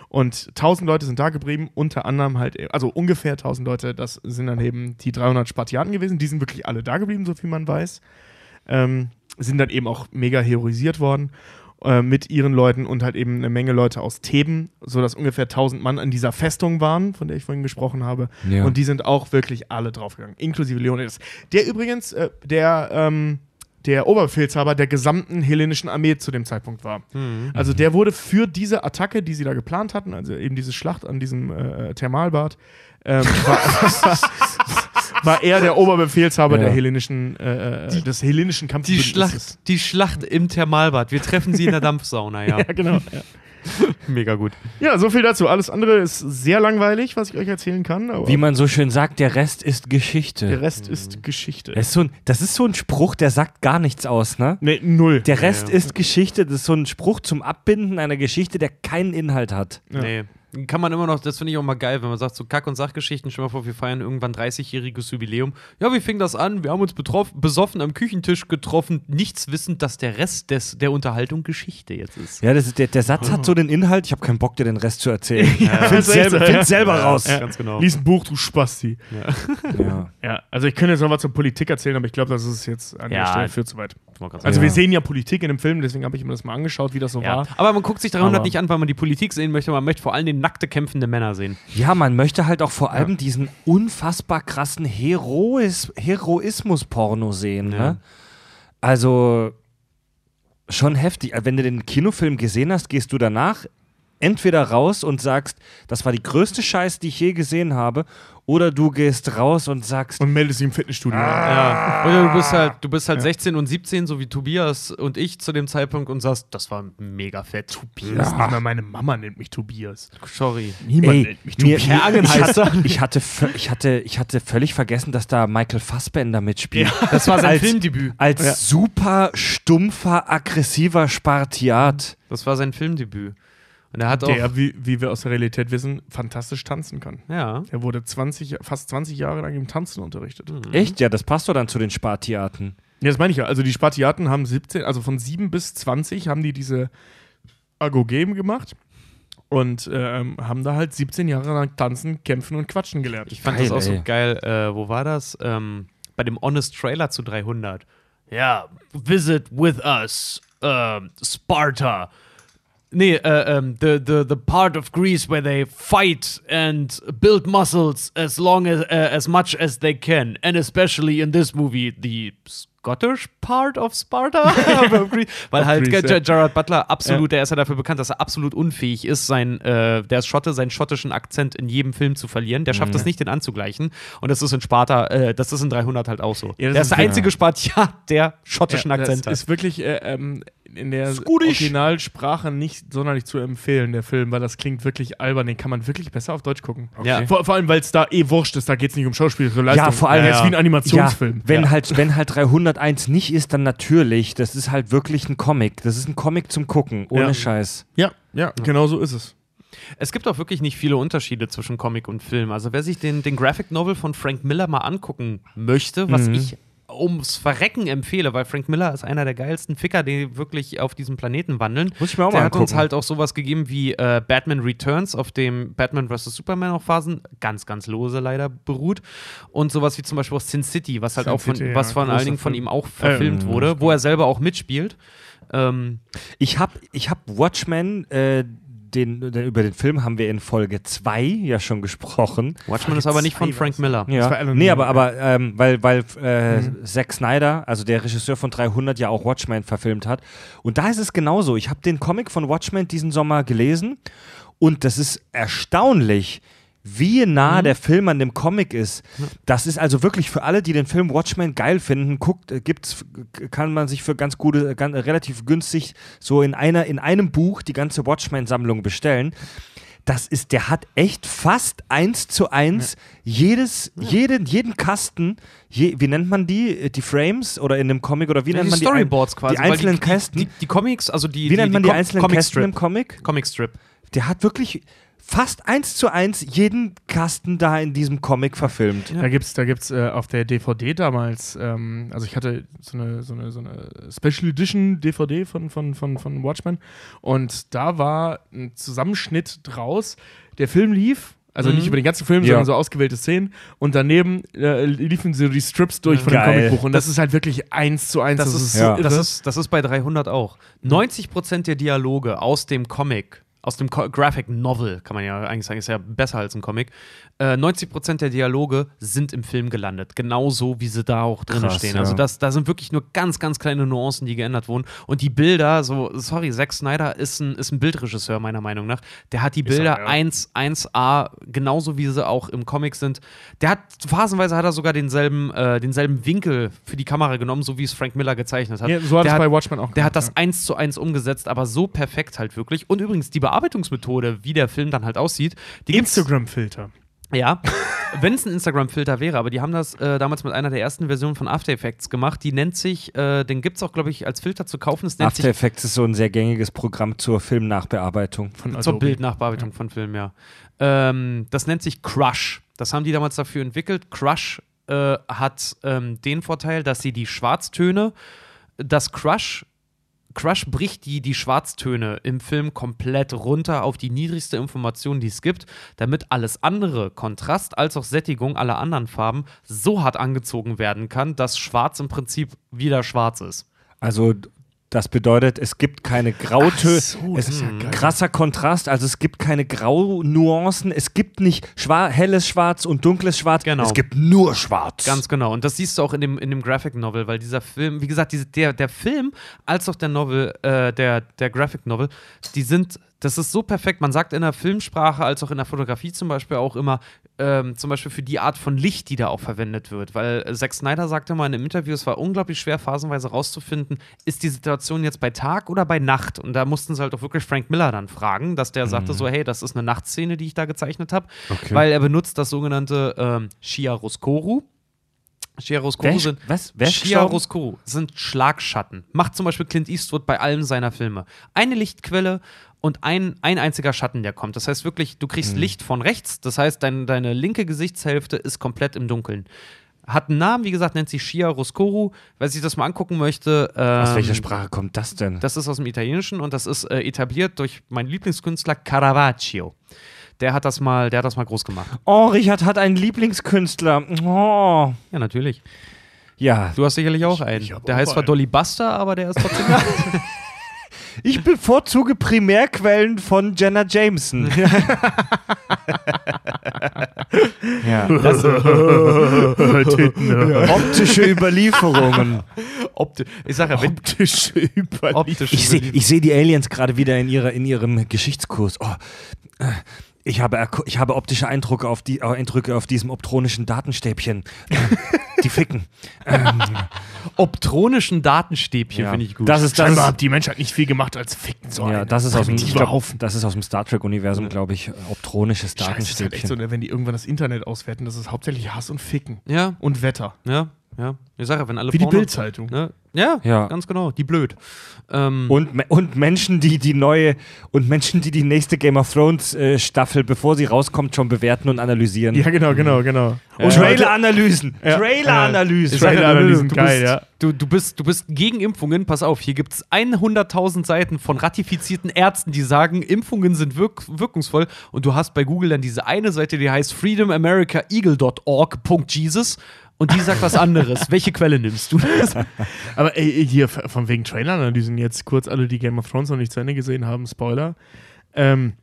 Und 1000 Leute sind da geblieben, unter anderem halt, also ungefähr 1000 Leute, das sind dann eben die 300 Spartiaten gewesen. Die sind wirklich alle da geblieben, so viel man weiß. Ähm, sind dann eben auch mega heroisiert worden äh, mit ihren Leuten und halt eben eine Menge Leute aus Theben, sodass ungefähr 1000 Mann an dieser Festung waren, von der ich vorhin gesprochen habe. Ja. Und die sind auch wirklich alle draufgegangen, inklusive Leonidas. Der übrigens, äh, der, ähm, der Oberbefehlshaber der gesamten hellenischen Armee zu dem Zeitpunkt war. Also der wurde für diese Attacke, die sie da geplant hatten, also eben diese Schlacht an diesem äh, Thermalbad, ähm, war, war er der Oberbefehlshaber Ja. der hellenischen, äh, äh, des hellenischen Die Kampfbündnisses. Schlacht, die Schlacht im Thermalbad. Wir treffen sie in der Dampfsauna, ja. Ja, genau. Ja. Mega gut. ja, so viel dazu. Alles andere ist sehr langweilig, was ich euch erzählen kann. Aber Wie man so schön sagt, der Rest ist Geschichte. der Rest ist Geschichte. Das ist, so ein, das ist so ein Spruch, der sagt gar nichts aus, ne? nee, null. Der Rest Ja. ist Geschichte. Das ist so ein Spruch zum Abbinden einer Geschichte, der keinen Inhalt hat. Ja. Nee. Kann man immer noch, das finde ich auch mal geil, wenn man sagt, so Kack- und Sachgeschichten, stell mal vor, wir feiern irgendwann 30-jähriges Jubiläum. Ja, wie fing das an? Wir haben uns betroffen, besoffen am Küchentisch getroffen, nichts wissend, dass der Rest des, der Unterhaltung Geschichte jetzt ist. Ja, das ist, der, der Satz hat so den Inhalt, ich habe keinen Bock, dir den Rest zu erzählen. Ja, Find's echt selber, so, find's ja. selber raus. Ja, ganz genau. Lies ein Buch, du Spasti. Ja. Ja, also ich könnte jetzt noch was zur Politik erzählen, aber ich glaube, das ist jetzt an Ja. der Stelle viel zu weit. Also, Also Ja. wir sehen ja Politik in dem Film, deswegen habe ich mir das mal angeschaut, wie das so ja. war. Aber man guckt sich 300 Aber- nicht an, weil man die Politik sehen möchte, man möchte vor allem den nackte kämpfende Männer sehen. ja, man möchte halt auch vor allem diesen unfassbar krassen Herois Heroismus-Porno sehen. Ja. Ne? Also schon heftig. Wenn du den Kinofilm gesehen hast, gehst du danach entweder raus und sagst, das war die größte Scheiße, die ich je gesehen habe, oder du gehst raus und sagst, Und meldest dich im Fitnessstudio. Ja. Oder du bist halt, du bist halt 16 und 17, so wie Tobias und ich zu dem Zeitpunkt und sagst, das war mega fett. Tobias, nicht mal meine Mama nennt mich Tobias. Sorry. Niemand Ey, nennt mich mir, Tobias. mir, ich, heißt hatte, ich, hatte, ich, hatte, ich hatte völlig vergessen, dass da Michael Fassbender mitspielt. Das war sein Als- Filmdebüt. Als Ja. super stumpfer, aggressiver Spartiat. Das war sein Filmdebüt. Und er hat auch. Der, wie, wie wir aus der Realität wissen, fantastisch tanzen kann. ja. Er wurde 20, fast 20 Jahre lang im Tanzen unterrichtet. Echt? Ja, das passt doch dann zu den Spartiaten. Ja, das meine ich ja. Also die Spartiaten haben 17, also von 7 bis 20 haben die diese Agogem gemacht und ähm, haben da halt 17 Jahre lang tanzen, kämpfen und quatschen gelernt. Ich fand Geil, das auch so ey. geil. Äh, wo war das? Ähm, bei dem Honest Trailer zu 300. Ja, visit with us, ähm, Sparta. Nee, äh, ähm, the, the, the part of Greece where they fight and build muscles as long as, uh, as much as they can. And especially in this movie, the Scottish part of Sparta. Weil halt Greece, ja. Gerard Butler absolut, der ist ja dafür bekannt, dass er absolut unfähig ist, sein, äh, der ist Schotte, seinen schottischen Akzent in jedem Film zu verlieren. Der schafft es nicht, den anzugleichen. Und das ist in Sparta, äh, das ist in 300 halt auch so. Ja, der ist ist der ja- einzige Spartiat, der schottischen Ja, Akzent das hat. ist wirklich äh, ähm, in der Scottish. Originalsprache nicht sonderlich zu empfehlen, der Film, weil das klingt wirklich albern. Den kann man wirklich besser auf Deutsch gucken. Ja. Vor, vor allem, weil es da eh wurscht ist, da geht es nicht um schauspielerische Leistung. Ja, vor allem- Es ist wie ein Animationsfilm. Ja, wenn, Ja. Halt, wenn halt 301 nicht ist, dann natürlich. Das ist halt wirklich ein Comic. Das ist ein Comic zum Gucken, ohne Ja. Scheiß. Ja, ja, genau so ist es. Es gibt auch wirklich nicht viele Unterschiede zwischen Comic und Film. Also wer sich den, den Graphic Novel von Frank Miller mal angucken möchte, was Mhm. ich ums Verrecken empfehle, weil Frank Miller ist einer der geilsten Ficker, die wirklich auf diesem Planeten wandeln. Muss ich mir auch der mal hat uns angucken. halt auch sowas gegeben wie äh, Batman Returns, auf dem Batman vs. Superman auch Phasen ganz, ganz lose leider beruht. Und sowas wie zum Beispiel auch Sin City, was halt Sin auch von, City, was ja, von allen Dingen von ihm auch verfilmt Ähm, wurde, wo er selber auch mitspielt. Ähm, Ich habe ich hab Watchmen, äh, den, den, über den Film haben wir in Folge 2 ja schon gesprochen. Watchmen ist aber nicht von Frank. Miller. Ja. war Alan Nee, aber, aber ähm, weil, weil äh, Zack Snyder, also der Regisseur von 300, ja auch Watchmen verfilmt hat. Und da ist es genauso. Ich habe den Comic von Watchmen diesen Sommer gelesen und das ist erstaunlich, wie nah der Film an dem Comic ist. Das ist also wirklich für alle, die den Film Watchmen geil finden, guckt, äh, gibt's, kann man sich für ganz gute, ganz, relativ günstig so in einer, in einem Buch die ganze Watchmen-Sammlung bestellen. Das ist, der hat echt fast eins zu eins jedes, jeden, jeden Kasten, je, wie nennt man die? Äh, Die Frames oder in einem Comic oder wie nennt die man die? Storyboards ein- quasi. Die einzelnen die, Kästen. Die, die, Comics, also die. wie nennt man die, einzelnen Comic Kästen im Strip. Comic? Comic Strip. Der hat wirklich fast eins zu eins jeden Kasten da in diesem Comic verfilmt. Da gibt's, da gibt's äh, auf der DVD damals, ähm, also ich hatte so eine, so eine, so eine Special Edition DVD von, von, von, von Watchmen und da war ein Zusammenschnitt draus. Der Film lief, also Mhm. nicht über den ganzen Film, Ja. sondern so ausgewählte Szenen und daneben äh, liefen so die Strips durch von Geil. dem Comicbuch und das, ist halt wirklich eins zu eins. Das, ist, Ja. das, ist, das ist bei 300 auch. 90% der Dialoge aus dem Comic, aus dem Graphic Novel, kann man ja eigentlich sagen, ist ja besser als ein Comic. Äh, 90% der Dialoge sind im Film gelandet. Genauso wie sie da auch drin Krass, stehen. ja. Also das, da sind wirklich nur ganz, ganz kleine Nuancen, die geändert wurden. Und die Bilder, so, sorry, Zack Snyder ist ein, ist ein Bildregisseur, meiner Meinung nach. Der hat die Bilder er, ja. 1, 1A, genauso wie sie auch im Comic sind. Der hat, phasenweise hat er sogar denselben, äh, denselben Winkel für die Kamera genommen, so wie es Frank Miller gezeichnet hat. Ja, so hat der es hat, bei Watchmen auch der hat gemacht, das eins zu eins umgesetzt, aber so perfekt halt wirklich. Und übrigens, die Bearbeitungsmethode, wie der Film dann halt ja. gibt's, Instagram-Filter. Ja, wenn es ein Instagram-Filter wäre, aber die haben das äh, damals mit einer der ersten Versionen von After Effects gemacht. Die nennt sich, äh, den gibt es auch, glaube ich, als Filter zu kaufen. Das nennt After Effects ist so ein sehr gängiges Programm zur Filmnachbearbeitung. Von zur Adobe. Bildnachbearbeitung von Filmen, ja. Ähm, das nennt sich Crush. Das haben die damals dafür entwickelt. Crush äh, hat ähm, den Vorteil, dass sie die Schwarztöne, das Crush, Crush bricht die, die Schwarztöne im Film komplett runter auf die niedrigste Information, die es gibt, damit alles andere, Kontrast als auch Sättigung aller anderen Farben, so hart angezogen werden kann, dass Schwarz im Prinzip wieder schwarz ist. Also das bedeutet, es gibt keine Grautöne. So, es ist ja krasser Kontrast, also es gibt keine Graunuancen, es gibt nicht schwa helles Schwarz und dunkles Schwarz, Genau. es gibt nur Schwarz. Ganz genau. Und das siehst du auch in dem, in dem Graphic Novel, weil dieser Film, wie gesagt, diese, der, der Film als auch der Novel, äh, der, der Graphic Novel, die sind, das ist so perfekt. Man sagt in der Filmsprache als auch in der Fotografie zum Beispiel auch immer, ähm, zum Beispiel für die Art von Licht, die da auch verwendet wird. Weil äh, Zack Snyder sagte mal in einem Interview, es war unglaublich schwer, phasenweise rauszufinden, ist die Situation jetzt bei Tag oder bei Nacht? Und da mussten sie halt auch wirklich Frank Miller dann fragen, dass der sagte so, hey, das ist eine Nachtszene, die ich da gezeichnet habe. Okay. Weil er benutzt das sogenannte ähm, Chiaroscuro. Chiaroscuro sind was? Chiaroscuro sind Schlagschatten. Macht zum Beispiel Clint Eastwood bei allen seiner Filme. Eine Lichtquelle und ein, ein einziger Schatten, der kommt. Das heißt wirklich, du kriegst Licht von rechts. Das heißt, dein, deine linke Gesichtshälfte ist komplett im Dunkeln. Hat einen Namen, wie gesagt, nennt sich Chiaroscuro. Wer sich das mal angucken möchte. Aus ähm, welcher Sprache kommt das denn? das ist aus dem Italienischen und das ist äh, etabliert durch meinen Lieblingskünstler Caravaggio. Der hat das mal, der hat das mal groß gemacht. oh, Richard hat einen Lieblingskünstler. Oh. Ja, natürlich. Ja, Du hast sicherlich auch einen. der heißt zwar. Dolly Buster, aber der ist trotzdem. ich bevorzuge Primärquellen von Jenna Jameson. ja. Optische Überlieferungen. Opti ich sag ja, Optische Überlieferung. optisch. Ich sehe seh die Aliens gerade wieder in, ihrer, in ihrem Geschichtskurs. Oh, ich, habe, ich habe optische Eindrücke auf, die, äh, Eindrücke auf diesem optronischen Datenstäbchen. Äh, die ficken. Ähm, optronischen Datenstäbchen ja. finde ich gut. Das ist, das Scheinbar ist, hat die Menschheit nicht viel gemacht als ficken so ja, das ist aus dem, glaub, das ist aus dem Star Trek-Universum, glaube ich. äh, Optronisches Scheiße, das ist halt echt so, Datenstäbchen. ne, wenn die irgendwann das Internet auswerten, das ist hauptsächlich Hass und Ficken. ja, Und Wetter. ja, ja. Ich sag ja, wenn alle Wie die Frauen- Bildzeitung. Ne? Ja, Ja. ganz genau. Die blöd. Ähm, Und, und Menschen, die die neue und Menschen, die die nächste Game of Thrones äh, Staffel, bevor sie rauskommt, schon bewerten und analysieren. Ja, genau, genau, genau. Und Trailer-Analysen. Ja. Trailer-Analysen. Ja, Trailer-Analysen, du, geil, bist, ja. du, du, bist, du bist gegen Impfungen. Pass auf, hier gibt es 100.000 Seiten von ratifizierten Ärzten, die sagen, Impfungen sind wirk wirkungsvoll. Und du hast bei Google dann diese eine Seite, die heißt freedomamericaeagle.org.jesus und die sagt was anderes. Welche Quelle nimmst du? Aber ey, hier f- von wegen Trailer-Analysen jetzt kurz alle, die Game of Thrones noch nicht zu Ende gesehen haben, Spoiler. Ähm,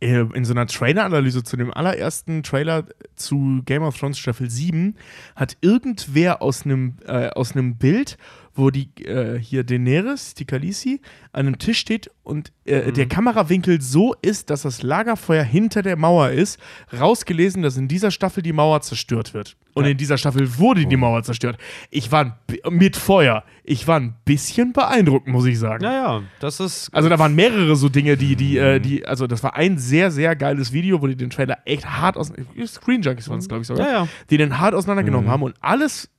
äh, in so einer Trailer-Analyse zu dem allerersten Trailer zu Game of Thrones Staffel 7 hat irgendwer aus einem äh, aus einem Bild, wo die äh, hier Daenerys, die Khaleesi, an einem Tisch steht und äh, der Kamerawinkel so ist, dass das Lagerfeuer hinter der Mauer ist, rausgelesen, dass in dieser Staffel die Mauer zerstört wird. Und in dieser Staffel wurde die Mauer zerstört. Ich war mit Feuer. Ich war ein bisschen beeindruckt, muss ich sagen. Naja, das ist. Also da waren mehrere so Dinge, die, die, äh, die, also das war ein sehr, sehr geiles Video, wo die den Trailer echt hart aus, Screen Junkies waren es, glaube ich sogar, Ja, ja. die den hart auseinandergenommen haben und alles,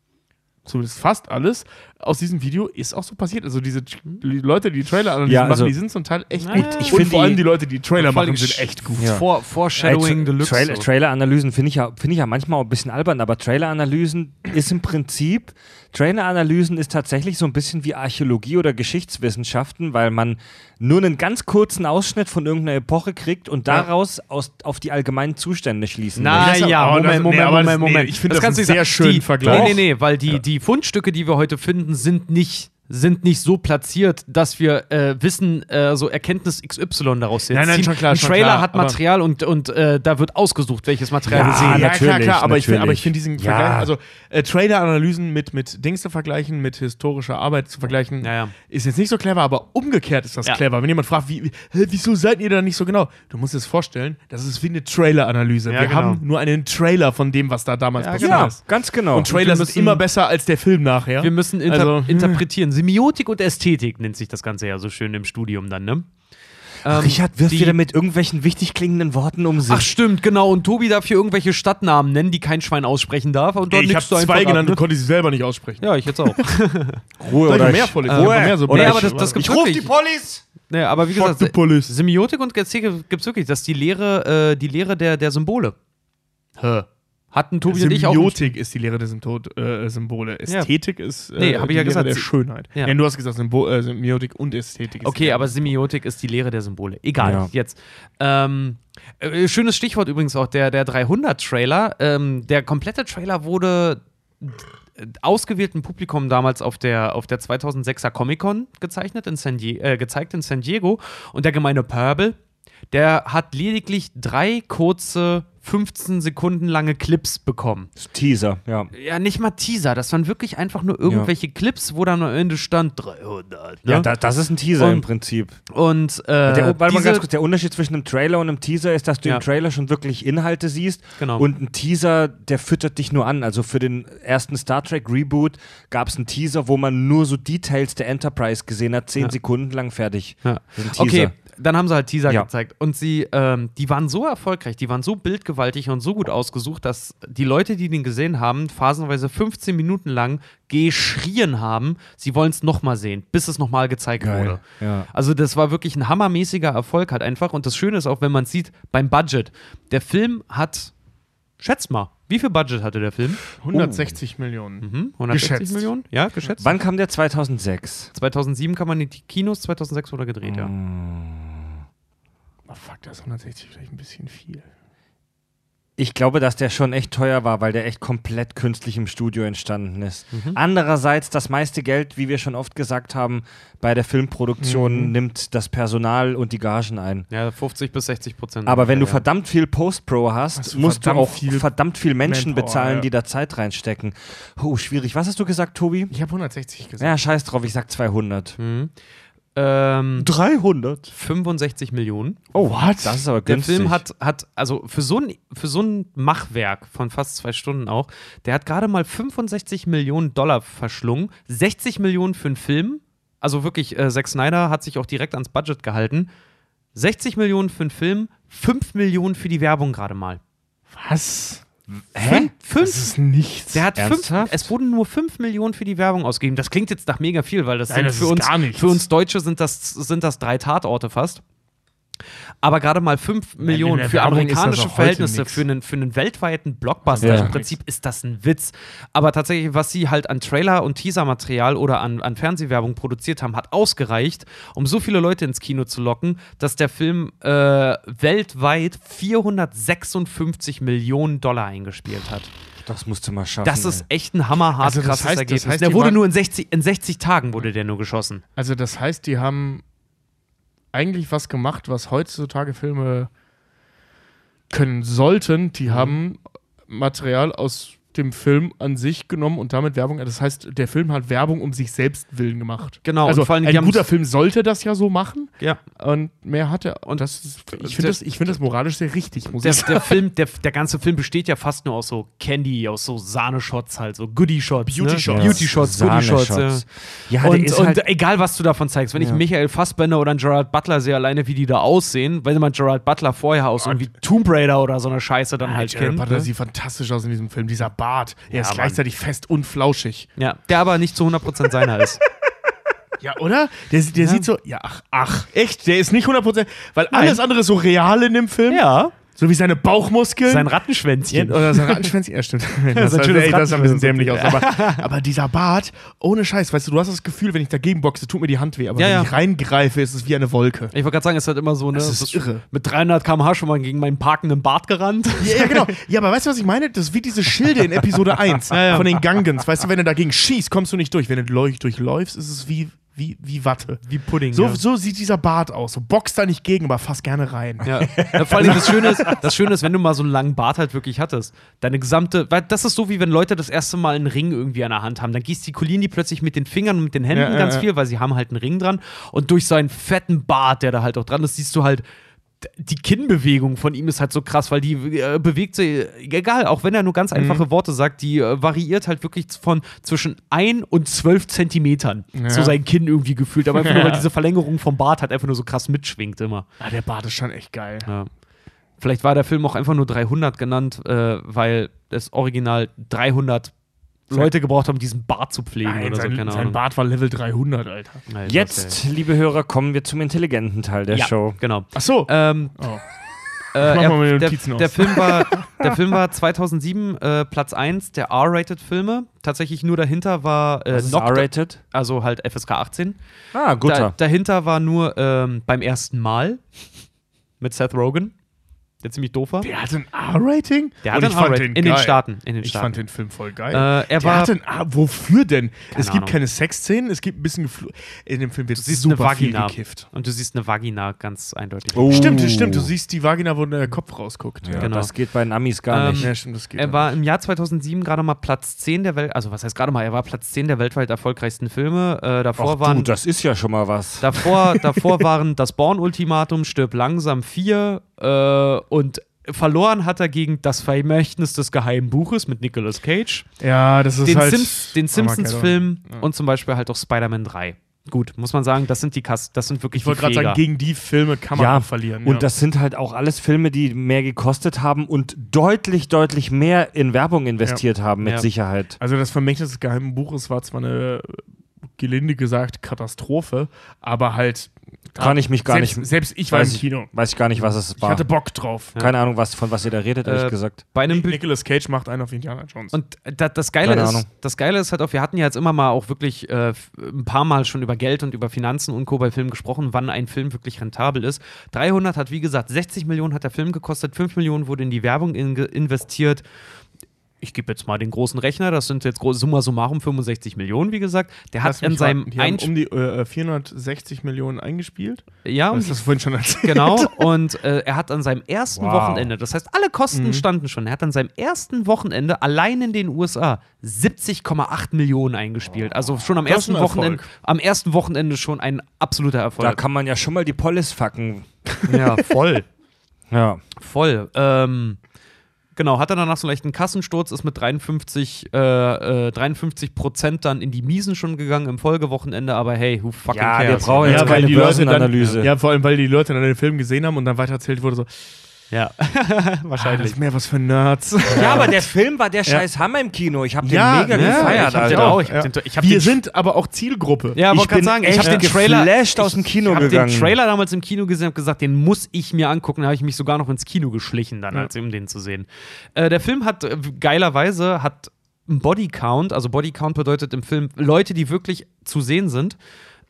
zumindest fast alles, aus diesem Video ist auch so passiert. Also diese die Leute, die Trailer-Analysen Ja, also- machen, die sind zum Teil echt gut. Ich und finde vor allem die- die Leute, die Trailer machen, sind echt gut. Ja. Vor, Foreshadowing Tra- Deluxe. Trailer, so. Trailer-Analysen finde ich, ja, find ich ja manchmal auch ein bisschen albern, aber Trailer-Analysen ist im Prinzip, Trailer-Analysen ist tatsächlich so ein bisschen wie Archäologie oder Geschichtswissenschaften, weil man nur einen ganz kurzen Ausschnitt von irgendeiner Epoche kriegt und daraus aus, auf die allgemeinen Zustände schließen Na will. Das ja, aber- Moment, das- nee, Moment, das- Moment, nee, Moment. ich finde das einen du sehr schönen die, Vergleich. Nee, nee, nee, weil die, die Fundstücke, die wir heute finden, sind nicht sind nicht so platziert, dass wir äh, wissen, äh, so Erkenntnis XY daraus jetzt Nein, nein, ziehen. schon klar, Ein schon Trailer klar, hat aber- Material und, und äh, da wird ausgesucht, welches Material Ja, wir sehen. ja, klar, natürlich, klar, aber ich finde natürlich. find diesen Ja. Vergleich, also äh, Trailer-Analysen mit, mit Dings zu vergleichen, mit historischer Arbeit zu vergleichen, Ja, ja. ist jetzt nicht so clever, aber umgekehrt ist das Ja. clever. Wenn jemand fragt, wie, wieso seid ihr da nicht so genau? Du musst dir das vorstellen, das ist wie eine Trailer-Analyse. Ja, Wir genau. haben nur einen Trailer von dem, was da damals Ja, passiert Ja, ist. ganz genau. Und Trailer sind müssen- immer besser als der Film nachher. Wir müssen inter Also, hm. interpretieren. Semiotik und Ästhetik nennt sich das Ganze ja so schön im Studium dann, ne? Ähm, Richard wirft die- wieder mit irgendwelchen wichtig klingenden Worten um sich. Ach stimmt, genau. Und Tobi darf hier irgendwelche Stadtnamen nennen, die kein Schwein aussprechen darf. Und dort Ey, ich habe zwei genannt ab, und konnte sie selber nicht aussprechen. ne? Ja, ich jetzt auch. Ruhe ich oder noch mehr vorlesen? Ruhe. Ich mehr so ich- aber das, das gibt's ich ruf die Police! Nee, aber wie Fuck gesagt. Semiotik und Gerzäge gibt es wirklich. Das ist die Lehre, äh, die Lehre der, der Symbole. Hä? Hatten Tobi und ich auch. Semiotik ist die Lehre der Sympto äh, Symbole. Ästhetik ist äh, Nee, hab ich ja Lehre gesagt, der Schönheit. Ja. Ja. du hast gesagt Symbol, äh, Semiotik und Ästhetik. ist Okay, aber der Semiotik ist die Lehre der Symbole. Egal, Ja. jetzt. Ähm, äh, schönes Stichwort übrigens auch, der, der 300-Trailer. Ähm, der komplette Trailer wurde äh, ausgewähltem Publikum damals auf der, auf der 2006er Comic-Con gezeichnet, in San Die äh, gezeigt in San Diego. Und der gemeine Purple, der hat lediglich drei kurze, 15 Sekunden lange Clips bekommen. Teaser, ja. Ja, nicht mal Teaser, das waren wirklich einfach nur irgendwelche Clips, wo dann am Ende stand 300. Ne? Ja, da, das ist ein Teaser Und- im Prinzip. Und äh, Der, warte mal ganz kurz, der Unterschied zwischen einem Trailer und einem Teaser ist, dass du Ja. im Trailer schon wirklich Inhalte siehst Genau. und ein Teaser, der füttert dich nur an. Also für den ersten Star Trek Reboot gab es einen Teaser, wo man nur so Details der Enterprise gesehen hat, zehn Ja. Sekunden lang fertig. Ja. Das Okay. Dann haben sie halt Teaser Ja. gezeigt. Und sie, ähm, die waren so erfolgreich, die waren so bildgewaltig und so gut ausgesucht, dass die Leute, die den gesehen haben, phasenweise 15 Minuten lang geschrien haben, sie wollen es nochmal sehen, bis es nochmal gezeigt wurde. Ja. Also das war wirklich ein hammermäßiger Erfolg halt einfach. Und das Schöne ist auch, wenn man sieht, beim Budget. Der Film hat, schätzt mal, wie viel Budget hatte der Film? 160 Millionen. Hm? 160 Geschätzt. Millionen? Ja, geschätzt. Wann kam der 2006? 2007 kam man in die Kinos, 2006 wurde er gedreht, ja. Oh, fuck, das ist 160 vielleicht ein bisschen viel. Ich glaube, dass der schon echt teuer war, weil der echt komplett künstlich im Studio entstanden ist. Mhm. Andererseits, das meiste Geld, wie wir schon oft gesagt haben, bei der Filmproduktion Mhm. nimmt das Personal und die Gagen ein. Ja, 50 bis 60 Prozent. Aber wenn du ja. verdammt viel Post-Pro hast, Hast du musst du auch viel verdammt viel Menschen Manpower, bezahlen, ja. die da Zeit reinstecken. Oh, schwierig. Was hast du gesagt, Tobi? Ich habe 160 gesagt. Ja, scheiß drauf, ich sag 200. Mhm. Ähm, 300? 65 Millionen. Oh, what? Das ist aber Der günstig. Film hat, hat also für so, ein, für so ein Machwerk von fast zwei Stunden auch, der hat gerade mal 65 Millionen Dollar verschlungen. 60 Millionen für einen Film. Also wirklich, äh, Zack Snyder hat sich auch direkt ans Budget gehalten. 60 Millionen für einen Film, 5 Millionen für die Werbung gerade mal. Was? Hä? Das Fünf? ist nichts. Der hat fünf, es wurden nur 5 Millionen für die Werbung ausgegeben. Das klingt jetzt nach mega viel, weil das Nein, sind das für uns, für uns Deutsche sind das, sind das drei Tatorte fast. Aber gerade mal 5 Millionen für das amerikanische Verhältnisse, für einen, für einen weltweiten Blockbuster. Ja. Im Prinzip ist das ein Witz. Aber tatsächlich, was sie halt an Trailer- und Teasermaterial oder an, an Fernsehwerbung produziert haben, hat ausgereicht, um so viele Leute ins Kino zu locken, dass der Film äh, weltweit 456 Millionen Dollar eingespielt hat. das musst du mal schaffen. Das ist echt ein hammerhart Also das krasses heißt- das Ergebnis. heißt, der wurde nur in 60, in 60 Tagen wurde der nur geschossen. Also das heißt, die haben eigentlich was gemacht, was heutzutage Filme können sollten. Mhm. Die haben Material aus dem Film an sich genommen und damit Werbung. Das heißt, der Film hat Werbung um sich selbst willen gemacht. Genau, Also und vor allem, ein guter Film sollte das ja so machen Ja. und mehr hat er. Und das ist, ich finde das, ich find das moralisch sehr richtig, muss Der, ich sagen. der Film, der, der ganze Film besteht ja fast nur aus so Candy, aus so Sahne-Shots halt, so Goodie-Shots. Beauty ne? Shots. Beauty-Shots, Goodie-Shots, ja. Sahne-Shots. Ja, der und, und halt, egal, was du davon zeigst, wenn ich Ja. Michael Fassbender oder einen Gerard Butler sehe, alleine wie die da aussehen, wenn man Gerard Butler vorher aus irgendwie Tomb Raider oder so eine Scheiße dann halt Jared kennt. Butler Ne? sieht fantastisch aus in diesem Film. Dieser Bart, er ist Mann. gleichzeitig fest und flauschig. Ja, der aber nicht zu 100% seiner ist. Ja, oder? Der, der sieht so, ja, ach, ach, echt, der ist nicht 100%, weil alles andere ist so real in dem Film. ja, So wie seine Bauchmuskeln. sein Rattenschwänzchen. oder sein Rattenschwänzchen, ja, stimmt. Das, schönes ey, das sah ein bisschen dämlich aus. Aber, aber dieser Bart, ohne Scheiß, weißt du, du hast das Gefühl, wenn ich dagegen boxe, tut mir die Hand weh. Aber Ja, wenn ja. ich reingreife, ist es wie eine Wolke. Ich wollte gerade sagen, es ist halt immer so, ne? Das ist irre. Mit 300 km/h schon mal gegen meinen parkenden Bart gerannt. Ja, ja, genau. Ja, aber weißt du, was ich meine? Das ist wie diese Schilde in Episode 1 von den Gangans. Weißt du, wenn du dagegen schießt, kommst du nicht durch. Wenn du durchläufst, ist es wie, wie, wie Watte. Wie Pudding. So, ja. so sieht dieser Bart aus. So boxt da nicht gegen, aber fast gerne rein. Ja. ja, vor allem das Schöne, ist, das Schöne ist, wenn du mal so einen langen Bart halt wirklich hattest, deine gesamte, weil das ist so wie wenn Leute das erste Mal einen Ring irgendwie an der Hand haben, dann gestikulieren die plötzlich mit den Fingern und mit den Händen Ja, ja, ganz ja. viel, weil sie haben halt einen Ring dran und durch seinen fetten Bart, der da halt auch dran ist, siehst du halt die Kinnbewegung von ihm ist halt so krass, weil die äh, bewegt sich, egal, auch wenn er nur ganz einfache Mhm. Worte sagt, die äh, variiert halt wirklich von zwischen 1 und 12 Zentimetern. Ja. So sein Kinn irgendwie gefühlt. Aber einfach nur, weil diese Verlängerung vom Bart halt einfach nur so krass mitschwingt immer. Ah, der Bart ist schon echt geil. Ja. Vielleicht war der Film auch einfach nur 300 genannt, äh, weil das Original 300 Leute gebraucht haben, diesen Bart zu pflegen Nein, oder so. sein, Keine sein Ahnung. Bart war Level 300, Alter. Nein, Jetzt, liebe Hörer, kommen wir zum intelligenten Teil der ja, Show. Genau. Ach so. Ähm, oh. äh, mach er, mal meine der, aus. der, Film war, der Film war 2007 äh, Platz 1 der R-Rated-Filme. Tatsächlich nur dahinter war äh, R-rated? also halt FSK 18. Ah, Da, guter. dahinter war nur ähm, beim ersten Mal mit Seth Rogen, der ziemlich doof war. Der hat ein R-Rating? Der hat Und ein ich fand R-Rating den in den geil. Staaten. In den Ich Staaten. fand den Film voll geil. Äh, er der war. hat ein wofür denn? es gibt Ahnung. keine Sexszenen, es gibt ein bisschen Gefl In dem Film wird Du siehst super eine viel Vagina. gekifft. Und du siehst eine Vagina ganz eindeutig. Oh. Stimmt, stimmt. Du siehst die Vagina, wo der Kopf rausguckt. Ja, Genau. Das geht bei den Amis gar Ähm, nicht. Ja, stimmt, das geht. Er war im Jahr 2007 gerade mal Platz 10 der Welt, also was heißt gerade mal, er war Platz 10 der weltweit erfolgreichsten Filme. Äh, davor Ach waren du, das ist ja schon mal was. davor, davor waren das Born-Ultimatum, Stirb langsam 4 äh, und verloren hat er gegen Das Vermächtnis des geheimen Buches mit Nicolas Cage, ja, das ist den, halt. Sims, den Armageddon. Simpsons-Film Ja. und zum Beispiel halt auch Spider-Man 3. Gut, muss man sagen, das sind die Kass, das sind wirklich Ich wollte die gerade sagen, gegen die Filme kann man Ja, auch verlieren. Und ja. das sind halt auch alles Filme, die mehr gekostet haben und deutlich, deutlich mehr in Werbung investiert haben, mit Ja. Sicherheit. Also das Vermächtnis des geheimen Buches war zwar eine gelinde gesagt Katastrophe, aber halt Kann ich mich gar selbst, nicht. Selbst ich war weiß im ich- Kino. Weiß ich gar nicht, was es Ich war. hatte Bock drauf. Keine Ahnung, was, von was ihr da redet, ehrlich Äh, gesagt. bei einem Nicolas Cage macht einen auf Indiana Jones. Und da, das, Geile Keine ist, Ahnung. das Geile ist halt auch, wir hatten ja jetzt immer mal auch wirklich äh, ein paar Mal schon über Geld und über Finanzen und Co. bei Filmen gesprochen, wann ein Film wirklich rentabel ist. 300 hat, wie gesagt, 60 Millionen hat der Film gekostet, 5 Millionen wurde in die Werbung in, investiert. Ich gebe jetzt mal den großen Rechner, das sind jetzt summa summarum 65 Millionen, wie gesagt. Der hat in seinem die haben um die äh, 460 Millionen eingespielt. ja, Das hast du vorhin schon erzählt. Genau, und äh, er hat an seinem ersten Wow. Wochenende, das heißt, alle Kosten Mhm. standen schon, er hat an seinem ersten Wochenende allein in den USA 70,8 Millionen eingespielt. Also schon am Das ersten ein Wochenende, am ersten Wochenende schon ein absoluter Da Erfolg. kann man ja schon mal die Polis fucken. ja, voll. Ja. Voll. Ähm, genau, hat er danach so einen leichten Kassensturz, ist mit 53, äh, äh, 53 Prozent dann in die Miesen schon gegangen im Folgewochenende, aber hey, who fucking Ja, wir cares? brauchen jetzt weil keine die Leute dann, Börsenanalyse. ja, vor allem, weil die Leute dann den Film gesehen haben und dann weiter erzählt wurde so, Ja, ah, das wahrscheinlich. ist mehr was für Nerds. Ja, aber der Film war der scheiß Hammer im Kino. Ich habe den Ja, mega ja, gefeiert, ich hab den auch. Ich hab den- ich hab Wir den- sind aber auch Zielgruppe. Ja, Ich wollte gerade bin sagen, ich habe den Trailer geflasht aus dem Kino ich hab gegangen. den Trailer damals im Kino gesehen und gesagt, den muss ich mir angucken. Da habe ich mich sogar noch ins Kino geschlichen, dann, Ja. als um den zu sehen. Äh, der Film hat äh, geilerweise hat einen Bodycount. Also Bodycount bedeutet im Film Leute, die wirklich zu sehen sind.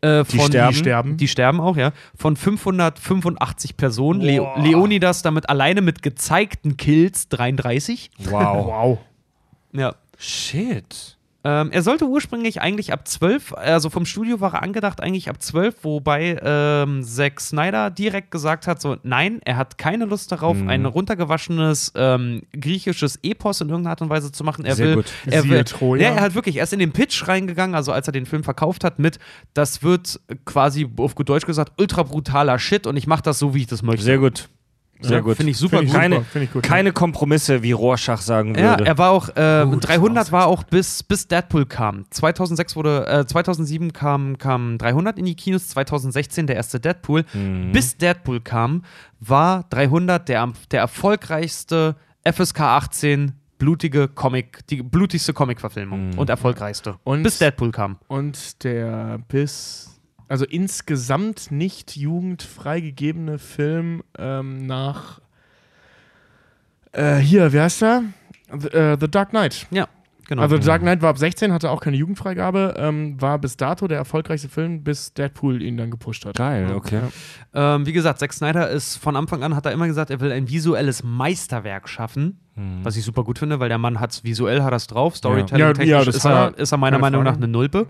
Äh, Die von, sterben. Die sterben. Die sterben auch, ja. Von 585 Personen. Le. Leonidas damit alleine mit gezeigten Kills 33. Wow. Wow. Ja. Shit. Ähm, er sollte ursprünglich eigentlich ab 12, also vom Studio war er angedacht eigentlich ab 12, wobei ähm, Zack Snyder direkt gesagt hat, so nein, er hat keine Lust darauf, Mhm. ein runtergewaschenes ähm, griechisches Epos in irgendeiner Art und Weise zu machen. Er Sehr will, gut. er Siehe will, Troja. ja, er hat wirklich erst in den Pitch reingegangen, also als er den Film verkauft hat, mit, das wird quasi auf gut Deutsch gesagt ultra brutaler Shit und ich mache das so, wie ich das möchte. Sehr gut. Sehr Ja, gut. Finde ich super Finde ich gut. Keine, super, ich gut, keine Kompromisse, wie Rorschach sagen Ja, würde. er war auch, äh, Gut, 300 war auch bis, bis Deadpool kam. 2006 wurde, äh, 2007 kam, kam 300 in die Kinos, 2016 der erste Deadpool. Mhm. Bis Deadpool kam, war 300 der, am- der erfolgreichste FSK 18 blutige Comic, die blutigste Comic-Verfilmung Mhm. und erfolgreichste. Und- bis Deadpool kam. Und der bis, also insgesamt nicht jugendfreigegebene Film ähm, nach, äh, hier, wie heißt er? The, äh, The Dark Knight. Ja, genau. Also The Dark Knight war ab 16, hatte auch keine Jugendfreigabe, ähm, war bis dato der erfolgreichste Film, bis Deadpool ihn dann gepusht hat. Geil, okay. Ähm, wie gesagt, Zack Snyder ist von Anfang an, hat er immer gesagt, er will ein visuelles Meisterwerk schaffen. Hm. Was ich super gut finde, weil der Mann hat visuell hat das drauf, Ja, Storytelling-technisch ja, das ist, er, ist er meiner Meinung nach eine Nulpe.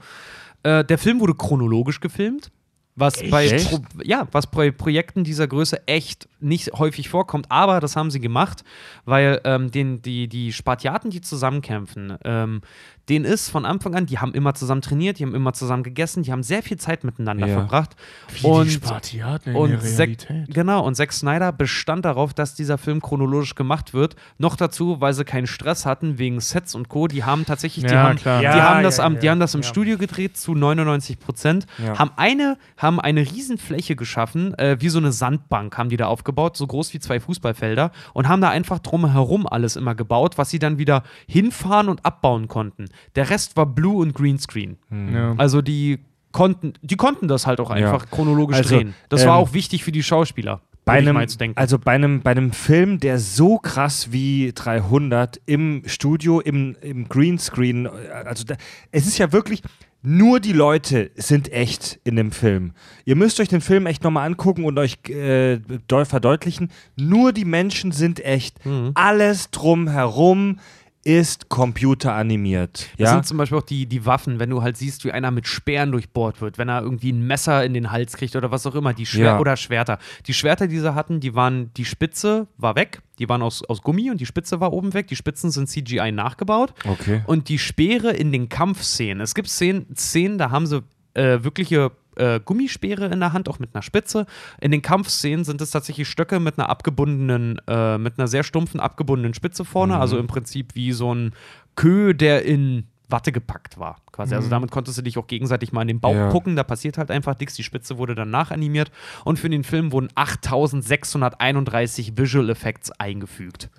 Äh, der Film wurde chronologisch gefilmt, was bei? Pro ja, was bei Projekten dieser Größe echt nicht häufig vorkommt, aber das haben sie gemacht, weil ähm, den, die, die Spartiaten, die zusammenkämpfen, ähm, den ist von Anfang an, die haben immer zusammen trainiert, die haben immer zusammen gegessen, die haben sehr viel Zeit miteinander Ja. verbracht. Wie und die Spartiaten in und der Zack, Realität. genau, und Zack Snyder bestand darauf, dass dieser Film chronologisch gemacht wird. Noch dazu, weil sie keinen Stress hatten wegen Sets und Co. Die haben tatsächlich, die Ja, haben, klar. die Ja, haben das, ja, am, ja, die haben das im ja. Studio gedreht zu 99 Prozent, Ja. haben eine, haben eine Riesenfläche geschaffen, äh, wie so eine Sandbank haben die da aufgebaut, so groß wie zwei Fußballfelder und haben da einfach drumherum alles immer gebaut, was sie dann wieder hinfahren und abbauen konnten. Der Rest war Blue und Greenscreen. Ja. Also die konnten, die konnten das halt auch Ja. einfach chronologisch Also, drehen. Das war ähm, auch wichtig für die Schauspieler. bei einem, mal jetzt denken. also bei einem, bei einem Film, der so krass wie 300 im Studio, im, im Greenscreen, also da, es ist ja wirklich, nur die Leute sind echt in dem Film. Ihr müsst euch den Film echt nochmal angucken und euch äh, deu- verdeutlichen, nur die Menschen sind echt. Mhm. Alles drumherum ist computeranimiert. Das Ja? sind zum Beispiel auch die, die Waffen, wenn du halt siehst, wie einer mit Speeren durchbohrt wird, wenn er irgendwie ein Messer in den Hals kriegt oder was auch immer, die Schwer Ja. oder Schwerter. Die Schwerter, die sie hatten, die waren, die Spitze war weg, die waren aus, aus Gummi und die Spitze war oben weg. Die Spitzen sind CGI nachgebaut. Okay. Und die Speere in den Kampfszenen. Es gibt Szenen, Szenen da haben sie äh, wirkliche äh, Gummispeere in der Hand, auch mit einer Spitze. In den Kampfszenen sind es tatsächlich Stöcke mit einer abgebundenen, äh, mit einer sehr stumpfen abgebundenen Spitze vorne. Also im Prinzip wie so ein Kö, der in Watte gepackt war. Quasi. Also damit konntest du dich auch gegenseitig mal in den Bauch Ja. pucken. Da passiert halt einfach nichts. Die Spitze wurde dann nachanimiert. Und für den Film wurden 8631 Visual Effects eingefügt.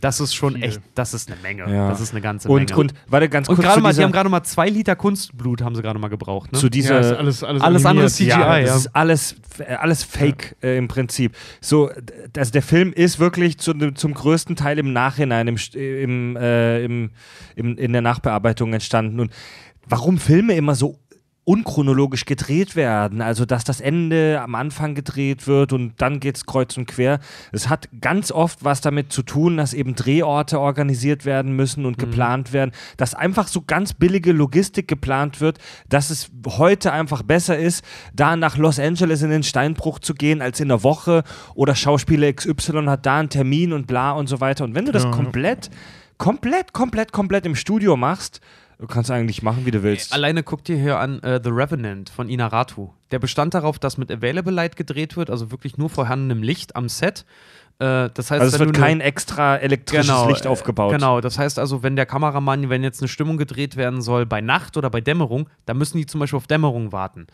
Das ist schon Viel. echt, das ist eine Menge. Ja. Das ist eine ganze Und, Menge. und warte ganz Und kurz gerade mal, die haben gerade mal zwei Liter Kunstblut, haben sie gerade mal gebraucht. Ne? zu Ja, dieser ist alles, alles, Alles andere CGI, ja, ja. das ist alles, äh, alles Fake äh, im Prinzip. So, also der Film ist wirklich zu, zum größten Teil im Nachhinein, im, St- im, äh, im, im, in der Nachbearbeitung entstanden. Und warum Filme immer so unchronologisch gedreht werden, also dass das Ende am Anfang gedreht wird und dann geht es kreuz und quer. Es hat ganz oft was damit zu tun, dass eben Drehorte organisiert werden müssen und geplant werden, dass einfach so ganz billige Logistik geplant wird, dass es heute einfach besser ist, da nach Los Angeles in den Steinbruch zu gehen, als in der Woche oder Schauspieler XY hat da einen Termin und bla und so weiter. Und wenn du das Ja. komplett, komplett, komplett, komplett im Studio machst, du kannst eigentlich machen, wie du willst. Alleine guck dir hier an äh, The Revenant von Inaratu. Der bestand darauf, dass mit Available Light gedreht wird, also wirklich nur vorhandenem Licht am Set. Äh, das heißt, Also es wird du kein extra elektrisches Licht äh, aufgebaut. Genau, das heißt also, wenn der Kameramann, wenn jetzt eine Stimmung gedreht werden soll bei Nacht oder bei Dämmerung, dann müssen die zum Beispiel auf Dämmerung warten.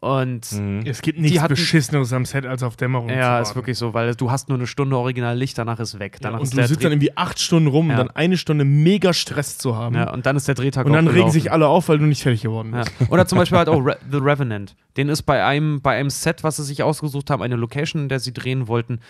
Und Mhm. Es gibt nichts hatten- Beschisseneres am Set als auf Dämmerung. zu ja, ist wirklich so, weil du hast nur eine Stunde Original Licht, danach ist weg. Ja, Danach und ist du der sitzt Dreh- dann irgendwie acht Stunden rum, Ja. dann eine Stunde mega Stress zu haben. ja, und dann ist der Drehtag und dann regen sich alle auf, weil du nicht fertig geworden Ja. bist. Oder zum Beispiel halt auch Re The Revenant. Den ist bei einem, bei einem Set, was sie sich ausgesucht haben, eine Location, in der sie drehen wollten,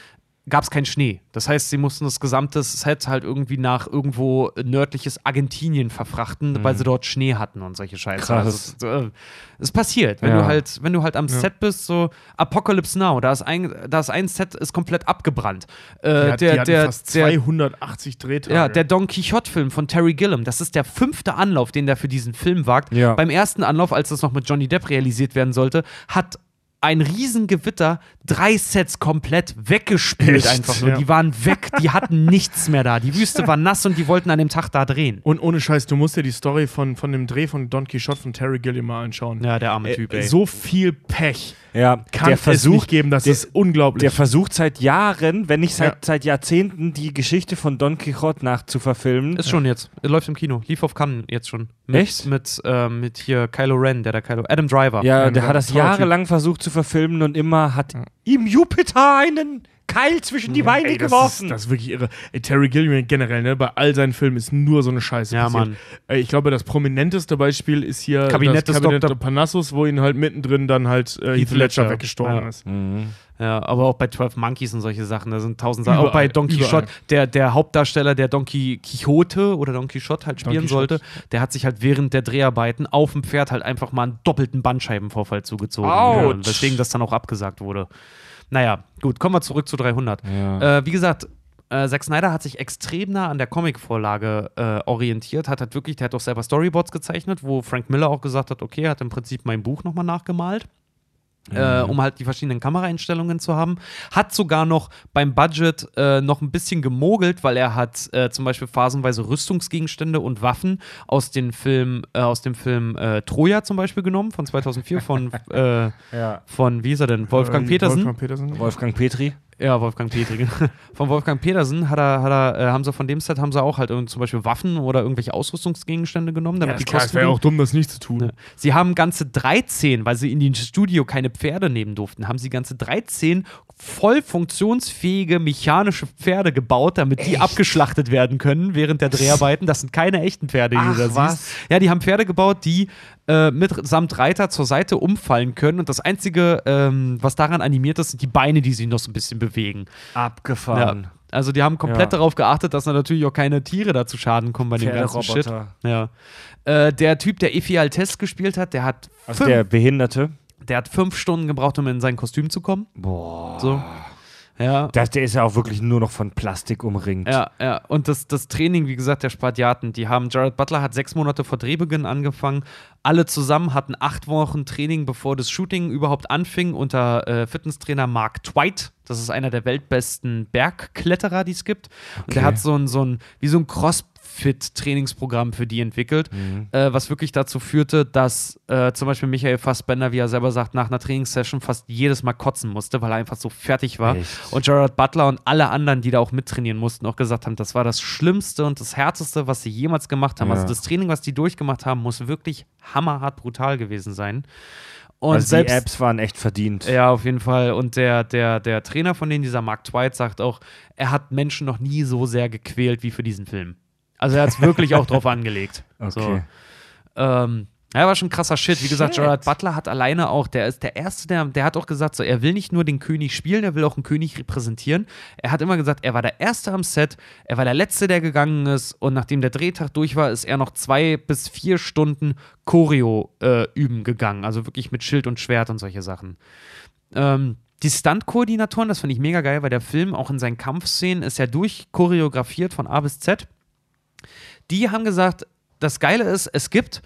gab es keinen Schnee. Das heißt, sie mussten das gesamte Set halt irgendwie nach irgendwo nördliches Argentinien verfrachten, weil sie dort Schnee hatten und solche Scheiße. Krass. Also, so, äh, es passiert, wenn Ja. du halt, wenn du halt am Set bist, so Apocalypse Now, da ist ein, da ist ein Set ist komplett abgebrannt. Äh, hat, der, der, fast der, 280 Drehtage. ja, der Don Quixote-Film von Terry Gilliam, das ist der fünfte Anlauf, den der für diesen Film wagt. Ja. Beim ersten Anlauf, als das noch mit Johnny Depp realisiert werden sollte, hat ein Riesengewitter drei Sets komplett weggespült Echt? einfach nur. Ja. Die waren weg, die hatten nichts mehr da. Die Wüste war nass und die wollten an dem Tag da drehen. Und ohne Scheiß, du musst dir die Story von, von dem Dreh von Don Quixote von Terry Gilliam mal anschauen. Ja, der arme Äh, Typ, ey. So viel Pech Ja, kann der es Versuch, nicht geben, das der, ist unglaublich. der versucht seit Jahren, wenn nicht seit, Ja. seit Jahrzehnten, die Geschichte von Don Quixote nachzuverfilmen. Ist schon jetzt. Läuft im Kino. Lief auf Cannes jetzt schon. Mit, Echt? Mit, ähm, mit hier Kylo Ren, der da Kylo. Adam Driver. ja, der hat das jahrelang versucht zu verfilmen und immer hat ihm Jupiter einen Keil zwischen die Beine Ey, das geworfen. Ist, das ist wirklich irre. Ey, Terry Gilliam generell, ne, bei all seinen Filmen ist nur so eine Scheiße Ja, passiert. Mann. Ey, ich glaube, das prominenteste Beispiel ist hier Kabinett das des Kabinett Dr. Parnassus, wo ihn halt mittendrin dann halt äh, Heath Heath Ledger Ledger. weggestorben Ja. ist. Mhm. Ja, aber auch bei 12 Monkeys und solche Sachen, da sind tausend Sachen. Auch bei Don Quixote, der, der Hauptdarsteller, der Don Qui- Quixote oder Don Quixote halt spielen sollte, der hat sich halt während der Dreharbeiten auf dem Pferd halt einfach mal einen doppelten Bandscheibenvorfall zugezogen. Autsch. Ja, weswegen das dann auch abgesagt wurde. Naja, gut, kommen wir zurück zu 300. Ja. Äh, wie gesagt, äh, Zack Snyder hat sich extrem nah an der Comicvorlage äh, orientiert, hat halt wirklich, der hat auch selber Storyboards gezeichnet, wo Frank Miller auch gesagt hat, okay, er hat im Prinzip mein Buch nochmal nachgemalt. Äh, um halt die verschiedenen Kameraeinstellungen zu haben. Hat sogar noch beim Budget äh, noch ein bisschen gemogelt, weil er hat äh, zum Beispiel phasenweise Rüstungsgegenstände und Waffen aus, den Film, äh, aus dem Film äh, Troja zum Beispiel genommen, von 2004, von, äh, Ja. von wie ist er denn? Wolfgang Petersen. Wolfgang Petersen. Wolfgang Petri. Ja, Wolfgang Petri. Von Wolfgang Petersen hat er, hat er, äh, haben sie von dem Set haben sie auch halt zum Beispiel Waffen oder irgendwelche Ausrüstungsgegenstände genommen, damit Ja, die klar, es wäre auch dumm, das nicht zu tun. Ja. Sie haben ganze 13, weil sie in dem Studio keine Pferde nehmen durften, haben sie ganze 13 voll funktionsfähige mechanische Pferde gebaut, damit die abgeschlachtet werden können während der Dreharbeiten. Das sind keine echten Pferde, die Ach, du da was? siehst. Ja, die haben Pferde gebaut, die äh, mitsamt Reiter zur Seite umfallen können. Und das Einzige, ähm, was daran animiert ist, sind die Beine, die sich noch so ein bisschen bewegen. Abgefahren. Ja. Also die haben komplett Ja. darauf geachtet, dass da natürlich auch keine Tiere da zu Schaden kommen bei dem ganzen Shit. Ja. Äh, der Typ, der Efi Altes gespielt hat, der hat, Also fünf, der Behinderte. der hat fünf Stunden gebraucht, um in sein Kostüm zu kommen. Boah. So. Ja. Das, der ist ja auch wirklich nur noch von Plastik umringt. Ja, ja. Und das, das Training, wie gesagt, der Spartiaten, die haben, Jared Butler hat sechs Monate vor Drehbeginn angefangen. Alle zusammen hatten acht Wochen Training, bevor das Shooting überhaupt anfing, unter äh, Fitnesstrainer Mark Twight. Das ist einer der weltbesten Bergkletterer, die es gibt. Und der Okay. hat so ein, so ein, wie so ein Crossfit-Trainingsprogramm für die entwickelt, Mhm. äh, was wirklich dazu führte, dass äh, zum Beispiel Michael Fassbender, wie er selber sagt, nach einer Trainingssession fast jedes Mal kotzen musste, weil er einfach so fertig war. Echt? Und Gerard Butler und alle anderen, die da auch mittrainieren mussten, auch gesagt haben, das war das Schlimmste und das Härteste, was sie jemals gemacht haben. Ja. Also das Training, was die durchgemacht haben, muss wirklich hammerhart brutal gewesen sein. Und also selbst, die Apps waren echt verdient. ja, auf jeden Fall. Und der, der, der Trainer von denen, dieser Mark Twight, sagt auch, er hat Menschen noch nie so sehr gequält wie für diesen Film. Also er hat es wirklich auch drauf angelegt. Okay. So. Ähm, ja, war schon krasser Shit. Wie gesagt, Shit. Gerard Butler hat alleine auch, der ist der Erste, der, der hat auch gesagt, so, er will nicht nur den König spielen, er will auch einen König repräsentieren. Er hat immer gesagt, er war der Erste am Set, er war der Letzte, der gegangen ist und nachdem der Drehtag durch war, ist er noch zwei bis vier Stunden Choreo äh, üben gegangen. Also wirklich mit Schild und Schwert und solche Sachen. Ähm, die Stunt-Koordinatoren, das finde ich mega geil, weil der Film auch in seinen Kampfszenen ist ja durchchoreografiert von A bis Z. Die haben gesagt, das Geile ist, es gibt,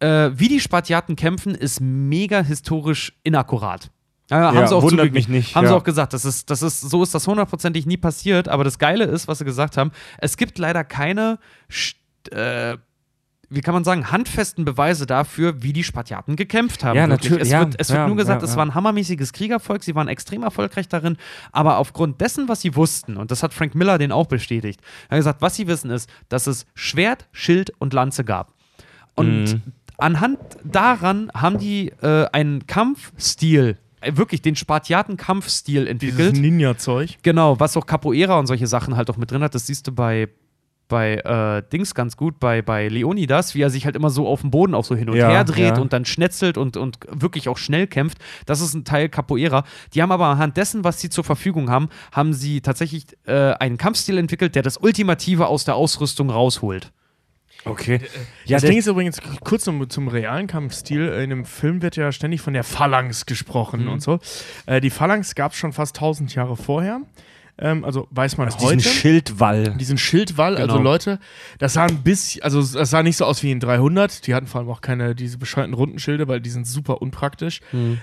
äh, wie die Spartiaten kämpfen, ist mega historisch inakkurat. Ja, haben Ja, sie auch wundert mich nicht, Haben sie ja. auch gesagt, das ist, das ist, so ist das hundertprozentig nie passiert. Aber das Geile ist, was sie gesagt haben, es gibt leider keine, äh, wie kann man sagen, handfesten Beweise dafür, wie die Spartiaten gekämpft haben. Ja, wirklich. natürlich, Es ja, wird, es wird ja, nur gesagt, ja, es war ein hammermäßiges Kriegervolk, sie waren extrem erfolgreich darin, aber aufgrund dessen, was sie wussten, und das hat Frank Miller den auch bestätigt, er hat gesagt, was sie wissen ist, dass es Schwert, Schild und Lanze gab. Und Mhm. anhand daran haben die äh, einen Kampfstil, äh, wirklich den Spartiaten-Kampfstil Dieses entwickelt. Ninja-Zeug. Genau, was auch Capoeira und solche Sachen halt auch mit drin hat. Das siehst du bei, bei äh, Dings ganz gut, bei, bei Leonidas, wie er sich halt immer so auf dem Boden auch so hin und Ja, her dreht ja. und dann schnetzelt und, und wirklich auch schnell kämpft. Das ist ein Teil Capoeira. Die haben aber anhand dessen, was sie zur Verfügung haben, haben sie tatsächlich äh, einen Kampfstil entwickelt, der das Ultimative aus der Ausrüstung rausholt. Okay. Ja, das Ding ist übrigens kurz zum, zum realen Kampfstil. In dem Film wird ja ständig von der Phalanx gesprochen Mhm. und so. Äh, die Phalanx gab es schon fast 1000 Jahre vorher. Ähm, also weiß man diesen heute. Schildwall. diesen Schildwall, also Genau. Leute, das sah ein bisschen, also das sah nicht so aus wie in 300. Die hatten vor allem auch keine, diese bescheuerten runden Schilde, weil die sind super unpraktisch.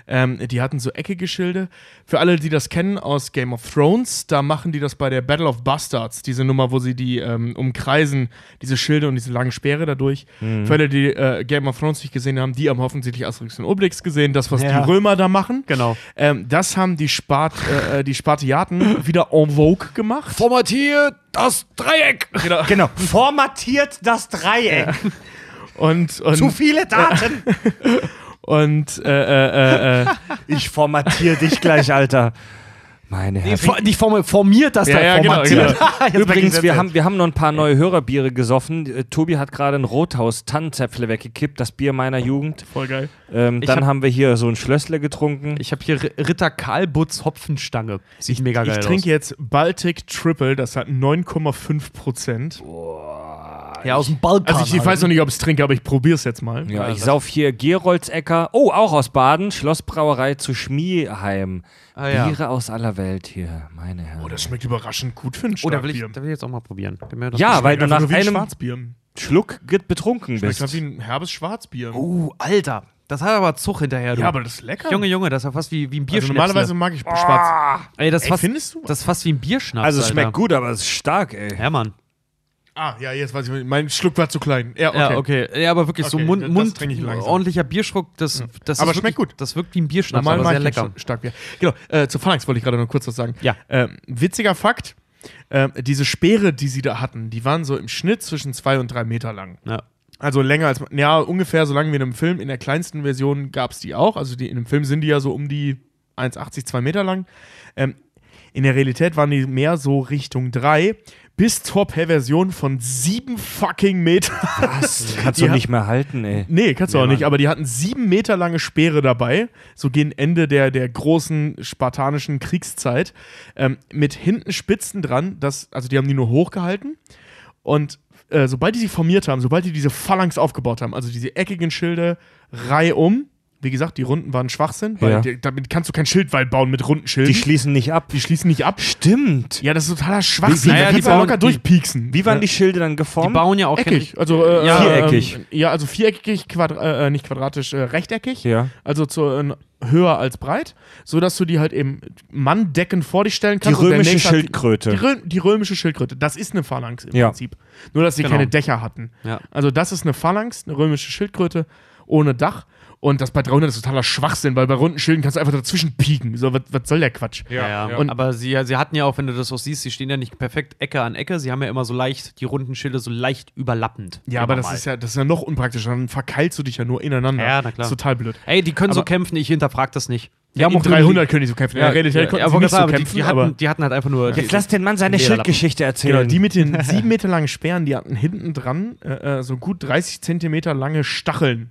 Ähm, die hatten so eckige Schilde. Für alle, die das kennen aus Game of Thrones, da machen die das bei der Battle of Bastards, diese Nummer, wo sie die ähm, umkreisen, diese Schilde und diese langen Speere dadurch. Für alle, die äh, Game of Thrones nicht gesehen haben, die haben offensichtlich Asterix und Obelix gesehen, das, was Ja. die Römer da machen. Genau. Ähm, das haben die, Spart, äh, äh, die Spartiaten wieder en vogue gemacht. Formatiert das Dreieck! Genau. Genau. Formatiert das Dreieck. Und, und, Zu viele Daten. und äh, äh, äh, äh, Ich formatiere dich gleich, Alter. Meine Herren. For, nicht form, formiert das Ja, da ja, genau, formatiert. genau. Jetzt Übrigens, wir ich haben, wir haben noch ein paar neue Hörerbiere gesoffen. Äh, Tobi hat gerade ein Rothaus Tannenzäpfle weggekippt, das Bier meiner Jugend. voll geil. Ähm, Ich dann hab- haben wir hier so ein Schlössle getrunken. Ich habe hier Ritter Karlbutz Hopfenstange. Sieht mega geil Ich aus. trinke jetzt Baltic Triple, das hat 9,5 Prozent. Ja, aus dem Balkan. Also ich, ich weiß noch nicht, ob ich es trinke, aber ich probiere es jetzt mal. ja, ich sauf hier Geroldsecker. Oh, auch aus Baden. Schlossbrauerei zu Schmieheim. Ah, ja. Biere aus aller Welt hier, meine Herren. Oh, das schmeckt überraschend gut für ein Oh, da will, ich, Starkbier. da will ich jetzt auch mal probieren. Gib mir das Ja, mal. weil du nach einem Schwarzbier. Schluck betrunken Schmeckt bist. halt wie ein herbes Schwarzbier. Uh, Alter. Das hat aber Zug hinterher, du. Ja, aber das ist lecker. Junge, Junge, das ist ja fast wie, wie ein also Bierschnäpsle. normalerweise mag ich schwarz. Ey, das, ist Ey, fast, findest du? das ist fast wie ein Bierschnaps. Also es schmeckt Alter. gut, aber es ist stark, ey. Ja, Mann. Ah, ja, jetzt weiß ich. Mein Schluck war zu klein. Ja, okay. Ja, okay. Ja, aber wirklich so Okay, Mund, das Mund langsam. ordentlicher Bierschluck, das, das Aber schmeckt wirklich, gut. Das wirkt wie ein Bierschnaps, Normal aber sehr lecker. stark Bier. Genau, äh, zu Phalanx wollte ich gerade noch kurz was sagen. Ja. Ähm, witziger Fakt, ähm, diese Speere, die sie da hatten, die waren so im Schnitt zwischen zwei und drei Meter lang. Ja. Also länger als, ja, ungefähr so lang wie in einem Film. In der kleinsten Version gab es die auch. Also die, in einem Film sind die ja so um die 1,80, 2 Meter lang. Ähm, in der Realität waren die mehr so Richtung 3 bis zur Perversion von 7 fucking Meter. Das kannst Die du nicht mehr halten, ey. Nee, kannst du Nee, auch nicht, Mann. aber die hatten sieben Meter lange Speere dabei, so gegen Ende der, der großen spartanischen Kriegszeit, ähm, mit hinten Spitzen dran, das, also die haben die nur hochgehalten und äh, sobald die sie formiert haben, sobald die diese Phalanx aufgebaut haben, also diese eckigen Schilde reihum, wie gesagt, die Runden waren Schwachsinn, weil Ja. die, damit kannst du kein Schildwall bauen mit runden Schilden. Die schließen nicht ab. die schließen nicht ab. Stimmt. Ja, das ist totaler Schwachsinn. Wie- wie- ja, kannst die bauen- locker die- durchpieksen. Wie waren ja. die Schilde dann Die geformt? bauen ja auch Eckig, also äh, Ja, Viereckig. Ähm, ja, also viereckig, quadra äh, nicht quadratisch, äh, rechteckig. Ja. Also zu, äh, höher als breit, so dass du die halt eben manndeckend vor dich stellen Die kannst. der römische die- Schildkröte. Die, Rö die römische Schildkröte. Das ist eine Phalanx im Ja. Prinzip. Nur, dass sie Genau. keine Dächer hatten. Ja. Also, das ist eine Phalanx, eine römische Schildkröte ohne Dach. Und das bei 300 ist totaler Schwachsinn, weil bei runden Schilden kannst du einfach dazwischen pieken. So, was, was soll der Quatsch? Ja, ja. Und- aber sie, sie hatten ja auch, wenn du das so siehst, sie stehen ja nicht perfekt Ecke an Ecke, sie haben ja immer so leicht, die runden Schilde so leicht überlappend. Ja, aber das mal. ist ja, das ist ja noch unpraktischer. Dann verkeilst du dich ja nur ineinander. Ja, na klar. Das ist total blöd. Ey, die können so Aber- kämpfen, ich hinterfrag das nicht. Die Ja, haben auch 300 können die so kämpfen. Ja, konnten ja, sie wollte nicht so kämpfen, die, hatten, die hatten halt einfach nur. Jetzt lass den Mann seine. Schildgeschichte erzählen. Genau, die mit den sieben Meter langen Speeren, die hatten hinten dran äh, äh, so gut 30 Zentimeter lange Stacheln.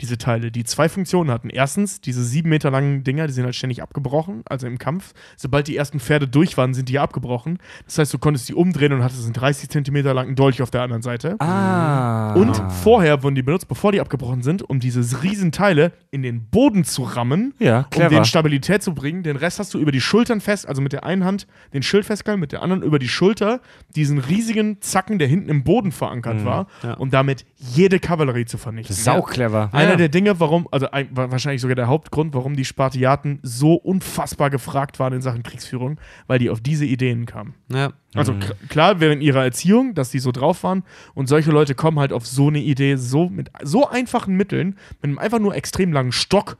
Diese Teile, die zwei Funktionen hatten. Erstens, diese sieben Meter langen Dinger, die sind halt ständig abgebrochen, also im Kampf. Sobald die ersten Pferde durch waren, sind die ja abgebrochen. Das heißt, du konntest die umdrehen und hattest einen 30 Zentimeter langen Dolch auf der anderen Seite. ah. Und vorher wurden die benutzt, bevor die abgebrochen sind, um diese riesen Teile in den Boden zu rammen, Ja, um den Stabilität zu bringen. Den Rest hast du über die Schultern fest, also mit der einen Hand den Schild festgehalten, mit der anderen über die Schulter diesen riesigen Zacken, der hinten im Boden verankert war, Ja. um damit jede Kavallerie zu vernichten. Sau clever. Einer der Dinge, warum, also ein, war wahrscheinlich sogar der Hauptgrund, warum die Spartiaten so unfassbar gefragt waren in Sachen Kriegsführung, weil die auf diese Ideen kamen. Ja. Also Mhm. klar, während ihrer Erziehung, dass die so drauf waren und solche Leute kommen halt auf so eine Idee, so mit so einfachen Mitteln, mit einem einfach nur extrem langen Stock,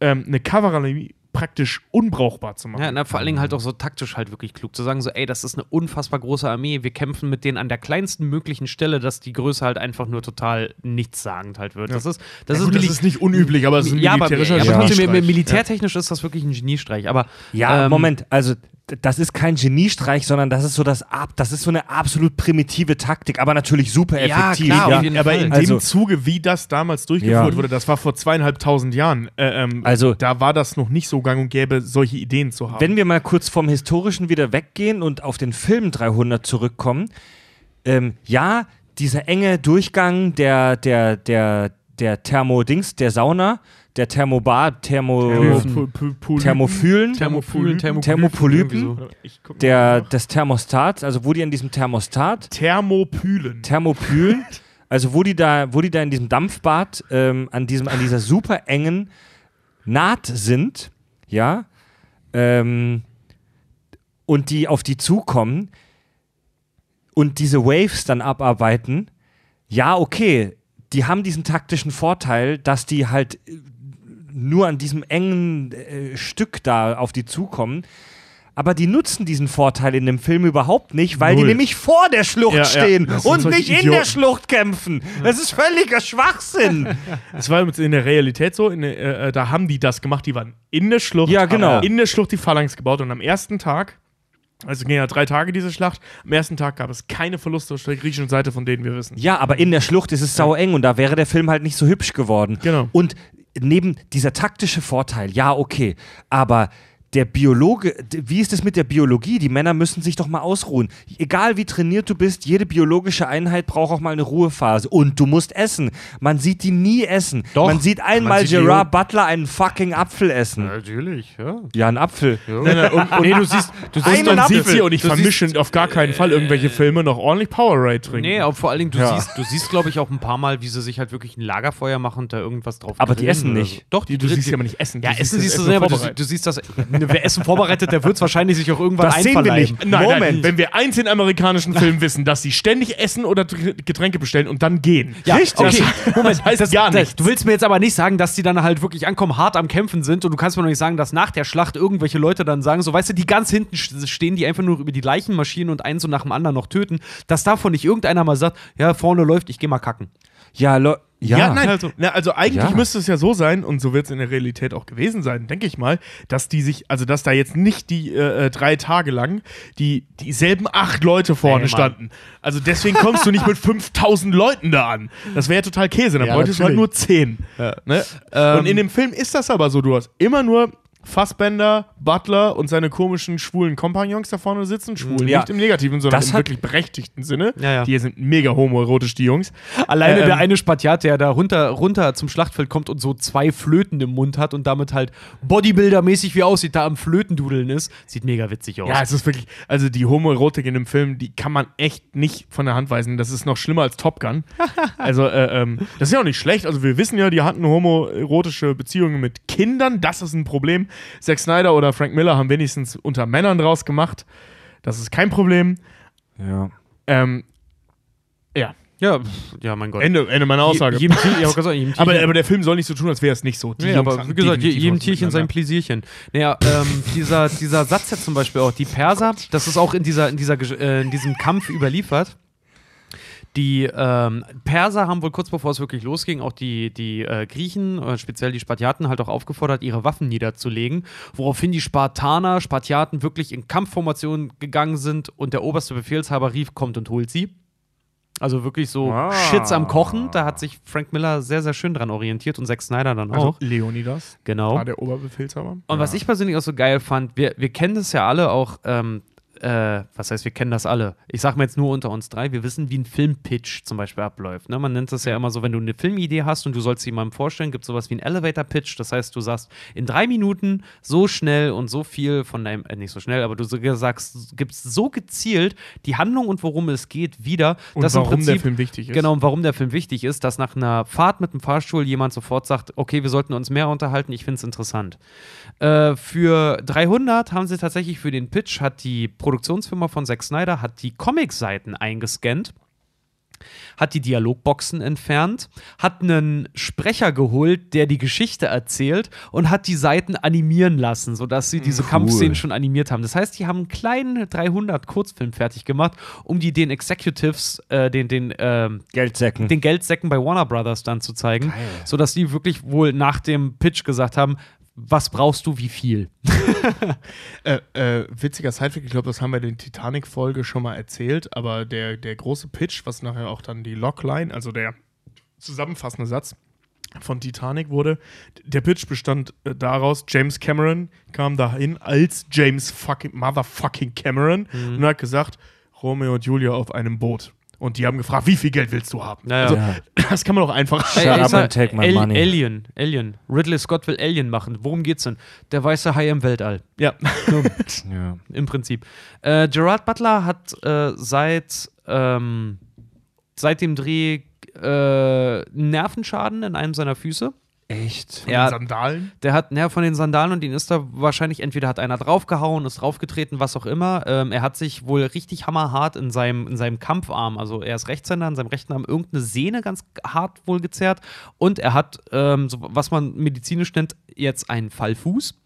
ähm, eine Kavallerie praktisch unbrauchbar zu machen. Ja, na, vor allen Dingen halt auch so taktisch halt wirklich klug zu sagen, so, ey, das ist eine unfassbar große Armee, wir kämpfen mit denen an der kleinsten möglichen Stelle, dass die Größe halt einfach nur total nichtssagend halt wird. Das ist, das Ja, ist, gut, das ist nicht unüblich, aber es ist ein ja, aber, militärischer ja, aber trotzdem, Geniestreich. mi- militärtechnisch ist das wirklich ein Geniestreich. Aber Ja, ähm, Moment, also das ist kein Geniestreich, sondern das ist so das ab, das ist so eine absolut primitive Taktik, aber natürlich super Ja, effektiv. klar, ja. auf jeden aber Fall. in Also- dem Zuge, wie das damals durchgeführt Ja. wurde, das war vor zweieinhalbtausend Jahren, äh, ähm, Also- da war das noch nicht so gang und gäbe, solche Ideen zu haben. Wenn wir mal kurz vom Historischen wieder weggehen und auf den Film 300 zurückkommen, ähm, ja, dieser enge Durchgang der, der, der, der Thermodings, der Sauna, der Thermobar, Thermo, Thermophylen, Thermophylen, Thermopolypen, der, des Thermostats, also wo die an diesem Thermostat, Thermopylen. Thermopylen, also wo die da, wo die da in diesem Dampfbad ähm, an, diesem, an dieser super engen Naht sind, ja, ähm, und die auf die zukommen und diese Waves dann abarbeiten, ja, okay, die haben diesen taktischen Vorteil, dass die halt nur an diesem engen äh, Stück da auf die zukommen. Aber die nutzen diesen Vorteil in dem Film überhaupt nicht, weil Null. die nämlich vor der Schlucht Ja, ja, stehen das sind und nicht in Idioten. der Schlucht kämpfen. Das ist völliger Schwachsinn. Es war in der Realität so, in der, äh, da haben die das gemacht, die waren in der Schlucht, Ja, genau. in der Schlucht die Phalanx gebaut und am ersten Tag, also ging ja drei Tage diese Schlacht, am ersten Tag gab es keine Verluste auf der griechischen Seite, von denen wir wissen. Ja, aber in der Schlucht ist es sau eng und da wäre der Film halt nicht so hübsch geworden. Genau. Und neben dieser taktische Vorteil, ja, okay, aber der Biologe, wie ist es mit der Biologie? Die Männer müssen sich doch mal ausruhen. Egal wie trainiert du bist, jede biologische Einheit braucht auch mal eine Ruhephase. Und du musst essen. Man sieht die nie essen. Doch. Man sieht einmal sieht die Gerard Butler einen fucking Apfel essen. Natürlich, ja. Ja, einen Apfel. Nein, nein, und, und, Nee, du siehst, du Einen siehst man Apfel. sieht sie und ich Du vermische auf gar keinen Fall irgendwelche Filme noch ordentlich Powerade trinken. Nee, aber vor allen Dingen, du Ja. siehst, du siehst, glaube ich, auch ein paar Mal, wie sie sich halt wirklich ein Lagerfeuer machen und da irgendwas drauf Aber die essen nicht. So. Doch, Die, du siehst ja aber nicht essen. Ja, Du Essen siehst du selber, du, du siehst das. Wer Essen vorbereitet, der wird es wahrscheinlich sich auch irgendwann Das sehen wir nicht. Nein, Moment. nein, wenn wir eins in amerikanischen Filmen wissen, dass sie ständig essen oder Tr- Getränke bestellen und dann gehen. Ja, Richtig. okay. Moment, Das heißt das, gar nichts. Du willst mir jetzt aber nicht sagen, dass die dann halt wirklich ankommen, hart am Kämpfen sind und du kannst mir noch nicht sagen, dass nach der Schlacht irgendwelche Leute dann sagen, so weißt du, die ganz hinten stehen, die einfach nur über die Leichenmaschinen und einen so nach dem anderen noch töten, dass davon nicht irgendeiner mal sagt, ja, vorne läuft, ich geh mal kacken. Ja, Lo ja. Ja, nein, Also- also, also eigentlich Ja. müsste es ja so sein, und so wird es in der Realität auch gewesen sein, denke ich mal, dass die sich, also dass da jetzt nicht die äh, äh, drei Tage lang die dieselben acht Leute vorne Mann. standen. Also deswegen kommst du nicht mit 5000 Leuten da an. Das wäre ja total Käse, dann Ja, bräuchtest du halt nur 10. Ne? Ähm, und in dem Film ist das aber so, du hast immer nur Fassbender, Butler und seine komischen schwulen Kompagnons da vorne sitzen. Schwul Ja. nicht im negativen, sondern Das im wirklich berechtigten Sinne. Ja, ja. Die sind mega homoerotisch, die Jungs. Alleine Ähm, der eine Spatiat, der da runter, runter zum Schlachtfeld kommt und so zwei Flöten im Mund hat und damit halt Bodybuilder-mäßig wie aussieht, da am Flötendudeln ist, sieht mega witzig aus. Ja, es ist wirklich, also die Homoerotik in dem Film, die kann man echt nicht von der Hand weisen. Das ist noch schlimmer als Top Gun. also, äh, ähm, das ist ja auch nicht schlecht. Also, wir wissen ja, die hatten homoerotische Beziehungen mit Kindern. Das ist ein Problem. Zack Snyder oder Frank Miller haben wenigstens unter Männern draus gemacht. Das ist kein Problem. ja. Ähm, ja, ja, ja, mein Gott. Ende, Ende meiner Aussage. Je, jedem Tier, ja, sagen, jedem aber, aber der Film soll nicht so tun, als wäre es nicht so. Die Nee, Jungs aber wie gesagt, je, jedem Tierchen sein. Pläsierchen. Naja, ähm, dieser, dieser Satz jetzt zum Beispiel auch, die Perser, das ist auch in, dieser, in, dieser, äh, in diesem Kampf überliefert. Die ähm, Perser haben wohl kurz bevor es wirklich losging, auch die, die äh, Griechen, äh, speziell die Spartiaten, halt auch aufgefordert, ihre Waffen niederzulegen, woraufhin die Spartaner, Spartiaten wirklich in Kampfformation gegangen sind und der oberste Befehlshaber rief, kommt und holt sie. Also wirklich so Ah. Shits am Kochen. Da hat sich Frank Miller sehr, sehr schön dran orientiert und Zack Snyder dann Also auch. Leonidas Genau. war der Oberbefehlshaber. Und was ich persönlich auch so geil fand, wir, wir kennen das ja alle auch, ähm, äh, was heißt, wir kennen das alle. Ich sag mal jetzt nur unter uns drei, wir wissen, wie ein Filmpitch zum Beispiel abläuft. Ne? Man nennt das ja immer so, wenn du eine Filmidee hast und du sollst sie jemandem vorstellen, gibt es sowas wie einen Elevator-Pitch. Das heißt, du sagst in drei Minuten so schnell und so viel von deinem, äh, nicht so schnell, aber du sagst, gibst so gezielt die Handlung und worum es geht wieder, Und dass im warum der Prinzip Film wichtig ist. Genau, und warum der Film wichtig ist, dass nach einer Fahrt mit dem Fahrstuhl jemand sofort sagt, okay, wir sollten uns mehr unterhalten, ich finde es interessant. Äh, für 300 haben sie tatsächlich für den Pitch, hat die Produktionsfirma von Zack Snyder, hat die Comic-Seiten eingescannt hat die Dialogboxen entfernt, hat einen Sprecher geholt, der die Geschichte erzählt und hat die Seiten animieren lassen, sodass sie diese Kampfszenen schon animiert haben. Das heißt, die haben einen kleinen 300 Kurzfilm fertig gemacht, um die den Executives, äh, den, den, ähm, Geldsäcken. den Geldsäcken bei Warner Brothers dann zu zeigen, sodass die wirklich wohl nach dem Pitch gesagt haben, was brauchst du, wie viel? Äh, äh, witziger Sidefact, ich glaube, das haben wir in der Titanic-Folge schon mal erzählt, aber der, der große Pitch, was nachher auch dann die Logline, also der zusammenfassende Satz von Titanic wurde, der Pitch bestand äh, daraus, James Cameron kam dahin als James fucking Motherfucking Cameron und hat gesagt, Romeo und Julia auf einem Boot. Und die haben gefragt, wie viel Geld willst du haben? Naja. Also, Ja. das kann man doch einfach. Shut Ey, up and take my Al- money. Alien, Alien. Ridley Scott will Alien machen. Worum geht's denn? Der weiße Hai im Weltall. Ja. ja. Im Prinzip. Äh, Gerard Butler hat äh, seit, ähm, seit dem Dreh äh, Nervenschaden in einem seiner Füße. Echt? Ja. Sandalen. Der hat, naja, von den Sandalen und den ist da wahrscheinlich entweder hat einer draufgehauen, ist draufgetreten, was auch immer. Ähm, er hat sich wohl richtig hammerhart in seinem, in seinem Kampfarm, also er ist Rechtshänder, in seinem rechten Arm irgendeine Sehne ganz hart wohl gezerrt. Und er hat, ähm, so, was man medizinisch nennt, jetzt einen Fallfuß.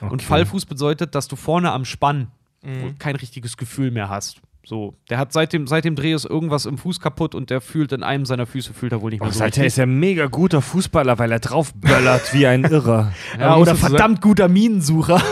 Und Fallfuß bedeutet, dass du vorne am Spann wohl kein richtiges Gefühl mehr hast. So, der hat seit dem, seit dem Dreh ist irgendwas im Fuß kaputt und der fühlt in einem seiner Füße fühlt er wohl nicht mehr Oh, so Alter, ist ja ein mega guter Fußballer, weil er draufböllert wie ein Irrer. Ja, oder verdammt guter Minensucher.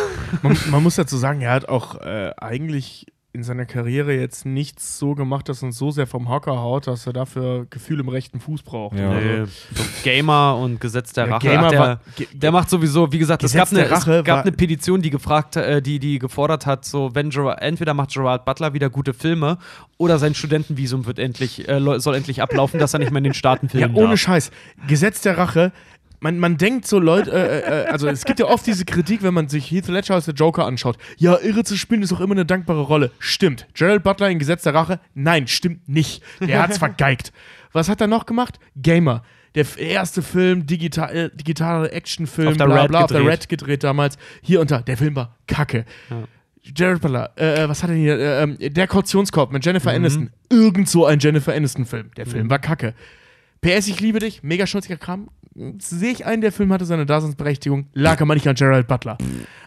Man, man muss dazu sagen, er hat auch äh, eigentlich in seiner Karriere jetzt nichts so gemacht, das uns so sehr vom Hocker haut, dass er dafür Gefühl im rechten Fuß braucht. Ja. Also, Nee, so Gamer und Gesetz der Ja, Rache. Gamer Ach, der, war- der macht sowieso, wie gesagt, es Gesetz gab, eine, der Rache es gab eine Petition, die gefragt, äh, die, die gefordert hat, so wenn Gerard, entweder macht Gerard Butler wieder gute Filme oder sein Studentenvisum wird endlich, äh, soll endlich ablaufen, dass er nicht mehr in den Staaten Ja, filmen ohne darf. Scheiß. Gesetz der Rache. Man, man denkt so, Leute, äh, äh, also es gibt ja oft diese Kritik, wenn man sich Heath Ledger als der Joker anschaut. Ja, irre zu spielen ist auch immer eine dankbare Rolle. Stimmt. Gerald Butler in Gesetz der Rache? Nein, stimmt nicht. Der hat's vergeigt. Was hat er noch gemacht? Gamer. Der erste Film, digital, äh, digitaler Actionfilm, Auf der bla Red bla, auf der gedreht. Red gedreht damals. Hier unter, der Film war kacke. Jared Butler, äh, was hat er hier? Äh, ähm, der Kautionskorb mit Jennifer Mhm. Aniston. Irgend so ein Jennifer Aniston-Film. Der Film war kacke. PS, ich liebe dich, mega schnulziger Kram. Sehe ich ein, der Film hatte seine Daseinsberechtigung, lag aber nicht an Gerald Butler.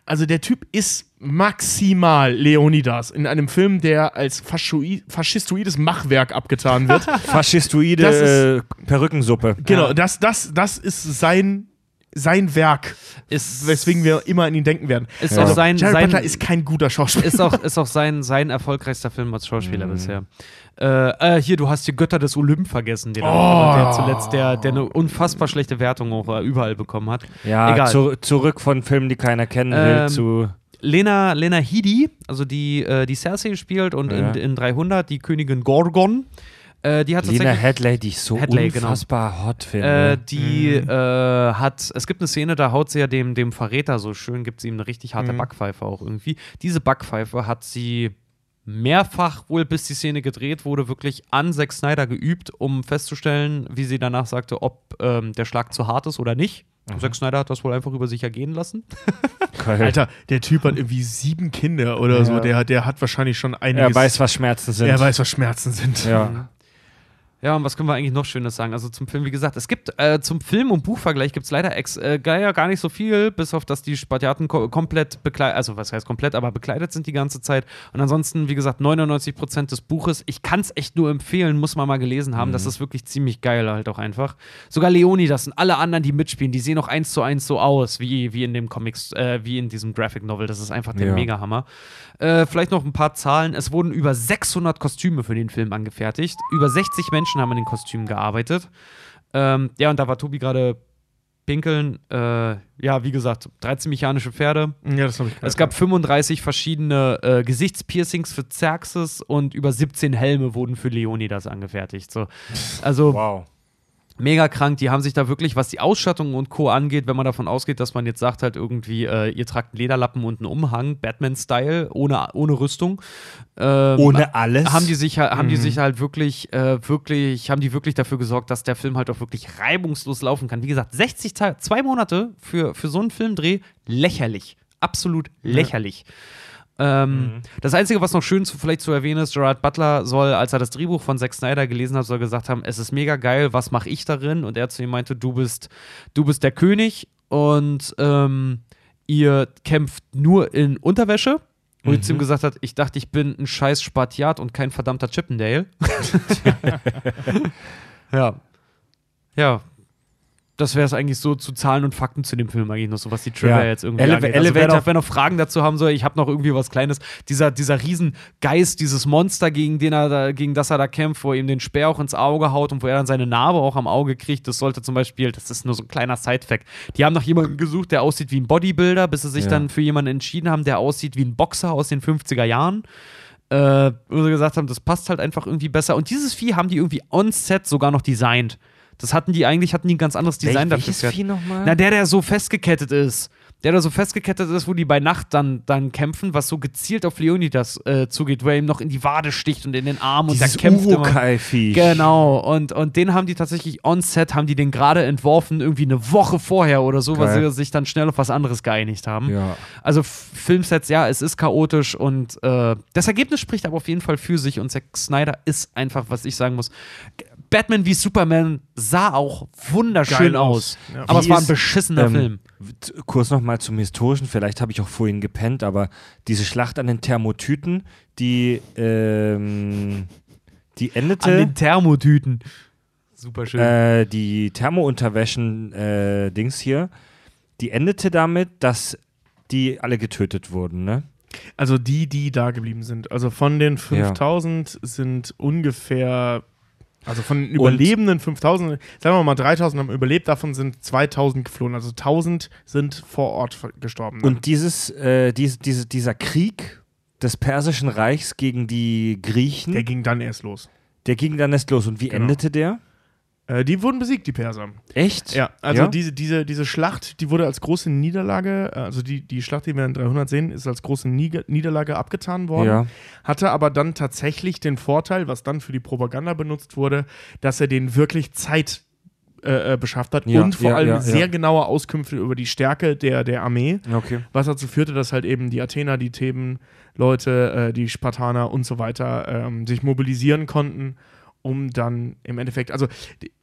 Also der Typ ist maximal Leonidas in einem Film, der als faschistoides Machwerk abgetan wird. Faschistoide Das ist- äh, Perückensuppe. genau, Ja. das, das, das ist sein, sein Werk, Ist, weswegen wir immer an ihn denken werden. ist Ja. auch sein, Jared sein Butler ist kein guter Schauspieler. ist auch, ist auch sein, sein erfolgreichster Film als Schauspieler Mhm. bisher. Äh, äh, hier, du hast die Götter des Olymp vergessen, den Oh. der zuletzt, der, der eine unfassbar schlechte Wertung auch äh, überall bekommen hat. Ja, Egal. zu, zurück von Filmen, die keiner kennen will, Ähm, zu. Lena, Lena Headey, also die, äh, die Cersei spielt und Ja. in, in 300 die Königin Gorgon, äh, die hat Lena. Headley, die ich so Hadley, genau. unfassbar hot finde. Äh, die Mhm. äh, hat, es gibt eine Szene, da haut sie ja dem, dem Verräter so schön, gibt sie ihm eine richtig harte Mhm. Backpfeife auch irgendwie. Diese Backpfeife hat sie mehrfach wohl, bis die Szene gedreht wurde, wirklich an Zack Snyder geübt, um festzustellen, wie sie danach sagte, ob ähm, der Schlag zu hart ist oder nicht. Mhm. Zack Snyder hat das wohl einfach über sich ergehen lassen. Geil. Alter, der Typ hat irgendwie sieben Kinder oder so. Ja. Der, der hat wahrscheinlich schon einiges. er weiß, was Schmerzen sind. er weiß, was Schmerzen sind. Ja. Ja, und was können wir eigentlich noch Schönes sagen? Also zum Film, wie gesagt, es gibt äh, zum Film- und Buchvergleich gibt es leider ex äh, gar nicht so viel, bis auf dass die Spartiaten ko komplett bekleidet, also was heißt komplett, aber bekleidet sind die ganze Zeit. Und ansonsten, wie gesagt, 99% des Buches, ich kann es echt nur empfehlen, muss man mal gelesen haben. Das ist wirklich ziemlich geil halt auch einfach. Sogar Leonidas und alle anderen, die mitspielen, die sehen auch eins zu eins so aus, wie, wie in dem Comics, äh, wie in diesem Graphic Novel. Das ist einfach der Ja. Mega-Hammer. Äh, vielleicht noch ein paar Zahlen. Es wurden über 600 Kostüme für den Film angefertigt. Über 60 Menschen haben an den Kostümen gearbeitet. Ähm, ja, und da war Tobi gerade pinkeln. Äh, ja, wie gesagt, 13 mechanische Pferde. Ja, das habe ich Es gab 35 verschiedene äh, Gesichtspiercings für Xerxes und über 17 Helme wurden für Leonidas angefertigt. So. Also Wow. Mega krank. Die haben sich da wirklich, was die Ausstattung und Co. angeht, wenn man davon ausgeht, dass man jetzt sagt, halt irgendwie, äh, ihr tragt einen Lederlappen und einen Umhang, Batman-Style, ohne, ohne Rüstung. Ähm, Ohne alles? Haben die sich, ha- haben die Mhm. sich halt wirklich, äh, wirklich, haben die wirklich dafür gesorgt, dass der Film halt auch wirklich reibungslos laufen kann. Wie gesagt, 60 Tage, zwei Monate für, für so einen Filmdreh, lächerlich. Absolut lächerlich. Ähm, Das Einzige, was noch schön zu, vielleicht zu erwähnen ist, Gerard Butler soll, als er das Drehbuch von Zack Snyder gelesen hat, soll gesagt haben, es ist mega geil, was mache ich darin? Und er zu ihm meinte, du bist, du bist der König und ähm, ihr kämpft nur in Unterwäsche. Wo zu ihm gesagt hat, ich dachte, ich bin ein scheiß Spartiat und kein verdammter Chippendale. ja. Ja. Das wäre es eigentlich so zu Zahlen und Fakten zu dem Film eigentlich noch, so was die Trivia Ja. jetzt irgendwie Ele- angeht. Also wer, Elevator- noch, wer noch Fragen dazu haben soll, ich habe noch irgendwie was Kleines. Dieser, dieser Riesengeist, dieses Monster, gegen, den er da, gegen das er da kämpft, wo er ihm den Speer auch ins Auge haut und wo er dann seine Narbe auch am Auge kriegt, das sollte zum Beispiel, das ist nur so ein kleiner Side-Fact, die haben noch jemanden gesucht, der aussieht wie ein Bodybuilder, bis sie sich Ja. dann für jemanden entschieden haben, der aussieht wie ein Boxer aus den 50er Jahren. Äh, wo sie gesagt haben, das passt halt einfach irgendwie besser. Und dieses Vieh haben die irgendwie on-set sogar noch designt. Das hatten die eigentlich, hatten die ein ganz anderes Design Wel- dafür. Vieh nochmal? Na, der, der so festgekettet ist. Der da so festgekettet ist, wo die bei Nacht dann, dann kämpfen, was so gezielt auf Leonidas äh, zugeht, wo er ihm noch in die Wade sticht und in den Arm und Dieses der kämpft immer. Urukai-Viech. Genau, und, und den haben die tatsächlich on-set, haben die den gerade entworfen, irgendwie eine Woche vorher oder so, weil Geil. sie sich dann schnell auf was anderes geeinigt haben. Ja. Also Filmsets, ja, es ist chaotisch und äh, das Ergebnis spricht aber auf jeden Fall für sich und Zack Snyder ist einfach, was ich sagen muss. Batman wie Superman sah auch wunderschön Geil aus, aus. Ja. aber Wie es war ein ist, beschissener ähm, Film. Kurz nochmal zum Historischen, vielleicht habe ich auch vorhin gepennt, aber diese Schlacht an den Thermotüten, die, ähm, die An endete, den Thermotüten. Super schön. äh, die Thermounterwäschen-Dings hier, die endete damit, dass die alle getötet wurden, ne? Also die, die da geblieben sind. Also von den 5000 sind ungefähr, also von den überlebenden 5000, sagen wir mal 3000 haben überlebt, davon sind 2000 geflohen. Also 1000 sind vor Ort gestorben. Und dieses, äh, dies, diese, dieser Krieg des Persischen Reichs gegen die Griechen, der der, ging dann erst los. ging dann erst los. Und wie Genau. endete der? Äh, die wurden besiegt, die Perser. Echt? Ja, also Ja? Diese, diese, diese Schlacht, die wurde als große Niederlage, äh, also die, die Schlacht, die wir in 300 sehen, ist als große Niederlage abgetan worden. Ja. Hatte aber dann tatsächlich den Vorteil, was dann für die Propaganda benutzt wurde, dass er denen wirklich Zeit äh, äh, beschafft hat Ja, und vor ja, allem ja. sehr genaue Auskünfte über die Stärke der, der Armee, Okay. was dazu führte, dass halt eben die Athener, die Theben, Leute, äh, die Spartaner und so weiter ähm, sich mobilisieren konnten, um dann im Endeffekt, also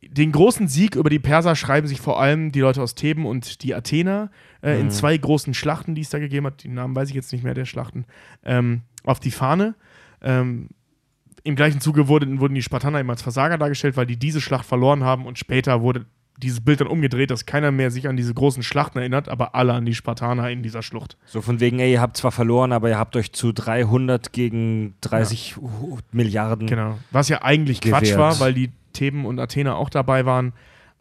den großen Sieg über die Perser schreiben sich vor allem die Leute aus Theben und die Athener äh, Mhm. in zwei großen Schlachten, die es da gegeben hat, die Namen weiß ich jetzt nicht mehr der Schlachten, ähm, auf die Fahne. Ähm, Im gleichen Zuge wurden, wurden die Spartaner eben als Versager dargestellt, weil die diese Schlacht verloren haben und später wurde dieses Bild dann umgedreht, dass keiner mehr sich an diese großen Schlachten erinnert, aber alle an die Spartaner in dieser Schlucht. So von wegen, ey, ihr habt zwar verloren, aber ihr habt euch zu 300 gegen 30 Milliarden. Genau. Was ja eigentlich Quatsch Gewährt. war, weil die Theben und Athener auch dabei waren.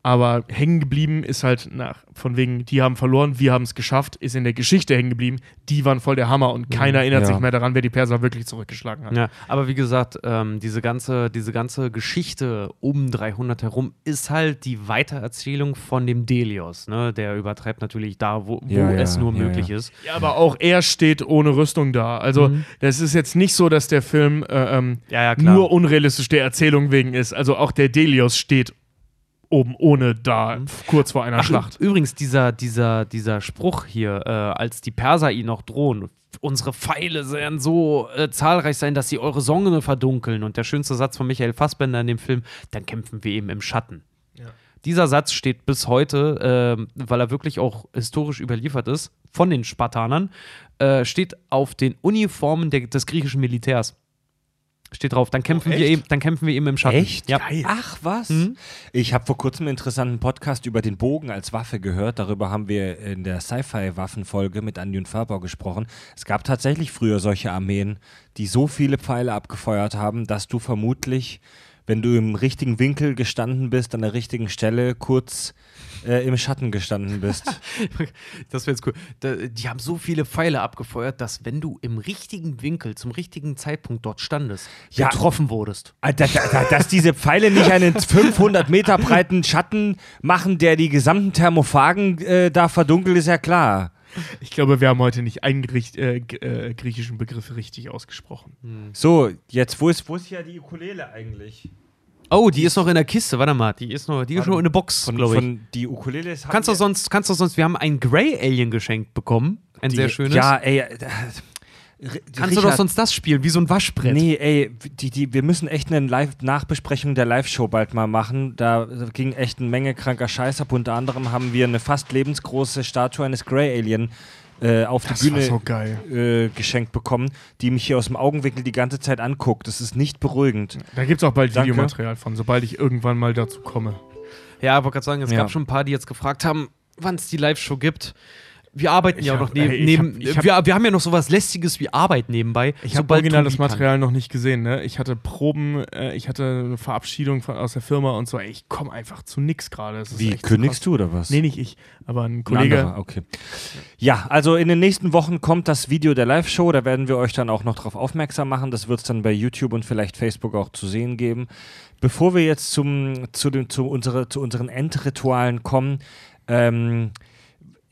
Aber hängen geblieben ist halt nach, von wegen, die haben verloren, wir haben es geschafft, ist in der Geschichte hängen geblieben. Die waren voll der Hammer und keiner erinnert ja. sich mehr daran, wer die Perser wirklich zurückgeschlagen hat. Ja, aber wie gesagt, ähm, diese, ganze, diese ganze Geschichte um 300 herum ist halt die Weitererzählung von dem Delios. Ne? Der übertreibt natürlich da, wo, wo Ja, ja, es nur ja, möglich ja. ist. Ja, aber auch er steht ohne Rüstung da. Also, das ist jetzt nicht so, dass der Film äh, ähm, Ja, ja, klar. nur unrealistisch der Erzählung wegen ist. Also, auch der Delios steht oben ohne da, kurz vor einer Ach, Schlacht. Übrigens, dieser, dieser, dieser Spruch hier, äh, als die Perser ihn noch drohen, unsere Pfeile werden so äh, zahlreich sein, dass sie eure Sonne verdunkeln. Und der schönste Satz von Michael Fassbender in dem Film, dann kämpfen wir eben im Schatten. Dieser Satz steht bis heute, ähm, weil er wirklich auch historisch überliefert ist, von den Spartanern, äh, steht auf den Uniformen der, des griechischen Militärs. Steht drauf, dann kämpfen, wir echt? eben, dann kämpfen wir eben im Schatten. Echt? Ja. Ach was? Mhm. Ich habe vor kurzem einen interessanten Podcast über den Bogen als Waffe gehört. Darüber haben wir in der Sci-Fi-Waffenfolge mit Anjun Farbau gesprochen. Es gab tatsächlich früher solche Armeen, die so viele Pfeile abgefeuert haben, dass du vermutlich, wenn du im richtigen Winkel gestanden bist, an der richtigen Stelle kurz äh, im Schatten gestanden bist. Das wäre jetzt cool. Da, die haben so viele Pfeile abgefeuert, dass wenn du im richtigen Winkel, zum richtigen Zeitpunkt dort standest, Ja. getroffen wurdest. Alter, da, da, dass diese Pfeile nicht einen 500 Meter breiten Schatten machen, der die gesamten Thermophagen äh, da verdunkelt, ist ja klar. Ich glaube, wir haben heute nicht einen Griech, äh, äh, griechischen Begriff richtig ausgesprochen. So, jetzt, wo ist, wo ist ja die Ukulele eigentlich? Oh, die ist noch in der Kiste. Warte mal, die ist noch, die ist noch in der Box, Von, glaube ich. von die Ukulele ist. Kannst du sonst, kannst du sonst, wir haben ein Grey Alien geschenkt bekommen. Ein die, sehr schönes. Ja, ey. Kannst du doch sonst das spielen, wie so ein Waschbrett. Nee, ey, die, die, wir müssen echt eine Live Nachbesprechung der Live-Show bald mal machen. Da ging echt eine Menge kranker Scheiß ab. Unter anderem haben wir eine fast lebensgroße Statue eines Grey Alien äh, auf Das die Bühne so geil. äh, geschenkt bekommen, die mich hier aus dem Augenwinkel die ganze Zeit anguckt. Das ist nicht beruhigend. Da gibt es auch bald Danke. Videomaterial von, sobald ich irgendwann mal dazu komme. Ja, ich wollte gerade sagen, es Ja. gab schon ein paar, die jetzt gefragt haben, wann es die Live-Show gibt. Wir arbeiten Ich ja auch hab- noch neben. ey, neben hab- hab- wir, wir haben ja noch sowas Lästiges wie Arbeit nebenbei. Ich habe original das Tobi kann. Material noch nicht gesehen. Ne? Ich hatte Proben, äh, ich hatte eine Verabschiedung von, aus der Firma und so. Ey, ich komme einfach zu nix gerade. Wie, echt so kündigst krass. du oder was? Nee, nicht ich, aber ein Ein Kollege. anderer, okay. Ja, also in den nächsten Wochen kommt das Video der Live-Show. Da werden wir euch dann auch noch darauf aufmerksam machen. Das wird es dann bei YouTube und vielleicht Facebook auch zu sehen geben. Bevor wir jetzt zum, zu, den, zu, unsere, zu unseren Endritualen kommen, ähm,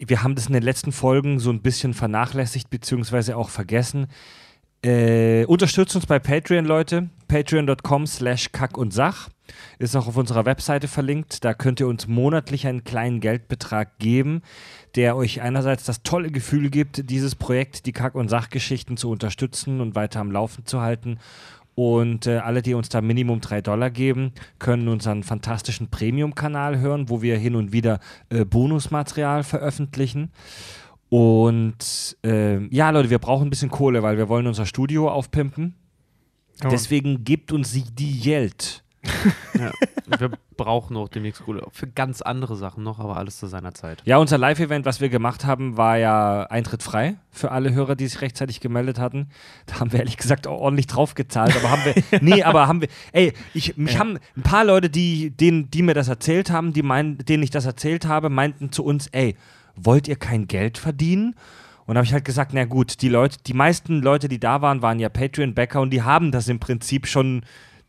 wir haben das in den letzten Folgen so ein bisschen vernachlässigt beziehungsweise auch vergessen. Äh, unterstützt uns bei Patreon, Leute. Patreon.com slash kack und sach. Ist auch auf unserer Webseite verlinkt. Da könnt ihr uns monatlich einen kleinen Geldbetrag geben, der euch einerseits das tolle Gefühl gibt, dieses Projekt, die Kack- und Sachgeschichten zu unterstützen und weiter am Laufen zu halten. Und äh, alle, die uns da Minimum 3 Dollar geben, können unseren fantastischen Premium-Kanal hören, wo wir hin und wieder äh, Bonusmaterial veröffentlichen. Und äh, ja, Leute, wir brauchen ein bisschen Kohle, weil wir wollen unser Studio aufpimpen. Ja. Deswegen gebt uns die Geld. ja. Wir brauchen auch demnächst Kohle. Für ganz andere Sachen noch, aber alles zu seiner Zeit. Ja, unser Live-Event, was wir gemacht haben, war ja Eintritt frei für alle Hörer, die sich rechtzeitig gemeldet hatten. Da haben wir ehrlich gesagt auch ordentlich drauf gezahlt. Aber haben wir, nee, aber haben wir, ey, ich, mich haben ein paar Leute, die, denen, die mir das erzählt haben, die meinen, denen ich das erzählt habe, meinten zu uns, ey, wollt ihr kein Geld verdienen? Und habe ich halt gesagt, na gut, die Leute, die meisten Leute, die da waren, waren ja Patreon-Backer und die haben das im Prinzip schon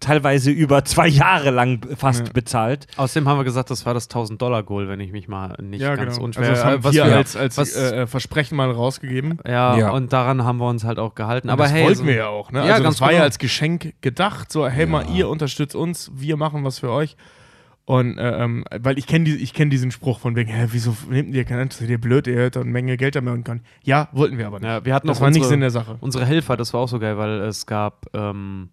teilweise über zwei Jahre lang fast Ja. bezahlt. Außerdem haben wir gesagt, das war das 1000-Dollar-Goal, wenn ich mich mal nicht Ja, ganz genau. unschwer... Also das haben was wir als, als was- äh, äh, Versprechen mal rausgegeben. ja, Ja. und daran haben wir uns halt auch gehalten. Aber das hey, wollten so- wir ja auch. Ne? Ja, also ganz das war genau. ja als Geschenk gedacht. So, hey mal, ihr unterstützt uns, wir machen was für euch. Und äh, ähm, weil ich kenne die, ich kenn diesen Spruch von wegen, hä, wieso nehmt ihr keinen Anschluss? Seid ihr blöd, ihr hättet eine Menge Geld damit und kann. Ja, wollten wir aber nicht. Ja, wir hatten das war nicht unsere- Sinn der Sache. Unsere Helfer, das war auch so geil, weil es gab, ähm,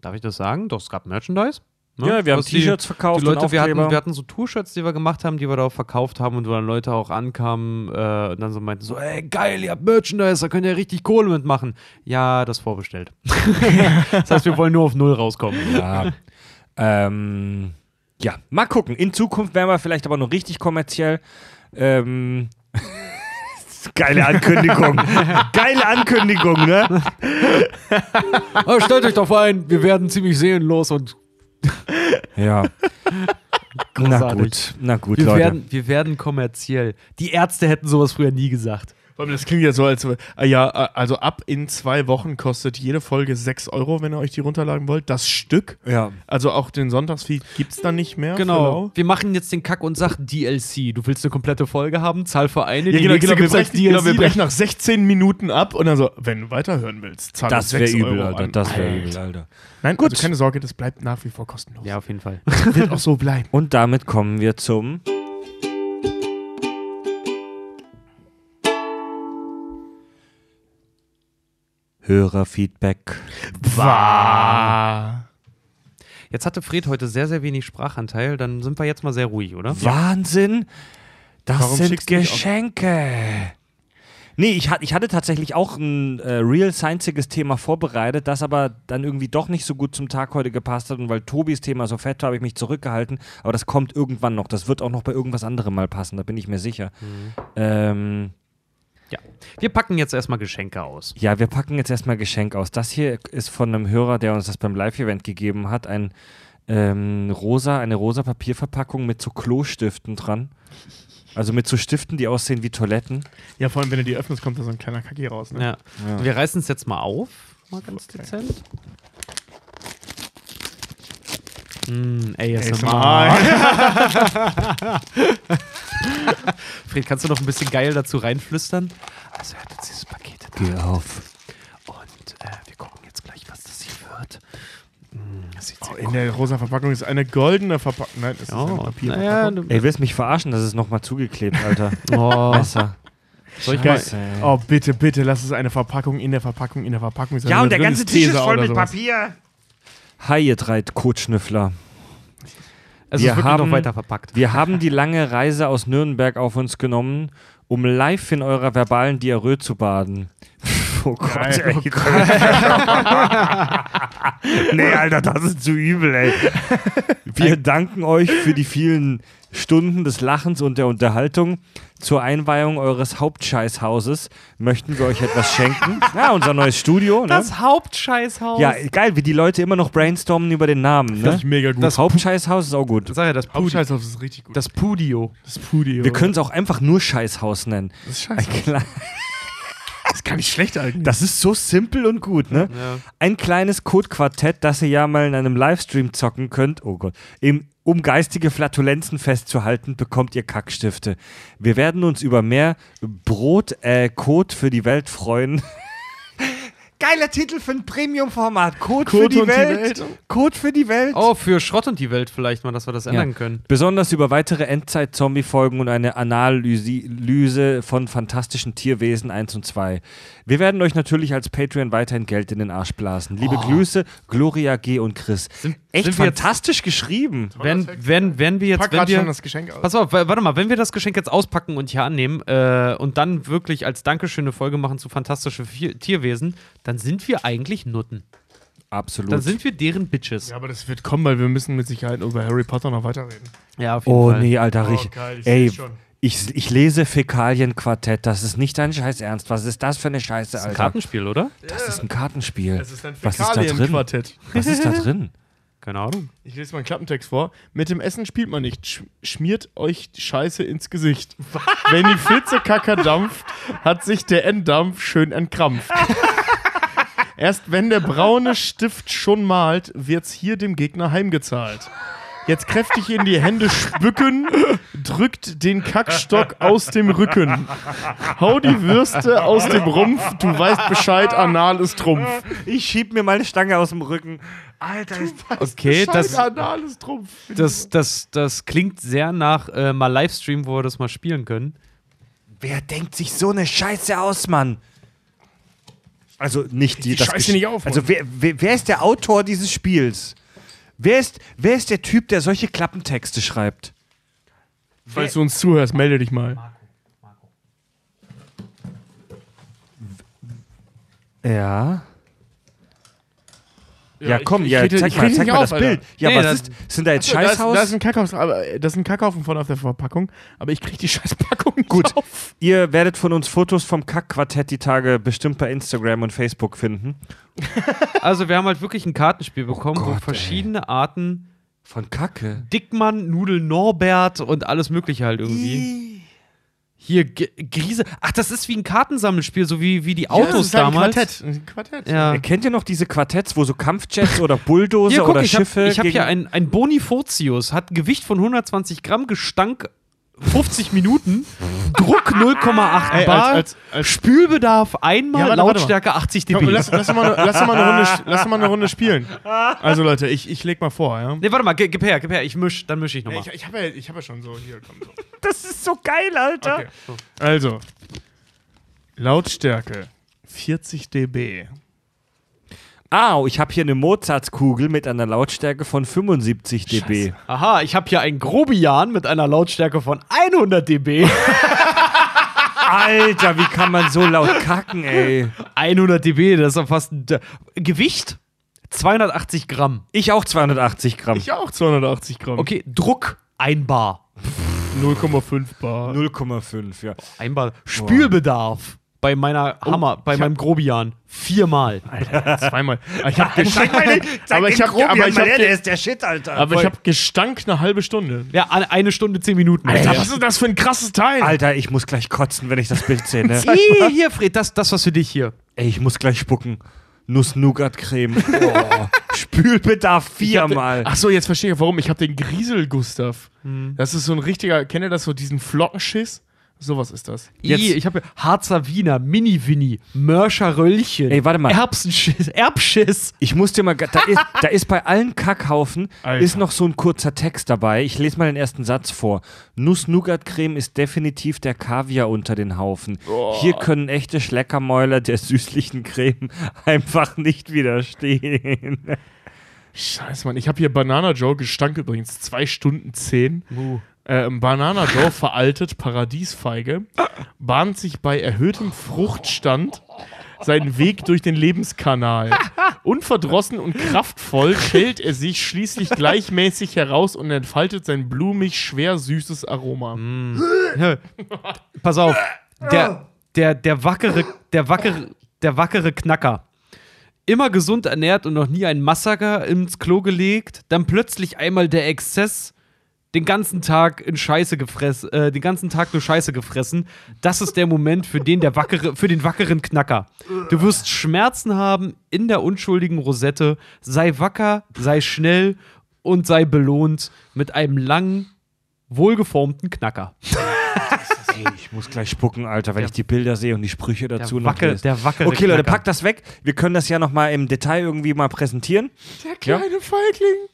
darf ich das sagen? Doch, es gab Merchandise. ne? Ja, wir haben T-Shirts verkauft Die Leute, und wir hatten, wir hatten so T-Shirts, die wir gemacht haben, die wir da auch verkauft haben und wo dann Leute auch ankamen äh, und dann so meinten so, ey, geil, ihr habt Merchandise, da könnt ihr richtig Kohle mitmachen. Ja, das vorbestellt. das heißt, wir wollen nur auf Null rauskommen. Ja. ähm, ja, mal gucken. In Zukunft werden wir vielleicht aber noch richtig kommerziell. Ähm, geile Ankündigung. geile Ankündigung, ne? Aber stellt euch doch ein, wir werden ziemlich seelenlos und Ja. Na Großartig. gut, na gut, wir Leute. werden, wir werden kommerziell. Die Ärzte hätten sowas früher nie gesagt. Das klingt ja so, als äh, ja, äh, also ab in zwei Wochen kostet jede Folge 6 Euro, wenn ihr euch die runterladen wollt. Das Stück. ja. Also auch den Sonntagsfeed gibt es dann nicht mehr. Genau. Wir machen jetzt den Kack- und Sach-DLC. Du willst eine komplette Folge haben, zahl für eine, Ja, die genau, genau, wir, brechen, genau, wir DLC. brechen nach 16 Minuten ab und dann so, wenn du weiterhören willst, zahl Das uns wäre 6 übel, Euro Alter. an. Das wäre Alter. übel, Alter. Nein, Gut. also keine Sorge, das bleibt nach wie vor kostenlos. Ja, auf jeden Fall. wird auch so bleiben. Und damit kommen wir zum Hörerfeedback. War. Jetzt hatte Fred heute sehr, sehr wenig Sprachanteil. Dann sind wir jetzt mal sehr ruhig, oder? Wahnsinn! Das Warum sind schickst du mich auf- Geschenke. Nee, ich, hat, ich hatte tatsächlich auch ein äh, real scienziges Thema vorbereitet, das aber dann irgendwie doch nicht so gut zum Tag heute gepasst hat. Und weil Tobis Thema so fett war, habe ich mich zurückgehalten. Aber das kommt irgendwann noch. Das wird auch noch bei irgendwas anderem mal passen, da bin ich mir sicher. Ähm, Ja. Wir packen jetzt erstmal Geschenke aus. ja, wir packen jetzt erstmal Geschenk aus. Das hier ist von einem Hörer, der uns das beim Live-Event gegeben hat. Ein ähm, rosa, eine rosa Papierverpackung mit so Klostiften dran. Also mit so Stiften, die aussehen wie Toiletten. Ja, vor allem, wenn du die öffnest, kommt da so ein kleiner Kacki raus. Ne? Ja. Ja. Wir reißen es jetzt mal auf. Mal ganz Okay. dezent. Mm, ASMR. ASMR. Fred, kannst du noch ein bisschen geil dazu reinflüstern? Also, er hat jetzt dieses Paket in Geh auf. Und äh, wir gucken jetzt gleich, was das hier wird. Das sieht Oh, in der rosa Verpackung ist eine goldene Verpackung. Nein, es ist eine Oh, Papierverpackung. naja, du, Ey, willst mich verarschen? Das ist nochmal zugeklebt, Alter. oh, Messer. soll ich Geil. mal, Scheiße, ey. Oh, bitte, bitte, lass es eine Verpackung in der Verpackung in der Verpackung sein. Ja, und der ganze Tisch ist voll mit sowas. Papier. Hi, ihr drei Kotschnüffler. es wir haben- weiter verpackt. Wir haben die lange Reise aus Nürnberg auf uns genommen, um live in eurer verbalen Diarrhoe zu baden. Oh Gott, Geil, ey. oh nee, Alter, das ist zu übel, ey. Wir danken euch für die vielen Stunden des Lachens und der Unterhaltung. Zur Einweihung eures Hauptscheißhauses möchten wir euch etwas schenken. Ja, unser neues Studio. Ne? Das Hauptscheißhaus. Ja, geil, wie die Leute immer noch brainstormen über den Namen. Das Ne? ist mega gut. Das Hauptscheißhaus ist auch gut. Sag ja, das, Hauptscheißhaus ist richtig gut. das Pudio. das Pudi. Wir können es auch einfach nur Scheißhaus nennen. Das ist kle- Das kann nicht schlecht eigentlich. Das ist so simpel und gut, ne? Ja. Ein kleines Codequartett, das ihr ja mal in einem Livestream zocken könnt. Oh Gott. Im, um geistige Flatulenzen festzuhalten, bekommt ihr Kackstifte. Wir werden uns über mehr Brot, äh, Code für die Welt freuen. Geiler Titel für ein Premium-Format. Code, für Code die und die Welt. Welt. Code für die Welt. Oh, für Schrott und die Welt vielleicht mal, dass wir das ändern können. Besonders über weitere Endzeit-Zombie-Folgen und eine Analyse von fantastischen Tierwesen 1 und 2. Wir werden euch natürlich als Patreon weiterhin Geld in den Arsch blasen. Liebe Grüße, Gloria G. und Chris. Sind, Echt sind wir jetzt, fantastisch geschrieben. wenn, wenn, wenn wir jetzt, Pack wenn grad schon wir, das Geschenk aus. pass auf, wa- warte mal, wenn wir das Geschenk jetzt auspacken und hier annehmen äh, und dann wirklich als Dankeschön eine Folge machen zu fantastische Vier- Tierwesen, dann sind wir eigentlich Nutten. Absolut. Dann sind wir deren Bitches. Ja, aber das wird kommen, weil wir müssen mit Sicherheit über Harry Potter noch weiterreden. Ja, auf jeden oh Fall. nee, Alter, Oh, richtig. geil, ich Ey, seh's schon. Ich, ich lese Fäkalienquartett. Das ist nicht dein Scheiß Ernst. Was ist das für eine Scheiße, Das ist ein Alter? Kartenspiel, oder? Das ist ein Kartenspiel. Es ist ein Was ist da drin? Fäkalienquartett. Was ist da drin? Keine Ahnung. Ich lese mal einen Klappentext vor. Mit dem Essen spielt man nicht. Sch schmiert euch die Scheiße ins Gesicht. Wenn die Filzekacker dampft, hat sich der Enddampf schön entkrampft. Erst wenn der braune Stift schon malt, wird's hier dem Gegner heimgezahlt. Jetzt kräftig in die Hände spücken, drückt den Kackstock aus dem Rücken. Hau die Würste aus dem Rumpf, du weißt Bescheid, Anal ist Trumpf. Ich schieb mir meine Stange aus dem Rücken. Alter, ist Okay, Bescheid, das, Anal ist Trumpf. das, das, das klingt sehr nach äh, mal Livestream, wo wir das mal spielen können. wer denkt sich so eine Scheiße aus, Mann? Also nicht die, Die das Scheiße nicht auf, Mann. Also wer, wer, wer ist der Autor dieses Spiels? Wer ist, wer ist der Typ, der solche Klappentexte schreibt? Falls du uns zuhörst, melde dich mal. Ja. Ja, komm, ich- ja, ich rede- zeig mal, zeig mal auf, das Bild. Alter. Ja, Nee, was das- ist, sind da jetzt Da ist, Scheißhaus? da, ist ein Kackhaufen, aber das ist ein Kackhaufen von auf der Verpackung, aber ich krieg die Scheißpackung nicht Gut. auf. Ihr werdet von uns Fotos vom Kackquartett die Tage bestimmt bei Instagram und Facebook finden. Also, wir haben halt wirklich ein Kartenspiel bekommen, wo Gott, verschiedene Arten Von Kacke. Dickmann, Nudel Norbert und alles Mögliche halt irgendwie. Hier G Grise. Ach, das ist wie ein Kartensammelspiel, so wie, wie die Ja, das Autos ist halt damals. Ein Quartett. Ein Quartett. Ja. Kennt ihr noch diese Quartetts, wo so Kampfjets oder Bulldozer Hier, guck, oder ich habe Schiffe hab gegen- hier ein, ein Bonifotius, hat ein Gewicht von 120 Gramm, Gestank 50 Minuten, Druck 0,8 Ey, Bar, als- als- als- Spülbedarf einmal, Ja, warte, warte. Lautstärke 80 dB. Komm, lass, lass, mal, eine- lass, mal eine Runde, lass mal eine Runde spielen. Also Leute, ich, ich leg mal vor, ja. nee, warte mal, gib her, gib her, ich misch, dann mische ich nochmal. Ich, ich habe ja, ich hab ja schon so, hier, komm so. Das ist so geil, Alter. Okay. Also, Lautstärke 40 dB. Au, ich habe hier eine Mozartskugel mit einer Lautstärke von 75 dB. Aha, ich habe hier einen Grobian mit einer Lautstärke von 100 dB. Alter, wie kann man so laut kacken, ey? 100 dB, das ist doch fast ein D Gewicht 280 Gramm. Ich auch 280 Gramm. Ich auch 280 Gramm. Okay, Druck 1 Bar. 0,5 Bar. 0,5, ja. Ein Bar. Spülbedarf bei meiner Hammer, bei meinem Grobian viermal. Zweimal. Ich habe Gestank, Zeig aber ich habe Grobian aber ich mal hab, her, der ge- ist der Shit, Alter. aber ich hab Gestank eine halbe Stunde. Ja, eine Stunde, zehn Minuten. Alter, Ja. was ist das für ein krasses Teil? Alter, ich muss gleich kotzen, wenn ich das Bild sehe, ne? Hier, hier, Fred, das, das was für dich hier. Ey, ich muss gleich spucken. Nuss-Nougat-Creme. Oh. Spülbedarf viermal. Ach so, jetzt verstehe ich warum. Ich habe den Griesel Gustav. Hm. Das ist so ein richtiger, kennt ihr das so, diesen Flockenschiss? Sowas ist das. Jetzt- I, ich habe Harzer Wiener, Mini-Winnie, Mörscher Röllchen. Ey, warte mal. Erbsenschiss, Erbschiss. Ich muss dir mal, da ist, da ist bei allen Kackhaufen Alter. ist noch so ein kurzer Text dabei. Ich lese mal den ersten Satz vor. Nuss-Nougat-Creme ist definitiv der Kaviar unter den Haufen. Hier können echte Schleckermäuler der süßlichen Creme einfach nicht widerstehen. Scheiße, Mann. Ich habe hier Banana Joe, Gestank übrigens, 2 Stunden 10. Uh. Ähm, Banana Joe veraltet, Paradiesfeige, bahnt sich bei erhöhtem Fruchtstand seinen Weg durch den Lebenskanal. Unverdrossen und kraftvoll schält er sich schließlich gleichmäßig heraus und entfaltet sein blumig, schwer süßes Aroma. Pass auf, der, der, der wackere, der wackere, der wackere Knacker. Immer gesund ernährt und noch nie ein Massaker ins Klo gelegt, dann plötzlich einmal der Exzess, den ganzen Tag in Scheiße gefressen, äh, den ganzen Tag nur Scheiße gefressen. Das ist der Moment für den der wackere, für den wackeren Knacker. Du wirst Schmerzen haben in der unschuldigen Rosette. Sei wacker, sei schnell und sei belohnt mit einem langen, wohlgeformten Knacker. Ey, ich muss gleich spucken, Alter, wenn ich die Bilder sehe und die Sprüche dazu Der, noch wacke, lese. der wackere Okay, Leute, packt das weg. Wir können das ja noch mal im Detail irgendwie mal präsentieren. Der kleine Feigling.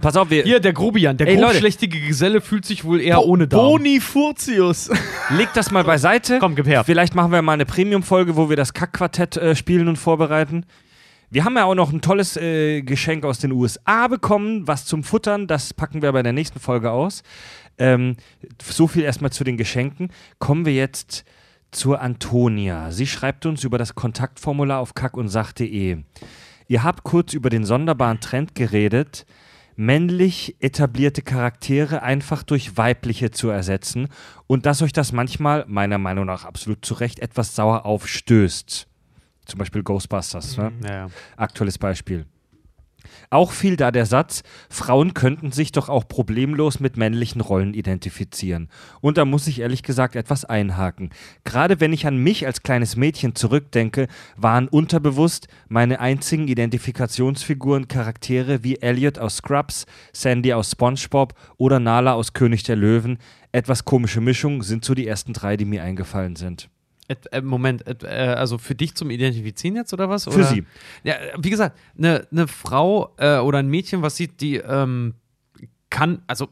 Pass auf, wir Hier, der Grobian, der grobschlächtige Geselle fühlt sich wohl eher ohne Darm. Bonifurtius. legt das mal beiseite. Komm, gib her. Vielleicht machen wir mal eine Premium-Folge, wo wir das Kackquartett äh, spielen und vorbereiten. Wir haben ja auch noch ein tolles äh, Geschenk aus den USA bekommen, was zum Futtern. Das packen wir bei der nächsten Folge aus. Ähm, so viel erstmal zu den Geschenken. Kommen wir jetzt zur Antonia. Sie schreibt uns über das Kontaktformular auf kackundsach.de. Ihr habt kurz über den sonderbaren Trend geredet, männlich etablierte Charaktere einfach durch weibliche zu ersetzen und dass euch das manchmal, meiner Meinung nach absolut zu Recht, etwas sauer aufstößt. Zum Beispiel Ghostbusters, ne? Ja, aktuelles Beispiel. Auch fiel da der Satz, Frauen könnten sich doch auch problemlos mit männlichen Rollen identifizieren. Und da muss ich ehrlich gesagt etwas einhaken. Gerade wenn ich an mich als kleines Mädchen zurückdenke, waren unterbewusst meine einzigen Identifikationsfiguren Charaktere wie Elliot aus Scrubs, Sandy aus SpongeBob oder Nala aus König der Löwen. Etwas komische Mischung sind so die ersten drei, die mir eingefallen sind. Äh, Moment, äh, also für dich zum Identifizieren jetzt oder was? Für oder? sie. Ja, wie gesagt, eine ne Frau äh, oder ein Mädchen, was sieht, die ähm, kann, also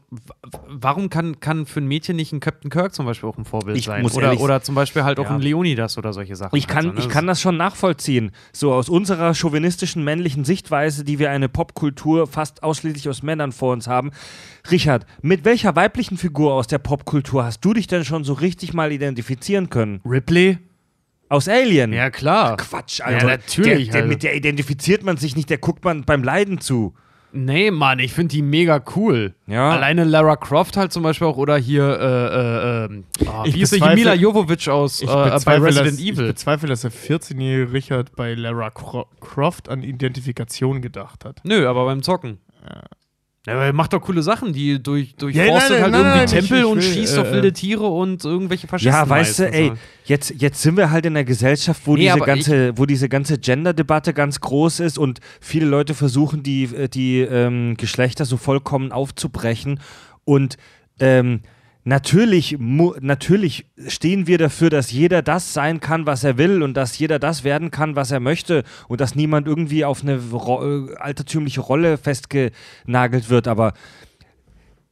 warum kann, kann für ein Mädchen nicht ein Captain Kirk zum Beispiel auch ein Vorbild Ich sein? oder, oder zum Beispiel halt auch Ja. ein Leonidas oder solche Sachen. Ich kann, also, ne? ich kann das schon nachvollziehen. So aus unserer chauvinistischen männlichen Sichtweise, die wir eine Popkultur fast ausschließlich aus Männern vor uns haben. Richard, mit welcher weiblichen Figur aus der Popkultur hast du dich denn schon so richtig mal identifizieren können? Ripley? Aus Alien? Ja, klar. Quatsch, Alter. natürlich, Der, der, also. Mit der identifiziert man sich nicht, der guckt man beim Leiden zu. Nee, Mann, ich finde die mega cool. Ja. Alleine Lara Croft halt zum Beispiel auch oder hier, äh, äh, ähm, oh, Ich wie ist bezweifle- Mila Jovovich aus äh, Ich bei bezweifle, Resident dass, ich Evil? bezweifle, dass der 14-jährige Richard bei Lara Cro Croft an Identifikation gedacht hat. Nö, aber beim Zocken. Ja, aber er macht doch coole Sachen, die durch, durchforstet Ja, nein, nein, halt nein, irgendwie Tempel ich- ich und will, schießt äh, auf wilde Tiere und irgendwelche Faschisten. Ja, weißt du, ey, jetzt, jetzt sind wir halt in einer Gesellschaft, wo, Nee, diese ganze, wo diese ganze Gender-Debatte ganz groß ist und viele Leute versuchen, die, äh, die ähm, Geschlechter so vollkommen aufzubrechen. Und ähm, natürlich, natürlich stehen wir dafür, dass jeder das sein kann, was er will und dass jeder das werden kann, was er möchte und dass niemand irgendwie auf eine äh, altertümliche Rolle festgenagelt wird. Aber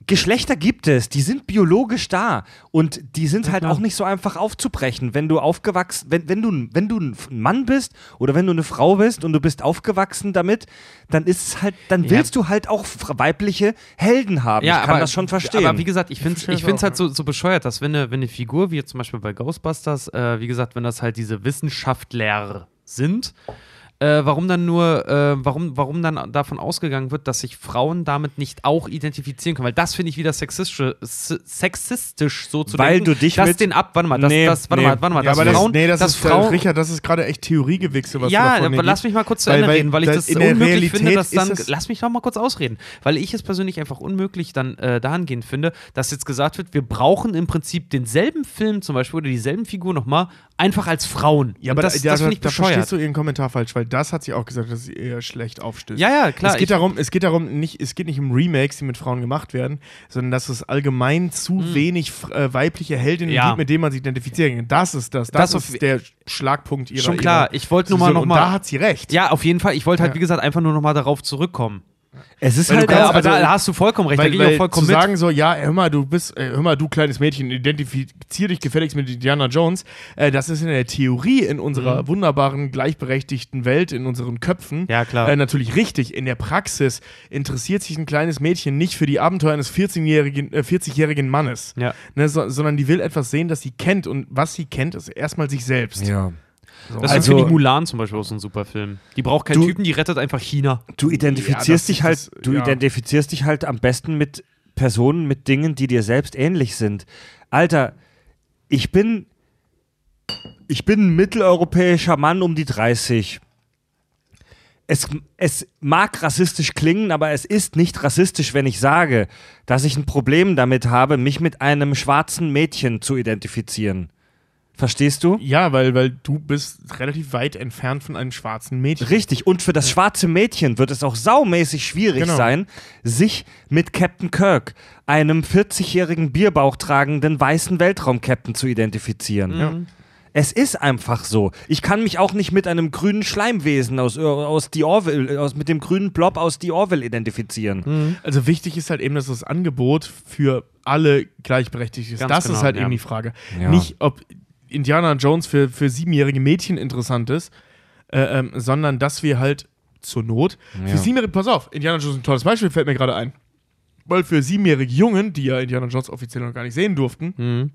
Geschlechter gibt es, die sind biologisch da und die sind halt auch nicht so einfach aufzubrechen. Wenn du aufgewachsen, wenn, wenn, du, wenn du ein Mann bist oder wenn du eine Frau bist und du bist aufgewachsen damit, dann ist es halt, dann Ja. willst du halt auch weibliche Helden haben. ich kann das schon verstehen. Aber wie gesagt, ich finde es ich find's halt so, so bescheuert, dass wenn eine, wenn eine Figur, wie jetzt zum Beispiel bei Ghostbusters, äh, wie gesagt, wenn das halt diese Wissenschaftler sind, äh, warum dann nur, äh, warum, warum dann davon ausgegangen wird, dass sich Frauen damit nicht auch identifizieren können? Weil das finde ich wieder sexistisch, sexistisch so zu Weil denken. du dich dass mit- den ab, warte mal, dass, Nee, das, warte nee. mal, warte mal, Ja, dass aber Frauen, das, nee, das dass ist, Frauen, Richard, das ist gerade echt Theoriegewichse, was ja, du aber lass mich mal kurz zu Ende reden, weil ich das unmöglich Realität finde, dass dann. das- Lass mich doch mal kurz ausreden, weil ich es persönlich einfach unmöglich dann äh, dahingehend finde, dass jetzt gesagt wird, wir brauchen im Prinzip denselben Film zum Beispiel oder dieselben Figur nochmal einfach als Frauen. Ja, Und aber das, da, das da, finde ich da bescheuert. verstehst du ihren Kommentar falsch, weil das hat sie auch gesagt, dass sie eher schlecht aufstößt. ja, ja, klar. es geht darum, es geht darum, nicht, es geht nicht um Remakes, die mit Frauen gemacht werden, sondern dass es allgemein zu wenig f- äh, weibliche Heldinnen. Ja. gibt, mit denen man sich identifizieren kann. Das ist das. Das, Das ist der Schlagpunkt ihrer. Schon klar, ihrer ich wollte nur mal Diskussion. noch Und mal- da hat sie recht. ja, auf jeden Fall. Ich wollte halt, Ja. wie gesagt, einfach nur nochmal darauf zurückkommen. Es ist Weil halt kannst Ja, aber also- da hast du vollkommen recht, da Weil, gehe ich vollkommen zu mit. sagen so, ja, hör mal, du bist, äh, hör mal, du kleines Mädchen, identifizier dich gefälligst mit Indiana Jones. Äh, das ist in der Theorie in unserer wunderbaren, gleichberechtigten Welt, in unseren Köpfen, Mhm. Ja, klar. Äh, natürlich richtig. In der Praxis interessiert sich ein kleines Mädchen nicht für die Abenteuer eines 14-jährigen, äh, 40-jährigen Mannes, Ja. ne, so, sondern die will etwas sehen, das sie kennt. Und was sie kennt, ist erstmal sich selbst. ja. So. Das Also- finde ich Mulan zum Beispiel auch so ein super Film. Die braucht keinen Du- Typen, die rettet einfach China. Du Ja, identifizierst das dich halt, das- du ja. identifizierst dich halt am besten mit Personen, mit Dingen, die dir selbst ähnlich sind. Alter, ich bin, ich bin ein mitteleuropäischer Mann um die 30. Es, es mag rassistisch klingen, aber es ist nicht rassistisch, wenn ich sage, dass ich ein Problem damit habe, mich mit einem schwarzen Mädchen zu identifizieren. Verstehst du? Ja, weil, weil du bist relativ weit entfernt von einem schwarzen Mädchen. Richtig. Und für das schwarze Mädchen wird es auch saumäßig schwierig Genau. sein, sich mit Captain Kirk, einem 40-jährigen Bierbauch tragenden weißen Weltraum-Captain zu identifizieren. Ja. Es ist einfach so. Ich kann mich auch nicht mit einem grünen Schleimwesen aus, äh, aus die Orville, aus, mit dem grünen Blob aus die Orville identifizieren. Also wichtig ist halt eben, dass das Angebot für alle gleichberechtigt ist. Ganz das genau, ist halt ja. eben die Frage. Ja. Nicht, ob Indiana Jones für, für siebenjährige Mädchen interessant ist, äh, ähm, sondern dass wir halt zur Not Ja. für siebenjährige, pass auf, Indiana Jones ist ein tolles Beispiel, fällt mir gerade ein. Weil für siebenjährige Jungen, die ja Indiana Jones offiziell noch gar nicht sehen durften, Mhm.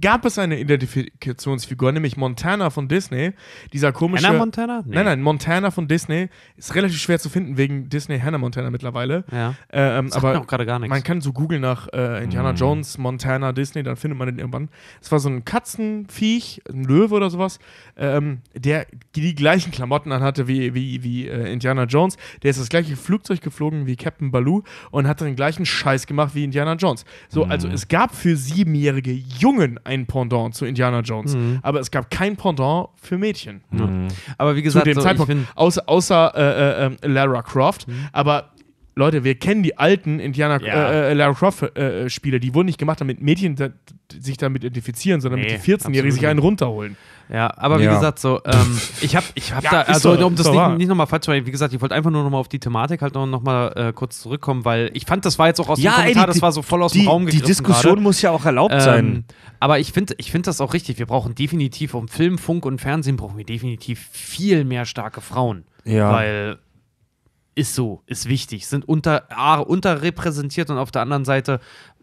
Gab es eine Identifikationsfigur, nämlich Montana von Disney. Dieser komische. Hannah Montana? Nee. Nein, nein, Montana von Disney ist relativ schwer zu finden wegen Disney Hannah Montana mittlerweile. Ja. Ähm, Sagt aber auch gerade gar nichts. man kann so googeln nach äh, Indiana Mhm. Jones, Montana, Disney, dann findet man den irgendwann. Es war so ein Katzenviech, ein Löwe oder sowas, ähm, der die gleichen Klamotten anhatte wie, wie, wie äh, Indiana Jones. Der ist das gleiche Flugzeug geflogen wie Captain Baloo und hat den gleichen Scheiß gemacht wie Indiana Jones. So, Mhm. also es gab für siebenjährige Jungen ein Pendant zu Indiana Jones, Mhm. aber es gab kein Pendant für Mädchen. Mhm. Aber wie Zu gesagt, dem so, Zeitpunkt, find, außer, außer äh, äh, ähm, Lara Croft, aber Leute, wir kennen die alten Indiana Ja. äh, äh, Lara Croft äh, Spiele, die wurden nicht gemacht, damit Mädchen da, sich damit identifizieren, sondern Nee, damit die 14-Jährigen sich einen runterholen. Ja, aber wie Ja. gesagt, so, ähm, ich habe ich hab Ja, da, also doch- um das nicht, wahr. nicht nochmal falsch zu machen, wie gesagt, ich wollte einfach nur nochmal auf die Thematik halt noch, noch mal äh, kurz zurückkommen, weil ich fand, das war jetzt auch aus Ja, dem ey, Kommentar, die- das war so voll aus Die, dem Raum die gegriffen Diskussion gerade. muss ja auch erlaubt Ähm, sein. aber ich finde ich find das auch richtig. Wir brauchen definitiv, um Film, Funk und Fernsehen brauchen wir definitiv viel mehr starke Frauen. Ja. Weil ist so, ist wichtig. Sind unter, A, unterrepräsentiert und auf der anderen Seite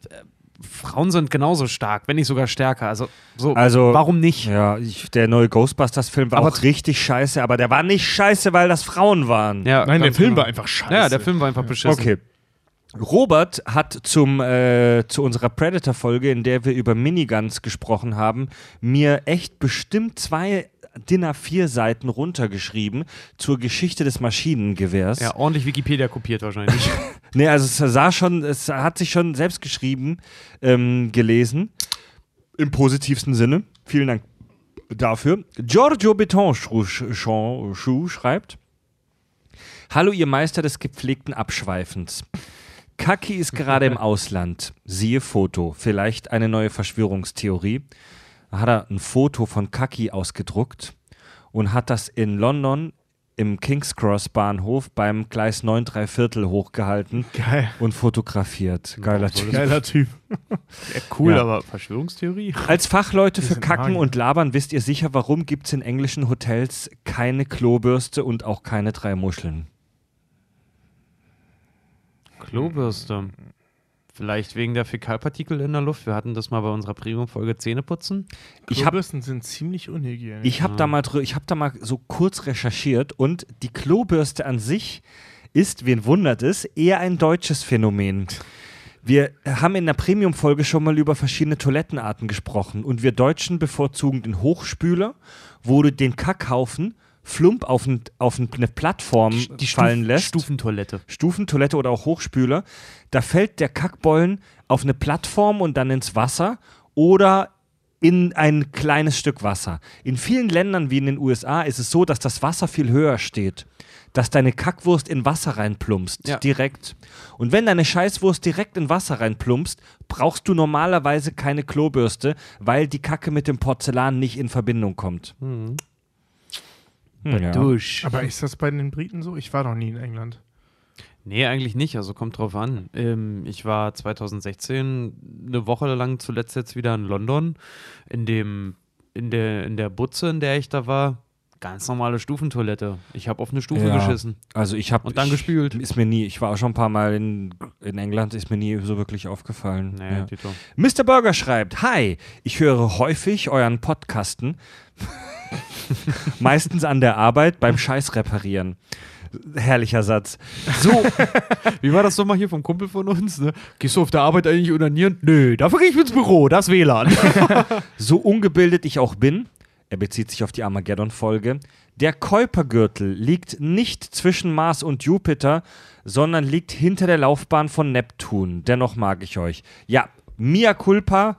äh, Frauen sind genauso stark, wenn nicht sogar stärker. Also, so, Also, warum nicht? Ja, ich, der neue Ghostbusters-Film war Aber auch richtig scheiße, aber der war nicht scheiße, weil das Frauen waren. Ja, Nein, der Film genau. war einfach scheiße. Ja, der Film war einfach beschissen. Okay. Robert hat zum, äh, zu unserer Predator-Folge, in der wir über Miniguns gesprochen haben, mir echt bestimmt zwei DIN A4 Seiten runtergeschrieben zur Geschichte des Maschinengewehrs. Ja, ordentlich Wikipedia kopiert wahrscheinlich. Nee, also es sah schon, es hat sich schon selbst geschrieben, ähm, gelesen. Im positivsten Sinne. Vielen Dank dafür. Giorgio Betonschuh schreibt: Hallo, ihr Meister des gepflegten Abschweifens. Kaki ist gerade im Ausland. Siehe Foto. Vielleicht eine neue Verschwörungstheorie. Da hat er ein Foto von Kaki ausgedruckt und hat das in London im King's Cross Bahnhof beim Gleis 9 3 Viertel hochgehalten Geil. und fotografiert. Geiler Typ. Geiler Typ. cool, Ja. aber Verschwörungstheorie? Als Fachleute für Kacken und Labern wisst ihr sicher, warum gibt es in englischen Hotels keine Klobürste und auch keine drei Muscheln. Klobürste. Vielleicht wegen der Fäkalpartikel in der Luft. Wir hatten das mal bei unserer Premium-Folge Zähneputzen. Ich habe Klobürsten sind ziemlich unhygienisch. ich hab da, mal drü- ich hab da mal so kurz recherchiert und die Klobürste an sich ist, wen wundert es, eher ein deutsches Phänomen. Wir haben in der Premium-Folge schon mal über verschiedene Toilettenarten gesprochen und wir Deutschen bevorzugen den Hochspüler, wo du den Kackhaufen flump auf, ein, auf eine Plattform fallen Stuf- lässt. Stufentoilette. Stufentoilette oder auch Hochspüler, da fällt der Kackbollen auf eine Plattform und dann ins Wasser oder in ein kleines Stück Wasser. In vielen Ländern wie in den USA ist es so, dass das Wasser viel höher steht. Dass deine Kackwurst in Wasser reinplumpst, Ja. direkt. Und wenn deine Scheißwurst direkt in Wasser reinplumpst, brauchst du normalerweise keine Klobürste, weil die Kacke mit dem Porzellan nicht in Verbindung kommt. Mhm. Hm, ja. Dusch. Aber ist das bei den Briten so? Ich war noch nie in England. Nee, eigentlich nicht. Also kommt drauf an. Ähm, ich war 2016 eine Woche lang zuletzt jetzt wieder in London. In dem, in der, in der Butze, in der ich da war, ganz normale Stufentoilette. Ich habe auf eine Stufe Ja. geschissen. Also ich habe Und dann gespült. Ist mir nie, ich war auch schon ein paar Mal in, in England, ist mir nie so wirklich aufgefallen. Nee, ja. Tito. Mr. Burger schreibt, Hi, ich höre häufig euren Podcasten, meistens an der Arbeit beim Scheiß reparieren. Herrlicher Satz. So, Wie war das nochmal hier vom Kumpel von uns? Ne? Gehst du auf der Arbeit eigentlich unanieren? Nö, dafür gehe ich ins Büro, das WLAN. so ungebildet ich auch bin, er bezieht sich auf die Armageddon-Folge, der Kuipergürtel liegt nicht zwischen Mars und Jupiter, sondern liegt hinter der Laufbahn von Neptun. Dennoch mag ich euch. Ja, Mia Culpa,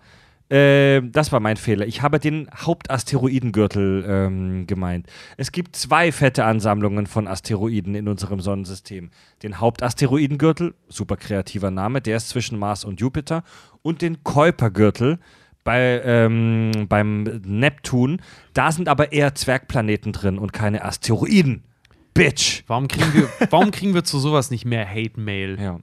äh, das war mein Fehler. Ich habe den Hauptasteroidengürtel ähm, gemeint. Es gibt zwei fette Ansammlungen von Asteroiden in unserem Sonnensystem. Den Hauptasteroidengürtel, super kreativer Name, der ist zwischen Mars und Jupiter, und den Kuipergürtel, bei, ähm, beim Neptun, da sind aber eher Zwergplaneten drin und keine Asteroiden. Bitch. Warum kriegen wir, warum kriegen wir zu sowas nicht mehr Hate-Mail? Ja.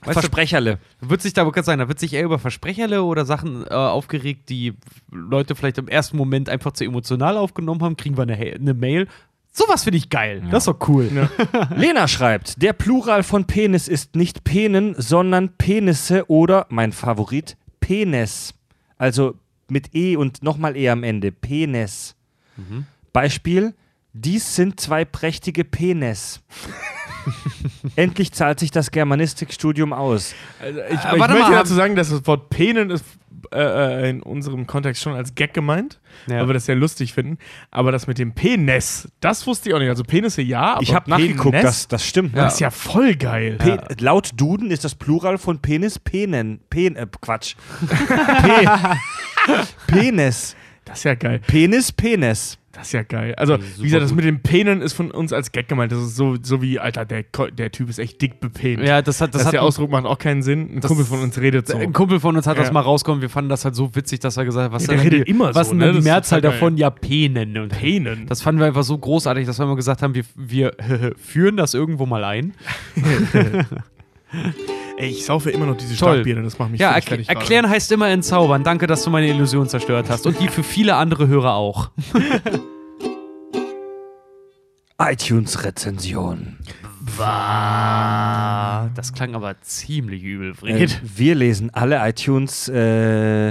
Weißt du- Versprecherle. Wird sich da gerade sagen, da wird sich eher über Versprecherle oder Sachen äh, aufgeregt, die Leute vielleicht im ersten Moment einfach zu emotional aufgenommen haben, kriegen wir eine, eine Mail. Sowas finde ich geil. Das ist doch cool. Lena schreibt, der Plural von Penis ist nicht Penen, sondern Penisse oder, mein Favorit, Penis. Also mit E und nochmal E am Ende. Penis. Beispiel: Dies sind zwei prächtige Penis. Endlich zahlt sich das Germanistikstudium aus. Also ich, Äh, ich warte möchte mal, dazu sagen, dass das Wort Penen ist äh, äh, in unserem Kontext schon als Gag gemeint, Ja. weil wir das sehr lustig finden. Aber das mit dem Penis, das wusste ich auch nicht. Also Penisse ja, aber ich habe nachgeguckt, das, das stimmt. ne? das ist ja voll geil. Pe Laut Duden ist das Plural von Penis Penen. Pen äh, Quatsch. Pe Penis. Das ist ja geil. Penis Penis. Das ist ja geil. Also, super wie gesagt, das mit dem Penen ist von uns als Gag gemeint. Das ist so, so wie, Alter, der, der Typ ist echt dick bepent. Ja, das hat, das Das hat der Ausdruck macht auch keinen Sinn. Ein Das- Kumpel von uns redet so. Ein Kumpel von uns hat das Ja. mal rausgekommen. Wir fanden das halt so witzig, dass er gesagt hat, was Ja, denn der redet die, immer was so, denn ne? die Das Mehrzahl davon? Ja, Penen. Und Penen. das fanden wir einfach so großartig, dass wir immer gesagt haben, wir, wir führen das irgendwo mal ein. Ey, ich saufe immer noch diese. Starkbiere, das macht mich Ja, erkl fertig gerade. erklären heißt immer entzaubern. Danke, dass du meine Illusion zerstört hast. Und die für viele andere Hörer auch. iTunes-Rezension. Das klang aber ziemlich übel, Äh, Fred. wir lesen alle iTunes. Äh,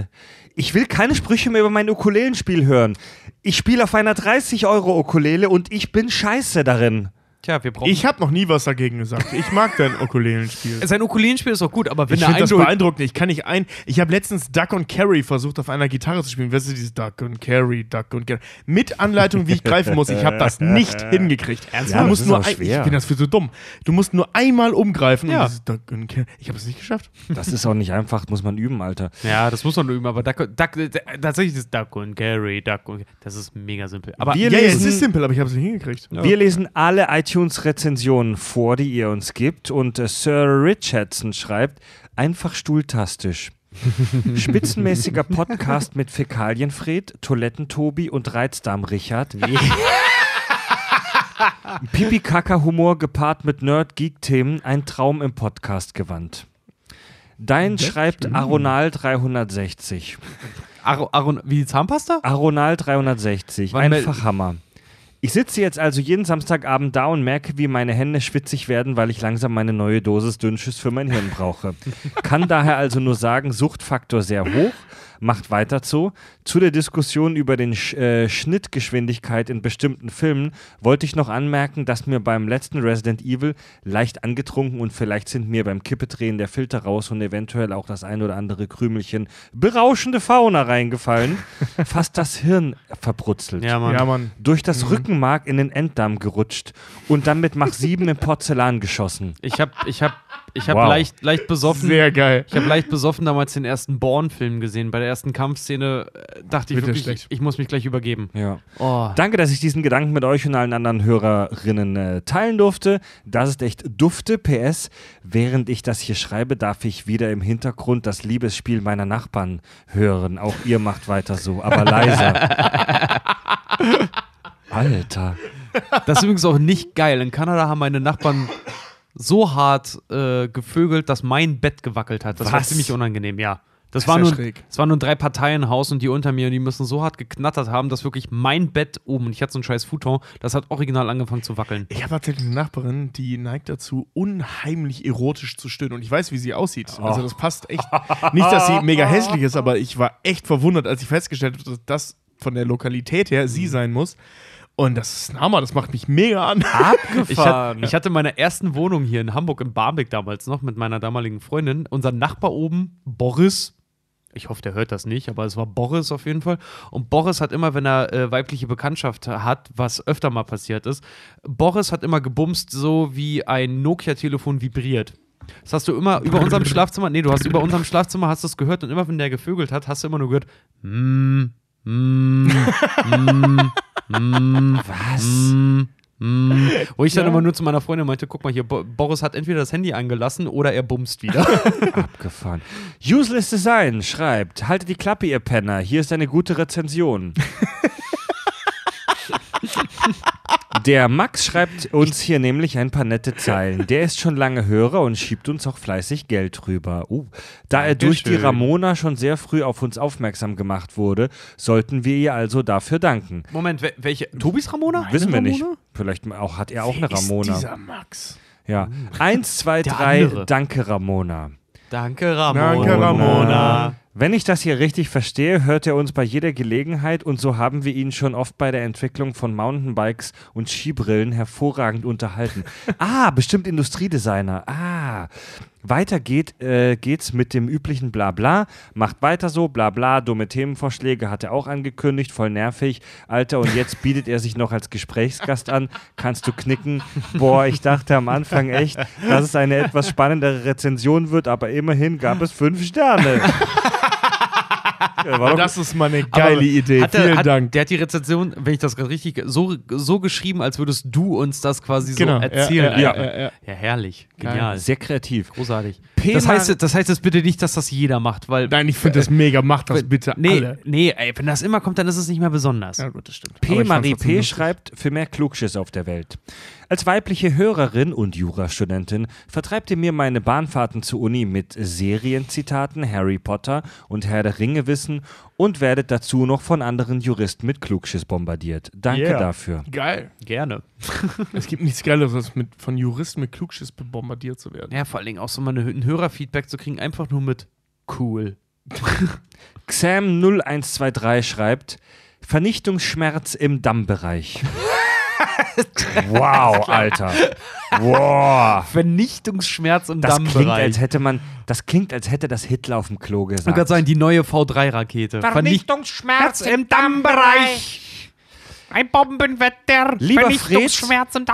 ich will keine Sprüche mehr über mein Ukulelenspiel hören. Ich spiele auf einer 30-Euro-Ukulele und ich bin scheiße darin. Tja, wir brauchen. Ich habe noch nie was dagegen gesagt. Ich mag dein Ukulelenspiel. sein Ukulelenspiel ist auch gut, aber wenn Ich der finde das Eindruck. beeindruckend. Ich kann nicht ein. Ich habe letztens Duck und Carry versucht, auf einer Gitarre zu spielen. Weißt du, dieses Duck und Carry, Duck und Carry. Mit Anleitung, wie ich greifen muss. Ich habe das nicht hingekriegt. Ja, du das musst ist nur auch ein, ich bin das für so dumm. Du musst nur einmal umgreifen Ja. Duck und Carry. Ich habe es nicht geschafft. Das ist auch nicht einfach, muss man üben, Alter. Ja, das muss man nur üben, aber Duck, Duck, tatsächlich ist Duck und Gary, Duck und das ist mega simpel. Aber Wir ja, ja, es lesen- ist simpel, aber ich habe es nicht hingekriegt. Wir lesen alle iTunes-Rezensionen vor, die ihr uns gibt. Und äh, Sir Richardson schreibt, einfach stuhltastisch. Spitzenmäßiger Podcast mit Fäkalienfred, Toilettentobi und Reizdarm-Richard. Pipi-Kaka-Humor gepaart mit Nerd-Geek-Themen, ein Traum im Podcast gewandt. Dein schreibt Aronal360. Aaron, Aaron, wie die Zahnpasta? Aronal360, Wann mel- einfach Hammer. Ich sitze jetzt also jeden Samstagabend da und merke, wie meine Hände schwitzig werden, weil ich langsam meine neue Dosis Dünnschiss für mein Hirn brauche. Kann daher also nur sagen, Suchtfaktor sehr hoch. Macht weiter so. Zu der Diskussion über den Sch äh, Schnittgeschwindigkeit in bestimmten Filmen wollte ich noch anmerken, dass mir beim letzten Resident Evil leicht angetrunken und vielleicht sind mir beim Kippedrehen der Filter raus und eventuell auch das ein oder andere Krümelchen berauschende Fauna reingefallen, fast das Hirn verbrutzelt Ja, Mann. Ja, Mann. durch das Rückenmark in den Enddarm gerutscht und dann mit Mach 7 im Porzellan geschossen. Ich habe ich hab, ich hab Wow. leicht, leicht besoffen. Sehr geil. Ich habe leicht besoffen damals den ersten Born-Film gesehen. Bei der ersten Kampfszene äh, dachte ich der wirklich, schlecht. ich muss mich gleich übergeben. Ja. Oh. Danke, dass ich diesen Gedanken mit euch und allen anderen Hörerinnen äh, teilen durfte. Das ist echt dufte. PS, während ich das hier schreibe, darf ich wieder im Hintergrund das Liebesspiel meiner Nachbarn hören. Auch ihr macht weiter so, aber leiser. Alter. Das ist übrigens auch nicht geil. In Kanada haben meine Nachbarn so hart äh, gevögelt, dass mein Bett gewackelt hat. Das war Was? ziemlich unangenehm, ja. Das, Das war ja nur, schräg. das war nur ein Drei-Parteien-Haus und die unter mir, und die müssen so hart geknattert haben, dass wirklich mein Bett oben, und ich hatte so ein scheiß Futon, das hat original angefangen zu wackeln. Ich habe tatsächlich eine Nachbarin, die neigt dazu, unheimlich erotisch zu stöhnen. Und ich weiß, wie sie aussieht. Also das passt echt. Nicht, dass sie mega hässlich ist, aber ich war echt verwundert, als ich festgestellt habe, dass das von der Lokalität her sie sein muss. Und das ist ein Hammer, das macht mich mega an. Ich, hat, ich hatte meine ersten Wohnung hier in Hamburg, in Barmbek damals noch, mit meiner damaligen Freundin. Unser Nachbar oben, Boris, ich hoffe, der hört das nicht, aber es war Boris auf jeden Fall. Und Boris hat immer, wenn er äh, weibliche Bekanntschaft hat, was öfter mal passiert ist, Boris hat immer gebumst, so wie ein Nokia-Telefon vibriert. Das hast du immer über unserem Schlafzimmer, nee, du hast über unserem Schlafzimmer hast du es gehört und immer wenn der gevögelt hat, hast du immer nur gehört, mm, mm, mm, mm, Was? Mm. Wo ich dann Ja. immer nur zu meiner Freundin meinte, guck mal hier, Bo Boris hat entweder das Handy angelassen oder er bumst wieder. Abgefahren. Useless Design schreibt: Haltet die Klappe, ihr Penner. Hier ist eine gute Rezension. Der Max schreibt uns hier nämlich ein paar nette Zeilen. Der ist schon lange Hörer und schiebt uns auch fleißig Geld rüber. Uh, da er durch die. Ramona schon sehr früh auf uns aufmerksam gemacht wurde, sollten wir ihr also dafür danken. Moment, wel- welche? Tobis Ramona? Wissen wir nicht. Ramona? Vielleicht auch, hat er auch eine Wer ist Ramona. dieser Max. Ja. Eins, zwei, Der drei, andere. danke Ramona. Danke, Ramona. Danke, Ramona. Wenn ich das hier richtig verstehe, hört er uns bei jeder Gelegenheit und so haben wir ihn schon oft bei der Entwicklung von Mountainbikes und Skibrillen hervorragend unterhalten. ah, bestimmt Industriedesigner. Ah. Weiter geht, äh, geht's mit dem üblichen Blabla. Macht weiter so, Blabla, dumme Themenvorschläge hat er auch angekündigt, voll nervig. Alter, und jetzt bietet er sich noch als Gesprächsgast an. Kannst du knicken? Boah, ich dachte am Anfang echt, dass es eine etwas spannendere Rezension wird, aber immerhin gab es fünf Sterne. Ja, war doch- Das ist mal eine geile Idee. hat er- Vielen hat, Dank. Der hat die Rezension, wenn ich das gerade richtig, so, so geschrieben, als würdest du uns das quasi Genau, so erzählen. ja, ja, ja. ja herrlich. Geil. Genial. Sehr kreativ. Großartig. P. Das heißt, das heißt jetzt bitte nicht, dass das jeder macht, weil. Nein, ich finde das mega. Macht das bitte nee, alle. nee, ey, wenn das immer kommt, dann ist es nicht mehr besonders. Ja, gut, das stimmt. P. Marie P. schreibt für mehr Klugschiss auf der Welt. Als weibliche Hörerin und Jurastudentin vertreibt ihr mir meine Bahnfahrten zur Uni mit Serienzitaten, Harry Potter und Herr der Ringe Wissen und werdet dazu noch von anderen Juristen mit Klugschiss bombardiert. Danke Yeah. dafür. Geil. Gerne. Es gibt nichts Geileres, als mit, von Juristen mit Klugschiss bombardiert zu werden. Ja, vor allen Dingen auch so mal ein Hörerfeedback zu kriegen, einfach nur mit cool. Xam0123 schreibt Vernichtungsschmerz im Dammbereich. wow, Alter. Wow. Vernichtungsschmerz im Das klingt, Dammbereich. als hätte man, das klingt, als hätte das Hitler auf dem Klo Ich gesagt. wollte gerade sagen, die neue V3-Rakete. Vernichtungsschmerz im Dammbereich. Ein Bombenwetter. Lieber Fred,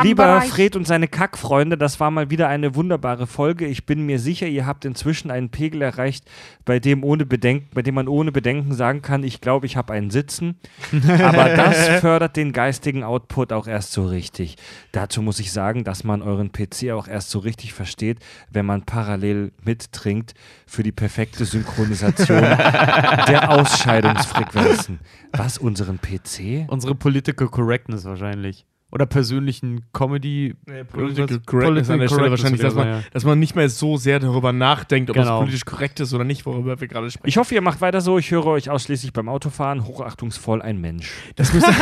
lieber Fred und seine Kackfreunde, das war mal wieder eine wunderbare Folge. Ich bin mir sicher, ihr habt inzwischen einen Pegel erreicht, bei dem, ohne Bedenken, bei dem man ohne Bedenken sagen kann, ich glaube, ich habe einen Sitzen. Aber das fördert den geistigen Output auch erst so richtig. Dazu muss ich sagen, dass man euren PC auch erst so richtig versteht, wenn man parallel mittrinkt für die perfekte Synchronisation der Ausscheidungsfrequenzen. Was, unseren PC? Unsere Political Correctness wahrscheinlich. Oder persönlichen Comedy. Nee, Political Correctness an der Stelle wahrscheinlich, dass man, ja. dass man nicht mehr so sehr darüber nachdenkt, ob Genau. es politisch korrekt ist oder nicht, worüber wir gerade sprechen. Ich hoffe, ihr macht weiter so. Ich höre euch ausschließlich beim Autofahren. Hochachtungsvoll ein Mensch. Das müsste,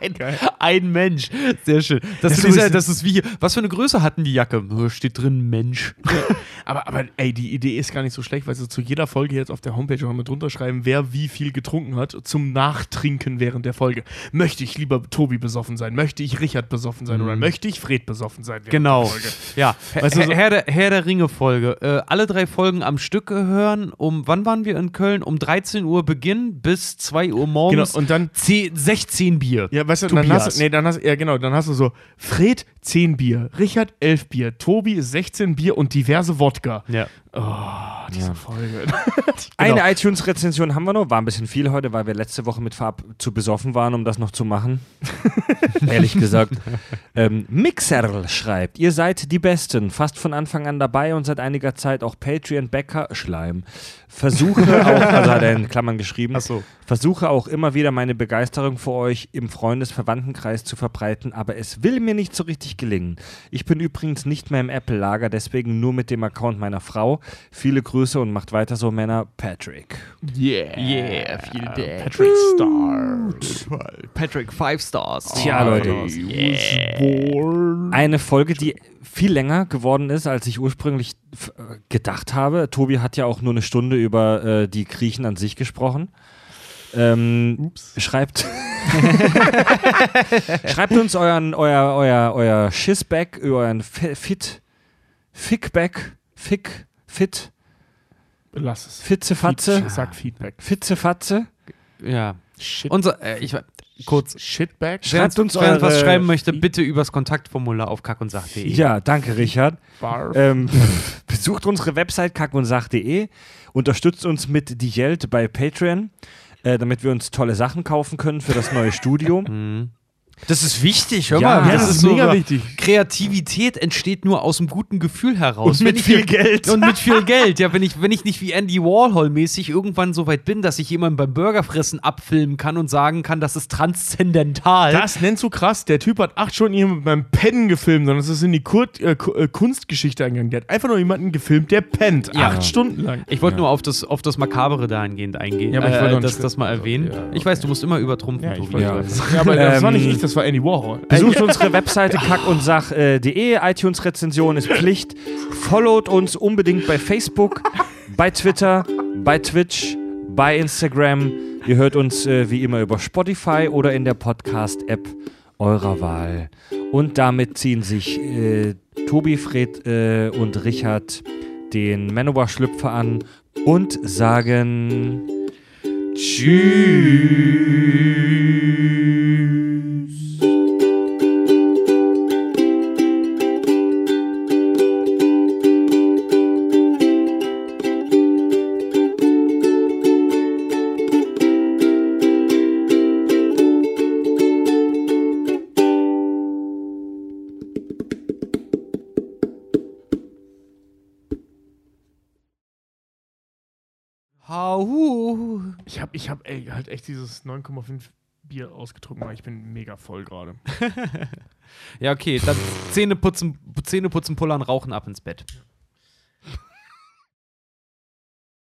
ein, ein Mensch. Sehr schön. Das, Das ist so- das ist wie hier. Was für eine Größe hatten die Jacke? Steht drin Mensch. aber, aber ey, die Idee ist gar nicht so schlecht, weil sie zu jeder Folge jetzt auf der Homepage auch mal drunter schreiben, wer wie viel getrunken hat, zum Nachtrinken während der Folge. Möchte ich lieber Tobi besoffen sein? Möchte ich Richard besoffen sein? Oder möchte ich Fred besoffen sein? Genau. Folge? Ja, Weißt du, Herr, so- Herr, der, Herr der Ringe-Folge. Äh, alle drei Folgen am Stück hören. Um wann waren wir in Köln? Um 13 Uhr Beginn bis 2 Uhr Genau, morgens. und dann 10, 16 Bier. Ja, weißt du, dann hast, du, nee, dann hast, ja, genau, dann hast du so Fred 10 Bier, Richard 11 Bier, Tobi 16 Bier und diverse Wodka. Ja. Oh, diese Ja. Folge. Eine iTunes-Rezension haben wir noch. War ein bisschen viel heute, weil wir letzte Woche mit Farb zu besoffen waren, um das noch zu machen. Ehrlich gesagt. Ähm, Mixerl schreibt, ihr seid die Besten, fast von Anfang an dabei und seit einiger Zeit auch Patreon-Bäcker, Schleim. Versuche auch, also hat er in Klammern geschrieben, Achso. versuche auch immer wieder meine Begeisterung für euch im Freundes-Verwandtenkreis zu verbreiten, aber es will mir nicht so richtig gelingen. Ich bin übrigens nicht mehr im Apple-Lager, deswegen nur mit dem Account meiner Frau. Viele Grüße und macht weiter so, Männer. Patrick. Yeah. Yeah, vielen Dank. Patrick Star. Patrick, five stars. Tja, Leute. Born. Eine Folge, die viel länger geworden ist, als ich ursprünglich äh, gedacht habe. Tobi hat ja auch nur eine Stunde über äh, die Griechen an sich gesprochen. Ähm, Ups. Schreibt, schreibt uns euren, euer, euer, euer Schissback, euren Fi- Fit, Fickback, Fick, Fit, Lass es. Fitzefatze, Feed- Sag Feedback. Fitzefatze. Ja. Shit. Unser, äh, ich, war- kurz. Shitback. Schreibt uns wer was schreiben möchte, bitte übers Kontaktformular auf kackundsach.de. Ja, danke, Richard. Ähm, besucht unsere Website kackundsach.de, unterstützt uns mit die Geld bei Patreon, äh, damit wir uns tolle Sachen kaufen können für das neue Studio. Mhm. Das ist wichtig, hör Ja, mal. ja, das ist mega wichtig. Kreativität entsteht nur aus einem guten Gefühl heraus. Und mit Wenn ich- viel Geld. Und mit viel Geld. Ja, wenn ich, wenn ich nicht wie Andy Warhol-mäßig irgendwann so weit bin, dass ich jemanden beim Burgerfressen abfilmen kann und sagen kann, das ist transzendental. Das nennst du krass. Der Typ hat acht Stunden jemanden beim Pennen gefilmt, sondern es ist in die Kur äh, äh, Kunstgeschichte eingegangen. Der hat einfach nur jemanden gefilmt, der pennt. Ja. Acht Stunden lang. ich wollte nur auf das, auf das Makabere dahingehend eingehen. Ja, aber ich äh, wollte noch einen das, das mal erwähnen. Ja, Ich weiß, du musst immer übertrumpfen, Ja, ich Tobi. Ja, aber das war nicht Ähm, ich, das war Andy Warhol. Besucht unsere Webseite kackundsach.de, iTunes-Rezension ist Pflicht. Followt uns unbedingt bei Facebook. bei Twitter, bei Twitch, bei Instagram. Ihr hört uns äh, wie immer über Spotify oder in der Podcast-App eurer Wahl. Und damit ziehen sich äh, Tobi, Fred äh, und Richard den Manowar-Schlüpfer an und sagen Tschüss. Hau. Ich habe ich hab, ey, halt echt dieses 9,5 Bier ausgetrunken, weil ich bin mega voll gerade. Ja, okay, dann Zähne putzen, Zähne putzen, pullern, rauchen ab ins Bett.